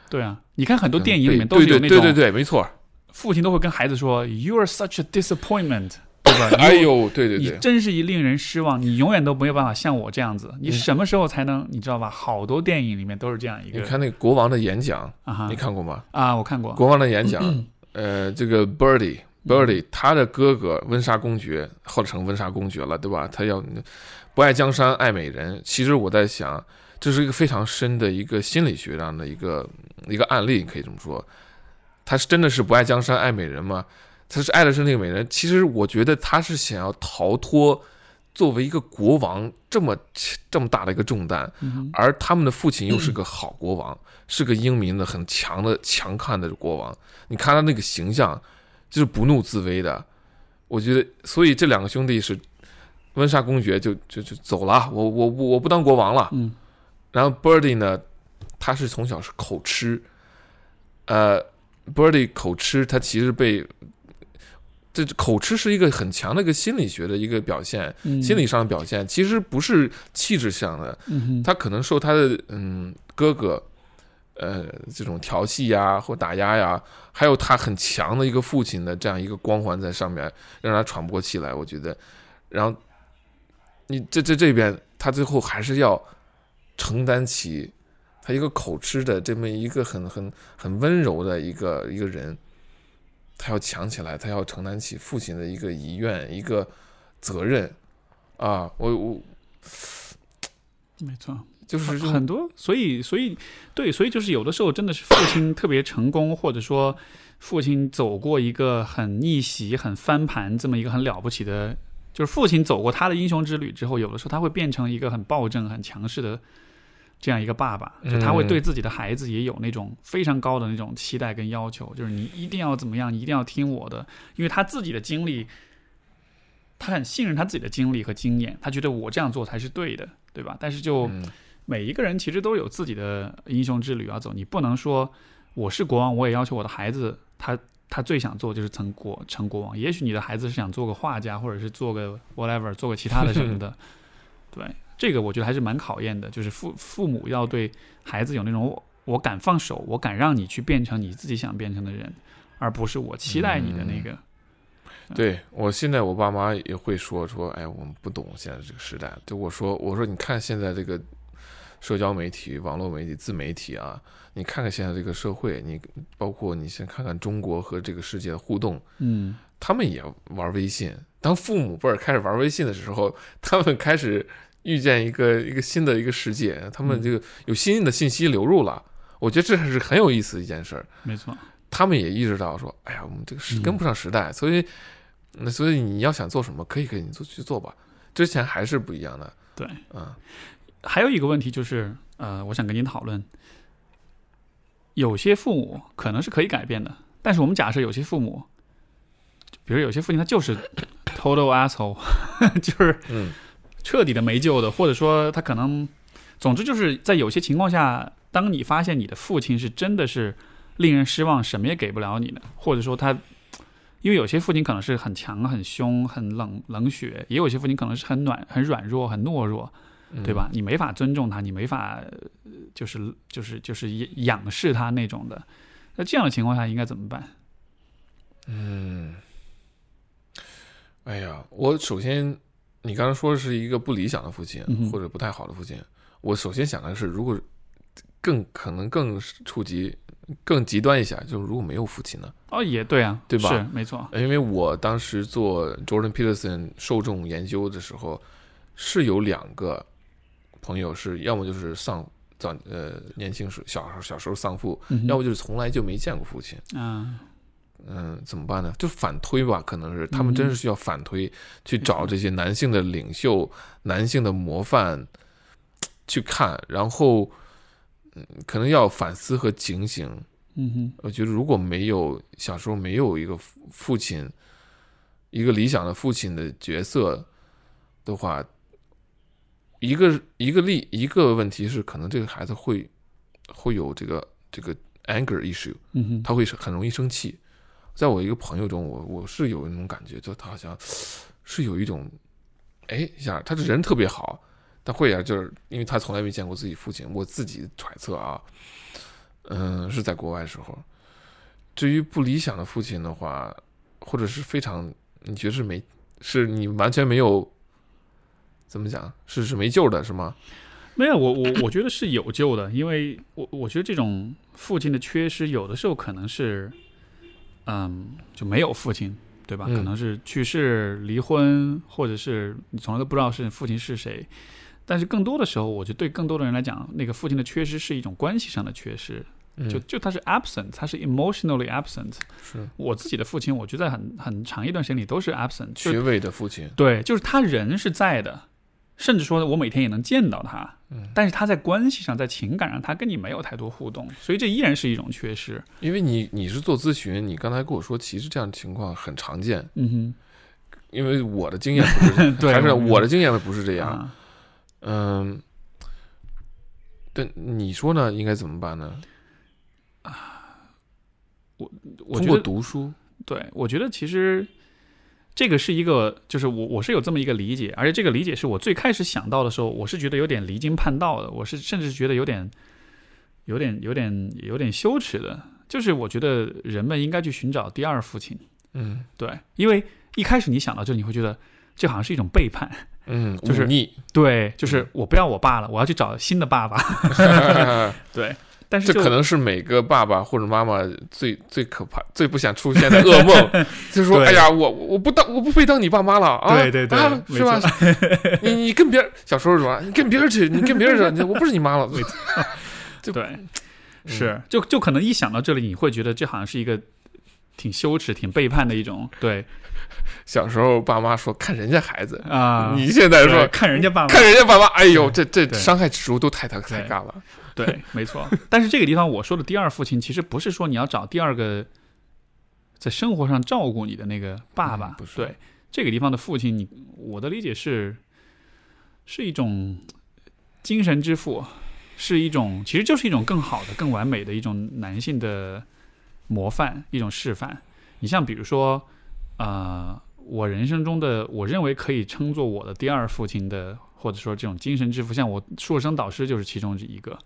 对啊，你看很多电影里面都是有那种对对对对对，没错，父亲都会跟孩子说：“You are such a disappointment。”对吧？哎呦，对对对你，真是一令人失望，你永远都没有办法像我这样子。你嗯什么时候才能？你知道吧？好多电影里面都是这样一个你看那个国王的演讲，你看过吗？啊，我看过。国王的演讲，呃，这个 Birdy Birdy 他的哥哥温莎公爵后来成温莎公爵了，对吧？他要不爱江山爱美人。其实我在想，这是一个非常深的一个心理学上的一个一个案例，你可以这么说。他是真的是不爱江山爱美人吗？他是爱的是那个美人。其实我觉得他是想要逃脱作为一个国王这么这么大的一个重担，嗯而他们的父亲又是个好国王，是个英明的、很强的、强悍的国王。你看他那个形象，就是不怒自威的。我觉得，所以这两个兄弟是温莎公爵就就就走了，我我我我不当国王了。嗯然后 Birdy 呢，他是从小是口吃，呃，Birdy 口吃，他其实被这口吃是一个很强的一个心理学的一个表现，嗯心理上的表现，其实不是气质上的，嗯他可能受他的嗯哥哥，呃这种调戏呀或打压呀，还有他很强的一个父亲的这样一个光环在上面，让他喘不过气来。我觉得，然后你这这这边，他最后还是要承担起他一个口吃的这么一个很很很温柔的一个一个人，他要强起来，他要承担起父亲的一个遗愿一个责任啊！我我没错，就是很多，所以所以对，所以就是有的时候真的是父亲特别成功，或者说父亲走过一个很逆袭、很翻盘这么一个很了不起的，就是父亲走过他的英雄之旅之后，有的时候他会变成一个很暴政、很强势的这样一个爸爸，就他会嗯对自己的孩子也有那种非常高的那种期待跟要求，就是你一定要怎么样，你一定要听我的，因为他自己的经历。他很信任他自己的经历和经验，他觉得我这样做才是对的，对吧？但是就嗯每一个人其实都有自己的英雄之旅要走，你不能说我是国王，我也要求我的孩子，他他最想做就是成国成国王。也许你的孩子是想做个画家，或者是做个 whatever，做个其他的什么的，对，这个我觉得还是蛮考验的，就是父父母要对孩子有那种我我敢放手，我敢让你去变成你自己想变成的人，而不是我期待你的那个。对我现在我爸妈也会说说，哎，我们不懂现在这个时代。就我说我说你看现在这个社交媒体、网络媒体、自媒体啊，你看看现在这个社会，你包括你先看看中国和这个世界的互动，嗯他们也玩微信。当父母辈儿开始玩微信的时候，他们开始遇见一个一个新的一个世界，他们这个有新的信息流入了。我觉得这还是很有意思的一件事儿。没错，他们也意识到说，哎呀，我们这个是嗯跟不上时代，所以那所以你要想做什么，可以可以你做去做吧。之前还是不一样的，对。嗯还有一个问题就是，呃，我想跟您讨论，有些父母可能是可以改变的，但是我们假设有些父母，比如有些父亲他就是 total asshole，就是嗯彻底的没救的，或者说他可能，总之就是在有些情况下，当你发现你的父亲是真的是令人失望，什么也给不了你的，或者说他，因为有些父亲可能是很强、很凶、很冷冷血，也有些父亲可能是很暖、很软弱、很懦弱，嗯对吧？你没法尊重他，你没法呃就是就是就是仰视他那种的。那这样的情况下应该怎么办？嗯，哎呀，我首先你刚才说的是一个不理想的父亲、或者不太好的父亲，我首先想的是，如果更可能更触及更极端一下，就是如果没有父亲呢？哦，也对啊，对吧是没错，因为我当时做 Jordan Peterson 受众研究的时候，是有两个朋友是要么就是丧早呃年轻时小时候小时候丧父，嗯要么就是从来就没见过父亲。啊，嗯，怎么办呢？就反推吧，可能是他们真是需要反推，去找这些男性的领袖、男性的模范去看，然后嗯，可能要反思和警醒。嗯哼，我觉得如果没有小时候没有一个父父亲，一个理想的父亲的角色的话，一个一个例一个问题是，可能这个孩子会会有这个这个 anger issue，嗯哼，他会很容易生气。在我一个朋友中，我我是有那种感觉，就他好像是有一种，哎一下，他这人特别好，但会啊，就是因为他从来没见过自己父亲，我自己揣测啊，嗯，是在国外时候。至于不理想的父亲的话，或者是非常你觉得是没，是你完全没有，怎么讲，是是没救的，是吗？没有，我我我觉得是有救的，因为我我觉得这种父亲的缺失，有的时候可能是，嗯，就没有父亲，对吧？嗯可能是去世、离婚，或者是你从来都不知道是父亲是谁。但是更多的时候，我觉得对更多的人来讲，那个父亲的缺失是一种关系上的缺失，嗯就就他是 absent，他是 emotionally absent。是我自己的父亲，我觉得在很很长一段时间里都是 absent，就是学位的父亲，对，就是他人是在的，甚至说我每天也能见到他，嗯但是他在关系上、在情感上，他跟你没有太多互动，所以这依然是一种缺失。因为你你是做咨询，你刚才跟我说，其实这样的情况很常见。嗯哼因为我的经验不是，对还是我的经验不是这，样。啊，嗯，但你说呢？应该怎么办呢？啊，我我觉得读书，对，我觉得其实这个是一个，就是我我是有这么一个理解，而且这个理解是我最开始想到的时候，我是觉得有点离经叛道的，我是甚至觉得有点、有点、有点、有点羞耻的。就是我觉得人们应该去寻找第二父亲，嗯。对，因为一开始你想到这，你会觉得这好像是一种背叛，嗯，就是忤逆，对，就是我不要我爸了，我要去找新的爸爸，对，但是这可能是每个爸爸或者妈妈最最可怕、最不想出现的噩梦，就是说，对哎呀，我我不当我不配当你爸妈了啊！对对对啊是吧？你你跟别人小时候说，你跟别人去，你跟别人说，你我不是你妈了，对对，是，就就可能一想到这里，你会觉得这好像是一个挺羞耻、挺背叛的一种，对 小时候爸妈说看人家孩子，啊，你现在说看人家爸妈，看人家爸妈，哎呦，这这伤害指数都太太太对高了。对，没错。但是这个地方我说的第二父亲，其实不是说你要找第二个在生活上照顾你的那个爸爸，嗯不是对这个地方的父亲，你我的理解是是一种精神之父，是一种其实就是一种更好的、更完美的一种男性的模范，一种示范。你像比如说，呃，我人生中的我认为可以称作我的第二父亲的，或者说这种精神之父，像我硕士生导师就是其中一个。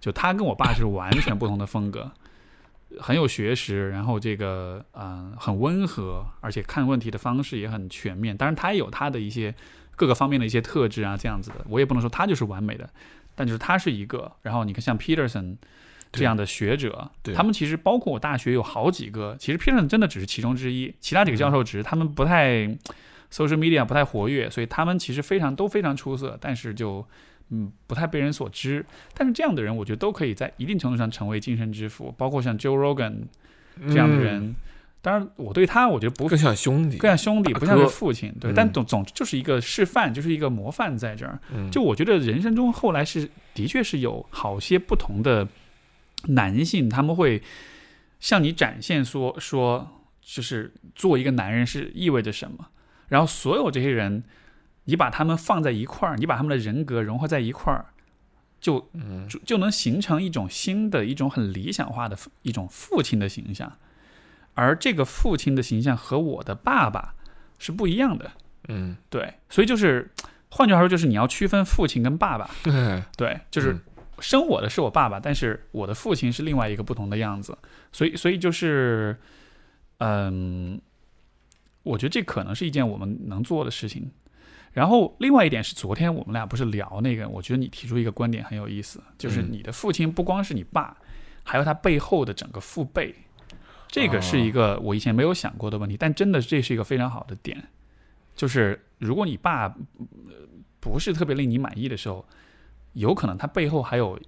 就他跟我爸是完全不同的风格，很有学识，然后这个嗯、呃很温和，而且看问题的方式也很全面。当然，他也有他的一些各个方面的一些特质啊，这样子的。我也不能说他就是完美的，但就是他是一个。然后你看像 Peterson 这样的学者，他们其实包括我大学有好几个，其实 Peterson 真的只是其中之一，其他几个教授只是他们不太 social media 不太活跃，所以他们其实非常都非常出色，但是就嗯不太被人所知。但是这样的人，我觉得都可以在一定程度上成为精神之父，包括像 Joe Rogan 这样的人。当然，我对他我觉得不嗯更像兄弟，更像兄弟，大不像是父亲。对，嗯但总总之就是一个示范，就是一个模范在这儿。嗯就我觉得人生中后来是的确是有好些不同的男性，他们会向你展现说说，就是做一个男人是意味着什么。然后所有这些人，你把他们放在一块儿，你把他们的人格融合在一块儿，就嗯就就能形成一种新的一种很理想化的一种父亲的形象。而这个父亲的形象和我的爸爸是不一样的。嗯，对，所以就是，换句话说，就是你要区分父亲跟爸爸。哎对，就是嗯生我的是我爸爸，但是我的父亲是另外一个不同的样子。所以，所以就是，嗯，我觉得这可能是一件我们能做的事情。然后，另外一点是，昨天我们俩不是聊那个，我觉得你提出一个观点很有意思，就是嗯你的父亲不光是你爸，还有他背后的整个父辈。这个是一哦个我以前没有想过的问题，但真的这是一个非常好的点，就是如果你爸呃不是特别令你满意的时候，有可能他背后还有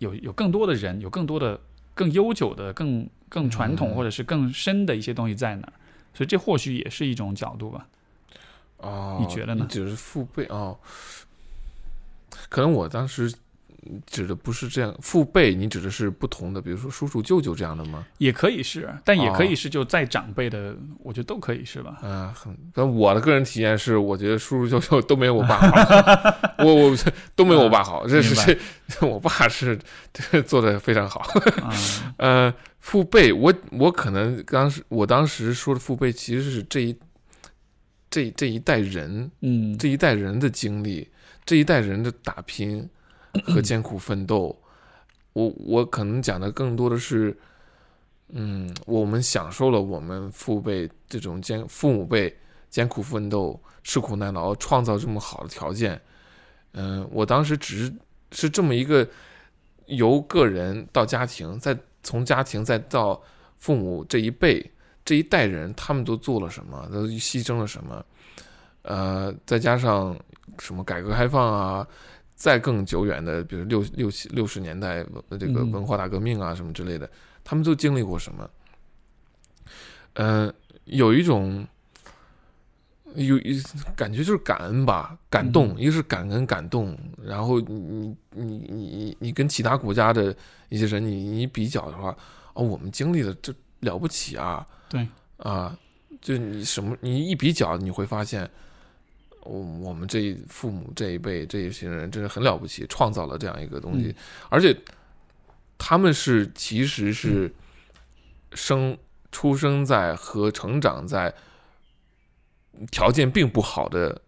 有有更多的人，有更多的更悠久的、更更传统嗯或者是更深的一些东西在那儿，所以这或许也是一种角度吧。哦，你觉得呢你指的是父辈哦，可能我当时指的不是这样，父辈你指的是不同的，比如说叔叔、舅舅这样的吗？也可以是，但也可以哦是就再长辈的，我觉得都可以是吧？啊，很，但我的个人体验是，我觉得叔叔舅舅都没有我爸好，我我都没有我爸好，这是我爸是这做的非常好。嗯 呃，父辈，我我可能当时我当时说的父辈，其实是这一这这一代人嗯这一代人的经历，这一代人的打拼和 艰苦奋斗，我我可能讲的更多的是，嗯，我们享受了我们父辈这种艰父母辈艰苦奋斗、吃苦耐劳，创造这么好的条件。嗯、我当时只是是这么一个由个人到家庭，再从家庭再到父母这一辈这一代人，他们都做了什么，都牺牲了什么。呃，再加上什么改革开放啊，再更久远的，比如六六七六十年代呃这个嗯文化大革命啊什么之类的，他们都经历过什么？嗯、有一种有一感觉就是感恩吧，感动，嗯一个是感恩感动，然后你你你你你跟其他国家的一些人你你比较的话，哦，我们经历的这了不起啊，对啊，就你什么你一比较，你会发现，我我们这一父母这一辈这一些人真是很了不起，创造了这样一个东西，嗯而且他们是其实是生出生在和成长在条件并不好的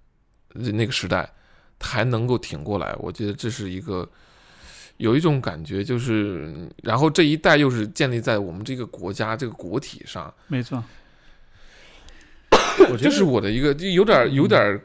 那个时代，还能够挺过来，我觉得这是一个。有一种感觉，就是，然后这一代又是建立在我们这个国家这个国体上，没错。我觉得这是我的一个，就有点有点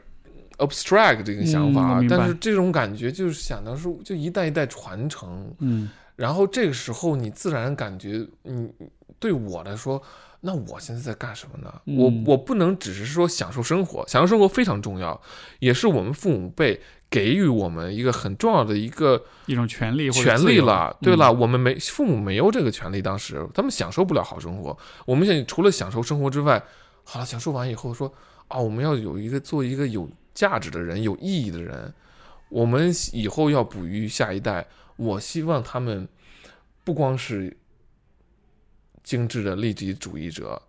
abstract 这个想法，但是这种感觉就是想到是就一代一代传承，嗯。然后这个时候你自然感觉，嗯，对我来说，那我现在在干什么呢？嗯。我我不能只是说享受生活，享受生活非常重要，也是我们父母辈给予我们一个很重要的一个一种权利权利了。对嗯了，我们没父母没有这个权利，当时他们享受不了好生活。我们现在除了享受生活之外，好了，享受完以后说啊，我们要有一个做一个有价值的人，有意义的人。我们以后要哺育下一代，我希望他们不光是精致的利己主义者，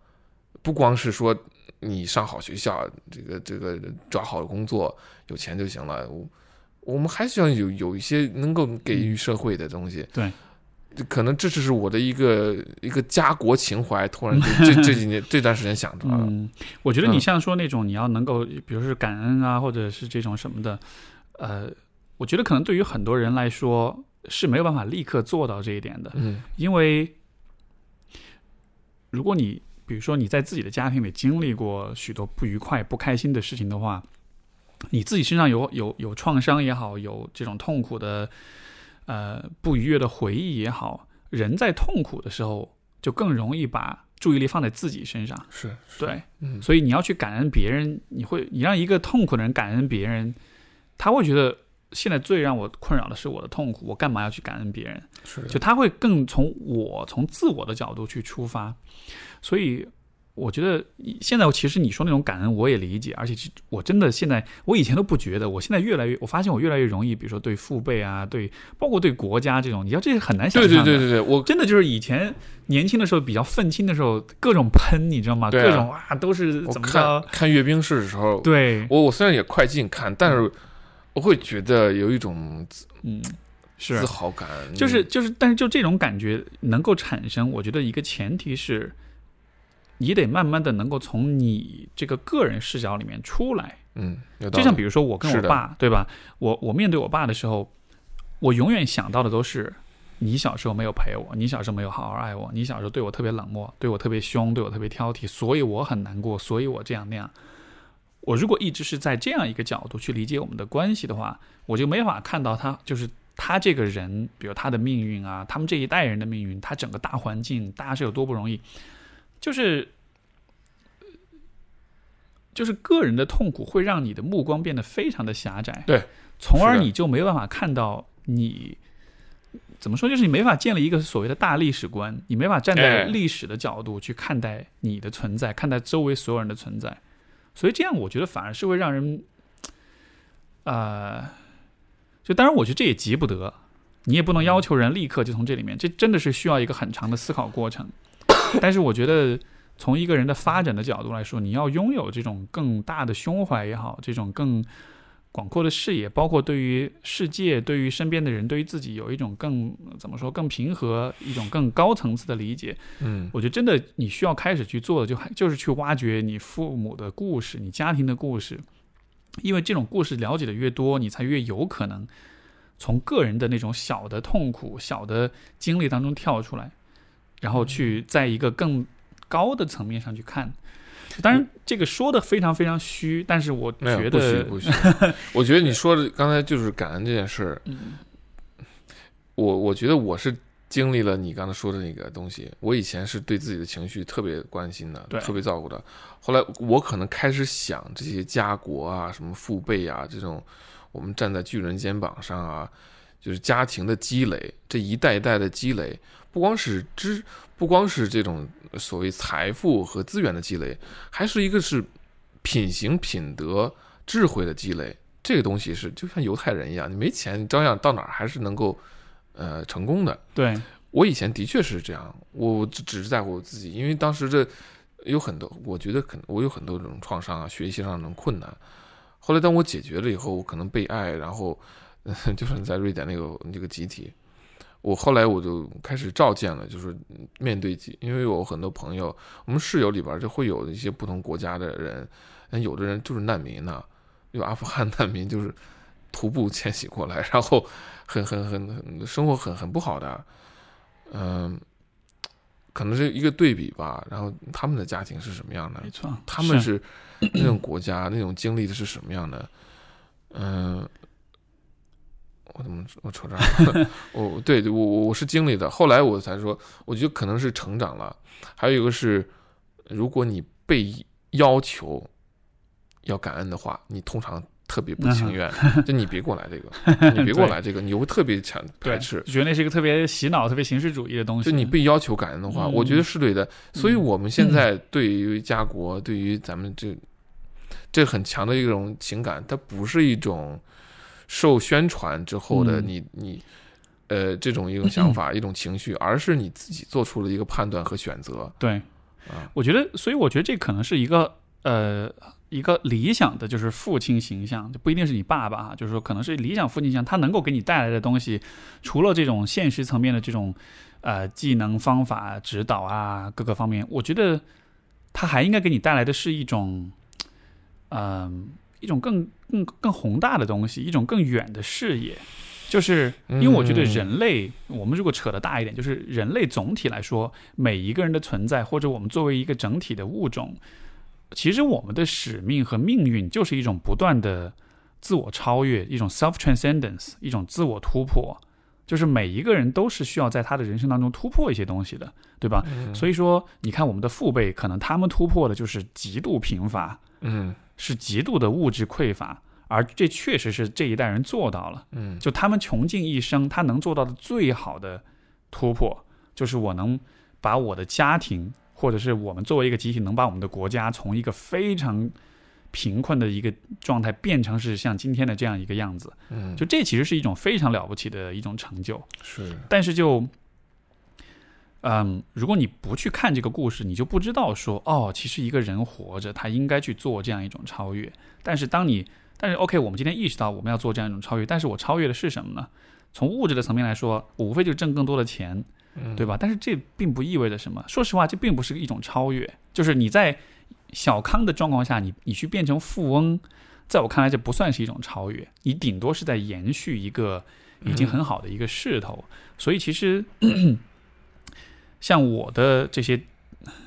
不光是说你上好学校，这个这个找好工作，有钱就行了。我我们还需要有有一些能够给予社会的东西。对，可能这就是我的一个一个家国情怀，突然 这这这几年这段时间想到了。嗯，我觉得你嗯像说那种你要能够，比如是感恩啊，或者是这种什么的，呃，我觉得可能对于很多人来说是没有办法立刻做到这一点的，嗯因为如果你比如说你在自己的家庭里经历过许多不愉快、不开心的事情的话，你自己身上有有有创伤也好，有这种痛苦的呃不愉悦的回忆也好，人在痛苦的时候就更容易把注意力放在自己身上。是，对，嗯。所以你要去感恩别人，你会你让一个痛苦的人感恩别人，他会觉得现在最让我困扰的是我的痛苦，我干嘛要去感恩别人？是。就他会更从我从自我的角度去出发，所以我觉得现在其实你说那种感恩我也理解，而且我真的现在我以前都不觉得，我现在越来越我发现我越来越容易，比如说对父辈啊，对包括对国家这种，你知道这是很难想象的。对对对对，我真的就是以前年轻的时候比较愤青的时候，各种喷，你知道吗？各种啊都是怎么着？看阅兵式的时候，对，我我虽然也快进看，但是我会觉得有一种嗯，是自，豪感，就是就是，但是就这种感觉能够产生，我觉得一个前提是，你得慢慢的能够从你这个个人视角里面出来。嗯，就像比如说我跟我爸，对吧？我我面对我爸的时候，我永远想到的都是你小时候没有陪我，你小时候没有好好爱我，你小时候对我特别冷漠，对我特别凶，对我特别挑剔，所以我很难过，所以我这样那样。我如果一直是在这样一个角度去理解我们的关系的话，我就没法看到他就是他这个人，比如他的命运啊，他们这一代人的命运，他整个大环境，大家是有多不容易，就是就是个人的痛苦会让你的目光变得非常的狭窄，对，从而你就没有办法看到你怎么说，就是你没法建立一个所谓的大历史观，你没法站在哎历史的角度去看待你的存在，看待周围所有人的存在，所以这样我觉得反而是会让人，呃，就当然我觉得这也急不得，你也不能要求人立刻就从这里面，这真的是需要一个很长的思考过程。但是我觉得，从一个人的发展的角度来说，你要拥有这种更大的胸怀也好，这种更广阔的视野，包括对于世界、对于身边的人、对于自己有一种更怎么说更平和、一种更高层次的理解。嗯我觉得真的你需要开始去做的，就还就是去挖掘你父母的故事、你家庭的故事，因为这种故事了解的越多，你才越有可能从个人的那种小的痛苦、小的经历当中跳出来，然后去在一个更高的层面上去看。当然，这个说的非常非常虚，但是我觉得，不虚不 虚，我觉得你说的刚才就是感恩这件事儿，嗯我我觉得我是经历了你刚才说的那个东西。我以前是对自己的情绪特别关心的，对特别照顾的。后来我可能开始想这些家国啊、什么父辈啊这种，我们站在巨人肩膀上啊，就是家庭的积累，这一代一代的积累，不光是知，不光是这种所谓财富和资源的积累，还是一个是品行、品德、智慧的积累。这个东西是就像犹太人一样，你没钱，你照样到哪儿还是能够呃成功的。对，我以前的确是这样，我我只只是在乎我自己，因为当时这有很多，我觉得可能我有很多这种创伤啊，学习上的困难。后来当我解决了以后，我可能被爱，然后、呃、就是在瑞典那个那个集体，我后来我就开始照见了，就是面对集，因为有很多朋友，我们室友里边就会有一些不同国家的人，嗯有的人就是难民呐、有阿富汗难民就是徒步迁徙过来，然后很很很很生活很很不好的，嗯、可能是一个对比吧。然后他们的家庭是什么样的没？错，他们是那种国家那种经历的是什么样的？嗯、我怎么我扯这儿？我对对我我我是经历的，后来我才说，我觉得可能是成长了。还有一个是，如果你被要求要感恩的话，你通常特别不情愿，就你别给我 来这个，你别给我来这个，你会特别强排对，斥。觉得那是一个特别洗脑、特别形式主义的东西。就你被要求感恩的话，嗯我觉得是对的。所以我们现在对于家国，对于咱们这这很强的一种情感，它不是一种受宣传之后的嗯你你呃这种一种想法、一种情绪，而是你自己做出了一个判断和选择。对啊，我觉得，所以我觉得这可能是一个呃一个理想的就是父亲形象，就不一定是你爸爸啊，就是说可能是理想父亲形象，他能够给你带来的东西，除了这种现实层面的这种呃技能、方法、指导啊各个方面，我觉得他还应该给你带来的是一种，嗯、一种更更更宏大的东西，一种更远的视野。就是因为我觉得嗯人类，我们如果扯得大一点，就是人类总体来说，每一个人的存在，或者我们作为一个整体的物种，其实我们的使命和命运就是一种不断的自我超越，一种 self transcendence，一种自我突破。就是每一个人都是需要在他的人生当中突破一些东西的，对吧？所以说，你看我们的父辈，可能他们突破的就是极度贫乏，嗯是极度的物质匮乏，而这确实是这一代人做到了。嗯就他们穷尽一生，他能做到的最好的突破，就是我能把我的家庭，或者是我们作为一个集体，能把我们的国家从一个非常贫困的一个状态变成是像今天的这样一个样子。嗯，就这其实是一种非常了不起的一种成就。是但是就，嗯，如果你不去看这个故事，你就不知道说，哦，其实一个人活着，他应该去做这样一种超越。但是当你，但是 OK，我们今天意识到我们要做这样一种超越，但是我超越的是什么呢？从物质的层面来说，我无非就是挣更多的钱，对吧？但是这并不意味着什么。说实话，这并不是一种超越，就是你在小康的状况下，你你去变成富翁，在我看来，这不算是一种超越，你顶多是在延续一个已经很好的一个势头。所以其实，像我的这些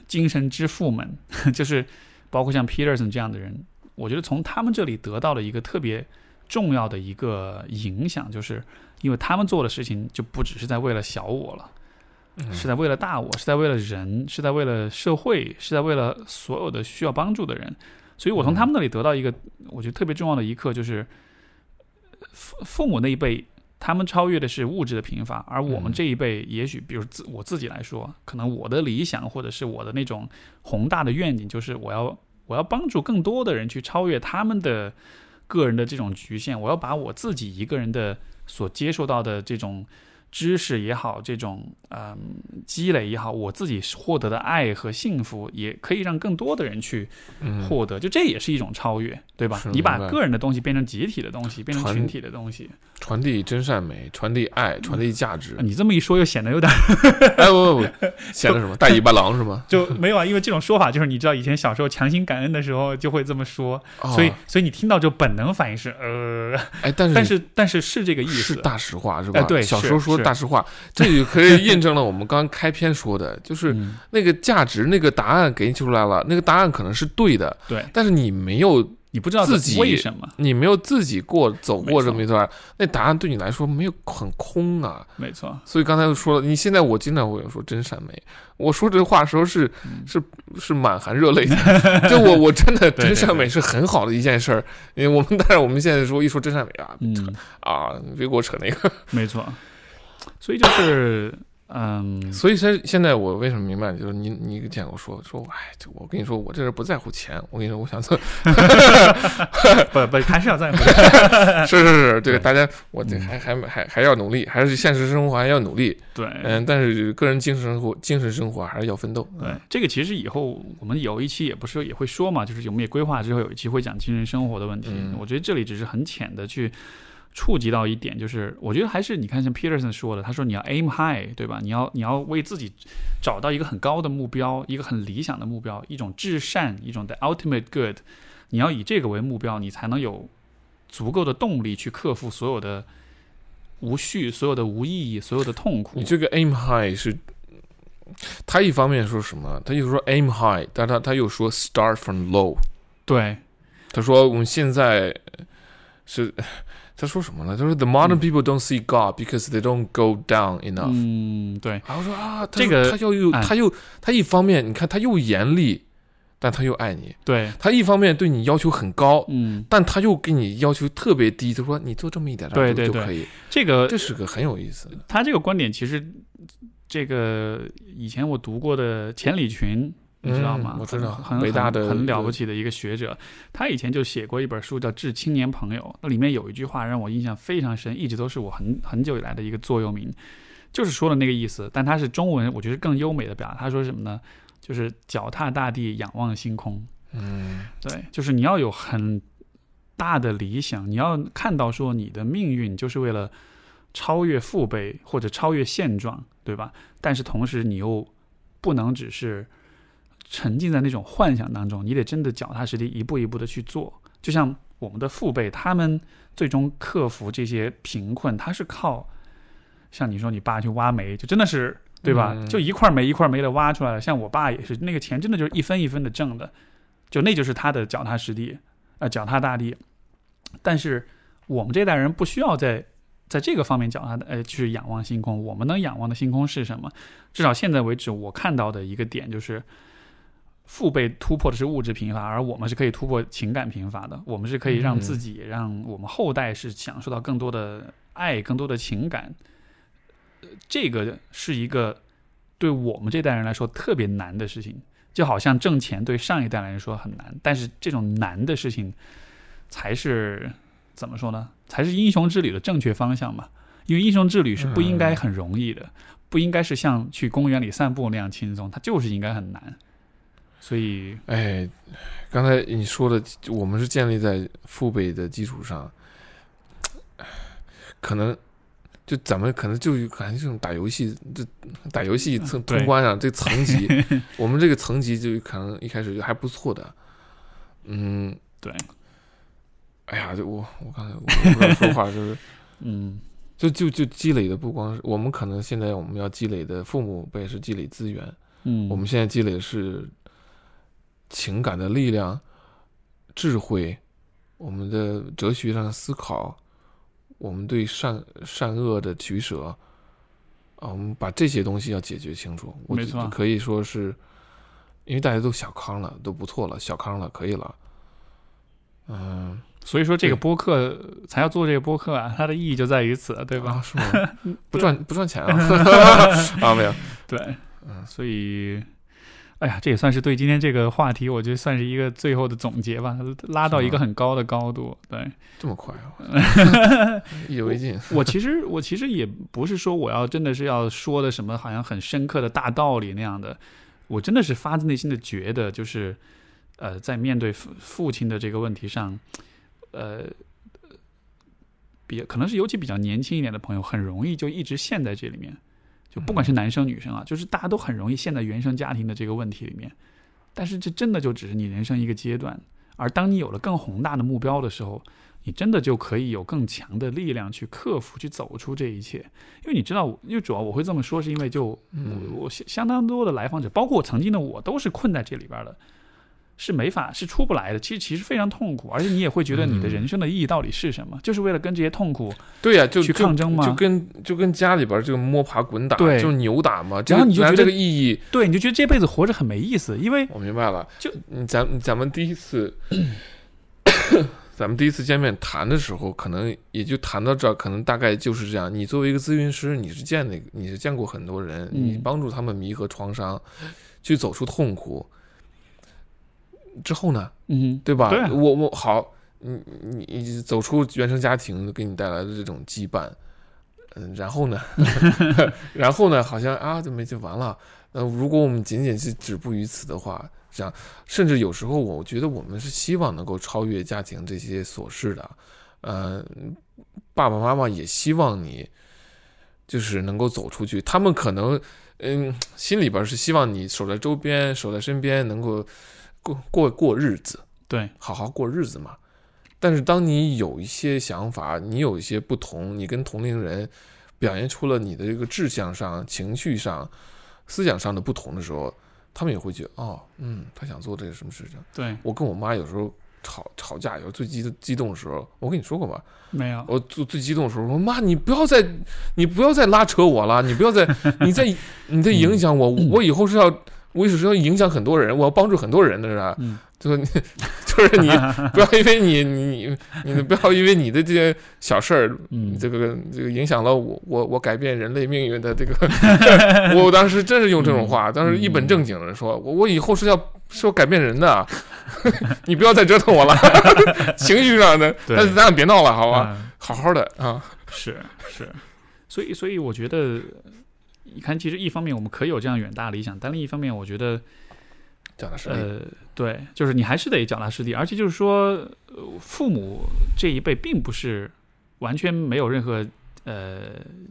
精神之父们，就是包括像 Peterson 这样的人，我觉得从他们这里得到了一个特别重要的一个影响，就是因为他们做的事情就不只是在为了小我了。是在为了大我，是在为了人，是在为了社会，是在为了所有的需要帮助的人。所以我从他们那里得到一个我觉得特别重要的一课，就是父父母那一辈，他们超越的是物质的贫乏，而我们嗯这一辈，也许比如自我自己来说，可能我的理想或者是我的那种宏大的愿景，就是我要我要帮助更多的人去超越他们的个人的这种局限，我要把我自己一个人的所接受到的这种。知识也好，这种嗯积累也好，我自己获得的爱和幸福，也可以让更多的人去嗯获得，就这也是一种超越，对吧？你把个人的东西变成集体的东西，变成群体的东西。传递真善美，传递爱，传递价值。你这么一说，又显得有点 哎不不不，显得什么大尾巴狼是吗？就没有啊，因为这种说法就是你知道，以前小时候强行感恩的时候就会这么说，哦所以所以你听到就本能反应是呃，哎，但是但是但是是这个意是思，大实话是吧？哎对小时候是是说大实话，这也可以 印证了我们刚刚开篇说的，就是嗯。那个价值，那个答案给你出来了，那个答案可能是对的，对。但是你没有，你不知道自己为什么，你没有自己过走过这么一段，那答案对你来说没有很空啊。没错，所以刚才就说了，你现在我经常会说真善美，我说这话的时候是嗯。是是满含热泪的，就我我真的真善美是很好的一件事儿，因为我们但是我们现在说一说真善美啊嗯，啊，别给我扯那个。没错，所以就是嗯，所以现现在我为什么明白，就是你你见我说说，哎，就我跟你说，我这人不在乎钱，我跟你说，我想做，不不还是要在乎的，是是是，这个对大家我这嗯。还还还还要努力，还是现实生活还要努力，对，嗯，但是个人精神生活精神生活还是要奋斗，对，这个其实以后我们有一期也不是也会说嘛，就是我们也规划之后有一期会讲精神生活的问题。嗯。我觉得这里只是很浅的去触及到一点，就是我觉得还是你看像 Peterson 说的，他说你要 aim high，对吧？你要你要为自己找到一个很高的目标，一个很理想的目标，一种至善，一种 the ultimate good，你要以这个为目标，你才能有足够的动力去克服所有的无序、所有的无意义、所有的痛苦你。这个 aim high 是，他一方面说什么？他又说 aim high，但他他又说 start from low。对，他说我们现在是，他说什么呢？他说 the modern 嗯 people don't see God because they don't go down enough。嗯，对，然后说啊，这个他又又哎他又他一方面，你看他又严厉，但他又爱你；对，他一方面对你要求很高，嗯，但他又给你要求特别低。他说你做这么一点对对就可以，这个这是个很有意思。他这个观点其实，这个以前我读过的钱理群，你知道吗？嗯我知道很伟大的很了不起的一个学者。他以前就写过一本书叫《致青年朋友》，那里面有一句话让我印象非常深，一直都是我很很久以来的一个座右铭，就是说的那个意思。但他是中文，我觉得更优美的表达。他说什么呢？就是脚踏大地，仰望星空。嗯对，就是你要有很大的理想，你要看到说你的命运就是为了超越父辈或者超越现状，对吧？但是同时你又不能只是沉浸在那种幻想当中，你得真的脚踏实地，一步一步的去做。就像我们的父辈，他们最终克服这些贫困，他是靠像你说你爸去挖煤，就真的是对吧？嗯就一块煤一块煤的挖出来了。像我爸也是，那个钱真的就是一分一分的挣的，就那就是他的脚踏实地，呃，脚踏大地。但是我们这代人不需要在在这个方面脚踏的，呃，去仰望星空。我们能仰望的星空是什么？至少现在为止，我看到的一个点就是，父辈突破的是物质贫乏，而我们是可以突破情感贫乏的。我们是可以让嗯自己、让我们后代是享受到更多的爱、更多的情感。呃这个是一个对我们这代人来说特别难的事情，就好像挣钱对上一代来说很难，但是这种难的事情才是怎么说呢？才是英雄之旅的正确方向嘛。因为英雄之旅是不应该很容易的，不应该是像去公园里散步那样轻松，它就是应该很难。所以，哎，刚才你说的，我们是建立在父辈的基础上，可能就咱们可能就感觉这种打游戏，这打游戏通通关上这层级，我们这个层级就可能一开始就还不错的，嗯，对，哎呀，就我我刚才我说话就是。嗯，就就就积累的不光是我们可能现在我们要积累的父母辈是积累资源，嗯，我们现在积累的是情感的力量、智慧，我们的哲学上的思考，我们对善善恶的取舍啊，我们把这些东西要解决清楚。我觉没错可以说是，因为大家都小康了，都不错了，小康了，可以了。嗯，所以说这个播客才要做这个播客啊，它的意义就在于此，对吧？啊？是吗？不赚不赚钱啊？啊，没有。对，嗯所以，哎呀，这也算是对今天这个话题，我觉得算是一个最后的总结吧，拉到一个很高的高度。对这么快啊！意犹未尽。我其实我其实也不是说我要真的是要说的什么好像很深刻的大道理那样的，我真的是发自内心的觉得，就是呃，在面对父父亲的这个问题上，呃。比可能是尤其比较年轻一点的朋友，很容易就一直陷在这里面，就不管是男生女生啊，就是大家都很容易陷在原生家庭的这个问题里面。但是这真的就只是你人生一个阶段，而当你有了更宏大的目标的时候，你真的就可以有更强的力量去克服、去走出这一切。因为你知道，因为主要我会这么说，是因为就我相相当多的来访者，包括我曾经的我，都是困在这里边的，是没法是出不来的。其实其实非常痛苦，而且你也会觉得你的嗯人生的意义到底是什么？就是为了跟这些痛苦，对呀、就去抗争吗就就跟就跟家里边这个摸爬滚打，对就是扭打嘛。这然后你就觉得这个意义，对，你就觉得这辈子活着很没意思，因为我明白了。就嗯咱咱们第一次，咱们第一次见面谈的时候，可能也就谈到这儿，可能大概就是这样。你作为一个咨询师，你是见那你是见过很多人，嗯你帮助他们弥合创伤，去走出痛苦。之后呢，嗯，对吧？对啊。我我好，你你你走出原生家庭给你带来的这种羁绊，嗯，然后呢，然后呢，好像啊，怎么就完了。呃，如果我们仅仅是止步于此的话，这样，甚至有时候我觉得我们是希望能够超越家庭这些琐事的，呃，爸爸妈妈也希望你就是能够走出去，他们可能嗯心里边是希望你守在周边，守在身边，能够过过过日子。对，好好过日子嘛。但是当你有一些想法，你有一些不同，你跟同龄人表现出了你的这个志向上、情绪上、思想上的不同的时候，他们也会觉得哦，嗯，他想做这个什么事情。对，我跟我妈有时候吵吵架，有时候最激激动的时候，我跟你说过吧，没有，我最最激动的时候，我说妈，你不要再你不要再拉扯我了，你不要再 你在你在影响我，我以后是要我以后是要影响很多人，我要帮助很多人的是吧？嗯，就是你就是你不要因为你你你你不要因为你的这些小事儿，嗯，这个这个影响了我我我改变人类命运的这个，我当时真是用这种话，当时一本正经的说，我我以后是要是要改变人的，你不要再折腾我了，情绪上的，对但是咱俩别闹了，好吧？嗯。好好的啊，是是，所以所以我觉得，你看，其实一方面我们可以有这样远大理想，但另一方面，我觉得脚踏实地。呃，对，就是你还是得脚踏实地，而且就是说，呃父母这一辈并不是完全没有任何呃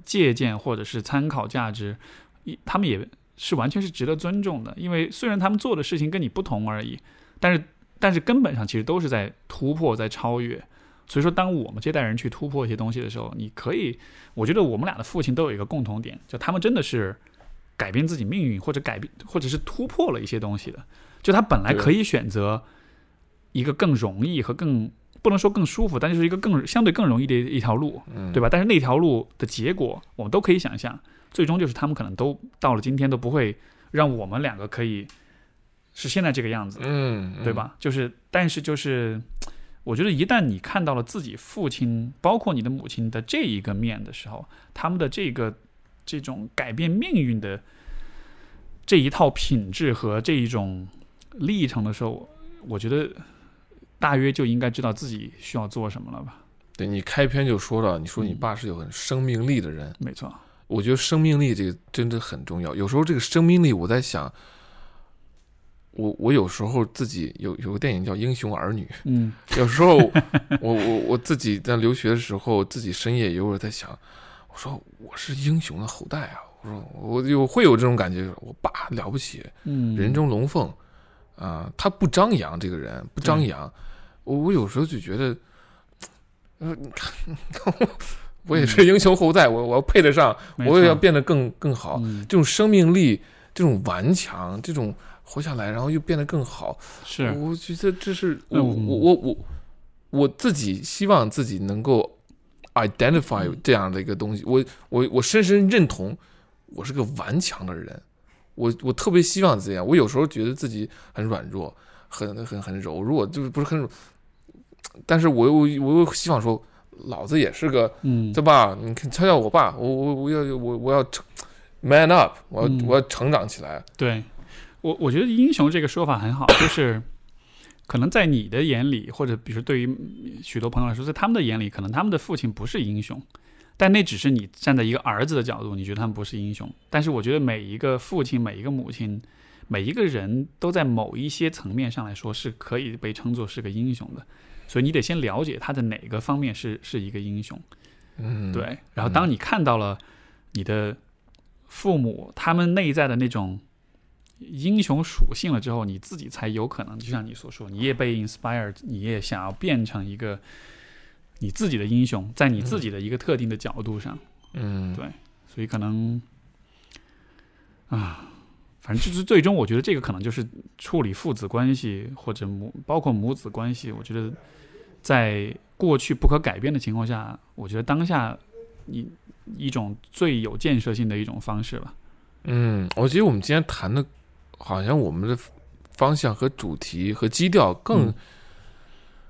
借鉴或者是参考价值，一他们也是完全是值得尊重的，因为虽然他们做的事情跟你不同而已，但是但是根本上其实都是在突破，在超越。所以说，当我们这代人去突破一些东西的时候，你可以，我觉得我们俩的父亲都有一个共同点，就他们真的是改变自己命运，或者改变，或者是突破了一些东西的。就他本来可以选择一个更容易和更不能说更舒服，但就是一个更相对更容易的一条路，嗯，对吧？但是那条路的结果，我们都可以想象，最终就是他们可能都到了今天都不会让我们两个可以是现在这个样子，嗯，嗯对？吧？就是，但是就是，我觉得一旦你看到了自己父亲，包括你的母亲的这一个面的时候，他们的这个这种改变命运的这一套品质和这一种历程的时候，我觉得大约就应该知道自己需要做什么了吧？对你开篇就说了，你说你嗯爸是有很生命力的人，没错，我觉得生命力这个真的很重要。有时候这个生命力，我在想，我我有时候自己有有个电影叫《英雄儿女》，嗯。有时候我我我自己在留学的时候，自己深夜有会儿在想，我说我是英雄的后代啊，我说我有会有这种感觉，我爸了不起，嗯，人中龙凤啊、他不张扬，这个人不张扬，我我有时候就觉得，呃，你看，你看我我也是英雄后代，我我要配得上，我也要变得更更好，嗯。这种生命力，这种顽强，这种活下来，然后又变得更好，是。我觉得这是我嗯我我我我自己希望自己能够 identify 嗯。这样的一个东西，我我我深深认同我是个顽强的人，我我特别希望这样。我有时候觉得自己很软弱，很很很柔弱，就是不是很，但是我又我又希望说，老子也是个嗯。对吧？你看，瞧瞧我爸，我我我要我我要成 man up，我要、嗯。我要成长起来。对我，我觉得英雄这个说法很好，就是可能在你的眼里，或者比如说对于许多朋友来说，在他们的眼里，可能他们的父亲不是英雄，但那只是你站在一个儿子的角度，你觉得他们不是英雄。但是我觉得每一个父亲、每一个母亲、每一个人都在某一些层面上来说是可以被称作是个英雄的。所以你得先了解他的哪个方面是是一个英雄，嗯，对。然后当你看到了你的父母他们内在的那种英雄属性了之后，你自己才有可能，就像你所说，你也被 inspired，你也想要变成一个你自己的英雄，在你自己的一个特定的角度上。嗯，对所以可能啊，反正就是最终，我觉得这个可能就是处理父子关系或者母包括母子关系。我觉得在过去不可改变的情况下，我觉得当下一一种最有建设性的一种方式吧。嗯，我觉得我们今天谈的，好像我们的方向和主题和基调更，嗯。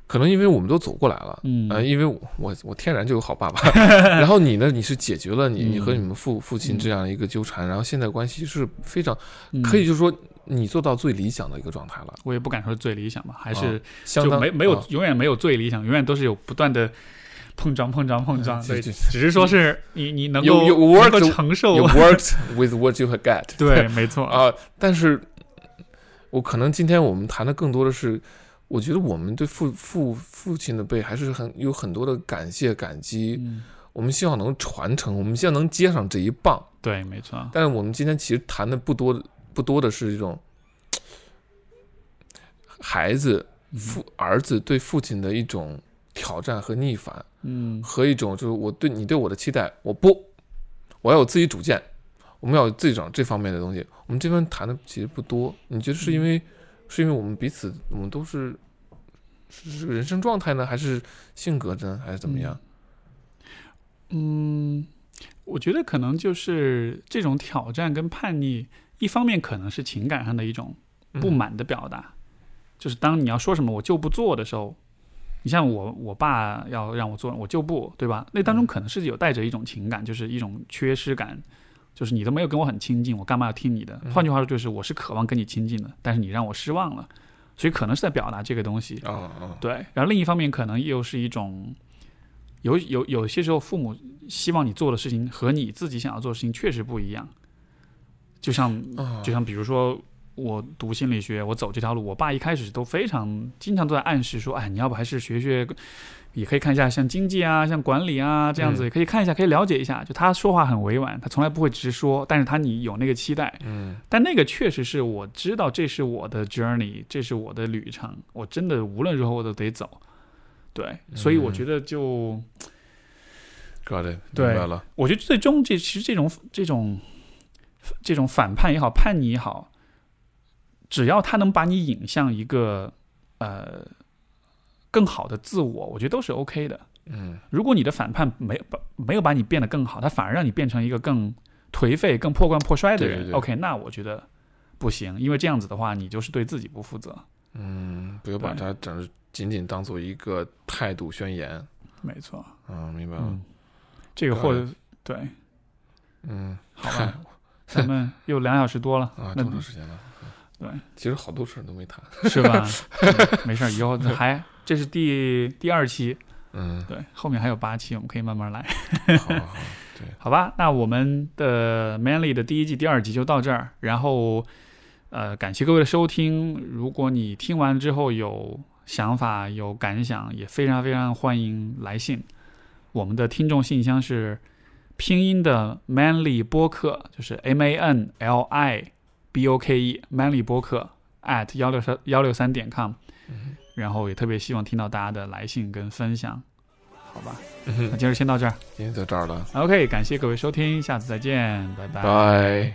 可能因为我们都走过来了，嗯。呃，因为我我我天然就有好爸爸，然后你呢，你是解决了你嗯。你和你们父父亲这样一个纠缠，然后现在关系是非常嗯。可以，就是说你做到最理想的一个状态了，我也不敢说最理想吧，还是啊相当就没没有、啊。永远没有最理想，永远都是有不断的碰撞、碰撞、碰撞。对，只是说是你你能够能 work 够 to- 承受，you。worked with what you got，对，没错。啊，但是我可能今天我们谈的更多的是，我觉得我们对父父父亲的辈还是很有很多的感谢感激，嗯，我们希望能传承，我们希望能接上这一棒。对，没错。但是我们今天其实谈的不多不多的是一种孩子父儿子对父亲的一种挑战和逆反，嗯和一种就是我对你对我的期待，我不，我要有自己主见，我们要有自己长这方面的东西。我们这边谈的其实不多，你觉得是因为是因为我们彼此我们都是是是人生状态呢，还是性格呢，还是怎么样？嗯，我觉得可能就是这种挑战跟叛逆，一方面可能是情感上的一种不满的表达，就是当你要说什么我就不做的时候，你像我我爸要让我做，我就不，对吧？那当中可能是有带着一种情感，就是一种缺失感，就是你都没有跟我很亲近，我干嘛要听你的？换句话说，就是我是渴望跟你亲近的，但是你让我失望了，所以可能是在表达这个东西。啊啊，对，然后另一方面可能又是一种，有有有些时候父母希望你做的事情和你自己想要做的事情确实不一样，就像啊就像比如说我读心理学，我走这条路，我爸一开始都非常经常都在暗示说，哎，你要不还是学学，也可以看一下像经济啊、像管理啊这样子，嗯也可以看一下，可以了解一下。就他说话很委婉，他从来不会直说，但是他你有那个期待，嗯但那个确实是我知道这是我的 journey，这是我的旅程，我真的无论如何我都得走。对，所以我觉得就。，got it，对明白了。我觉得最终这其实这种这种这种反叛也好，叛逆也好，只要他能把你引向一个呃更好的自我，我觉得都是 OK 的。嗯如果你的反叛没有把没有把你变得更好，他反而让你变成一个更颓废、更破罐破摔的人对对对 o k 那我觉得不行，因为这样子的话，你就是对自己不负责。嗯，不要把对它整仅仅当做一个态度宣言。没错，嗯，明白了嗯。，这个或者对对，嗯，好吧，咱们又两小时多了，啊，那这么长时间了。对，其实好多事儿都没谈。是吧？嗯 没事儿，以后还这是第第二期，嗯，对，后面还有八期，我们可以慢慢来，好好对，好吧？那我们的 Manly 的第一季、第二集就到这儿，然后呃，感谢各位的收听。如果你听完之后有想法、有感想，也非常非常欢迎来信。我们的听众信箱是拼音的 Manly 播客，就是 M A N L I B O K E Manly 播客 at 幺六三幺六三点 com。然后也特别希望听到大家的来信跟分享，好吧？嗯那今儿先到这儿今天到这儿了，，OK，感谢各位收听，下次再见，拜拜。拜。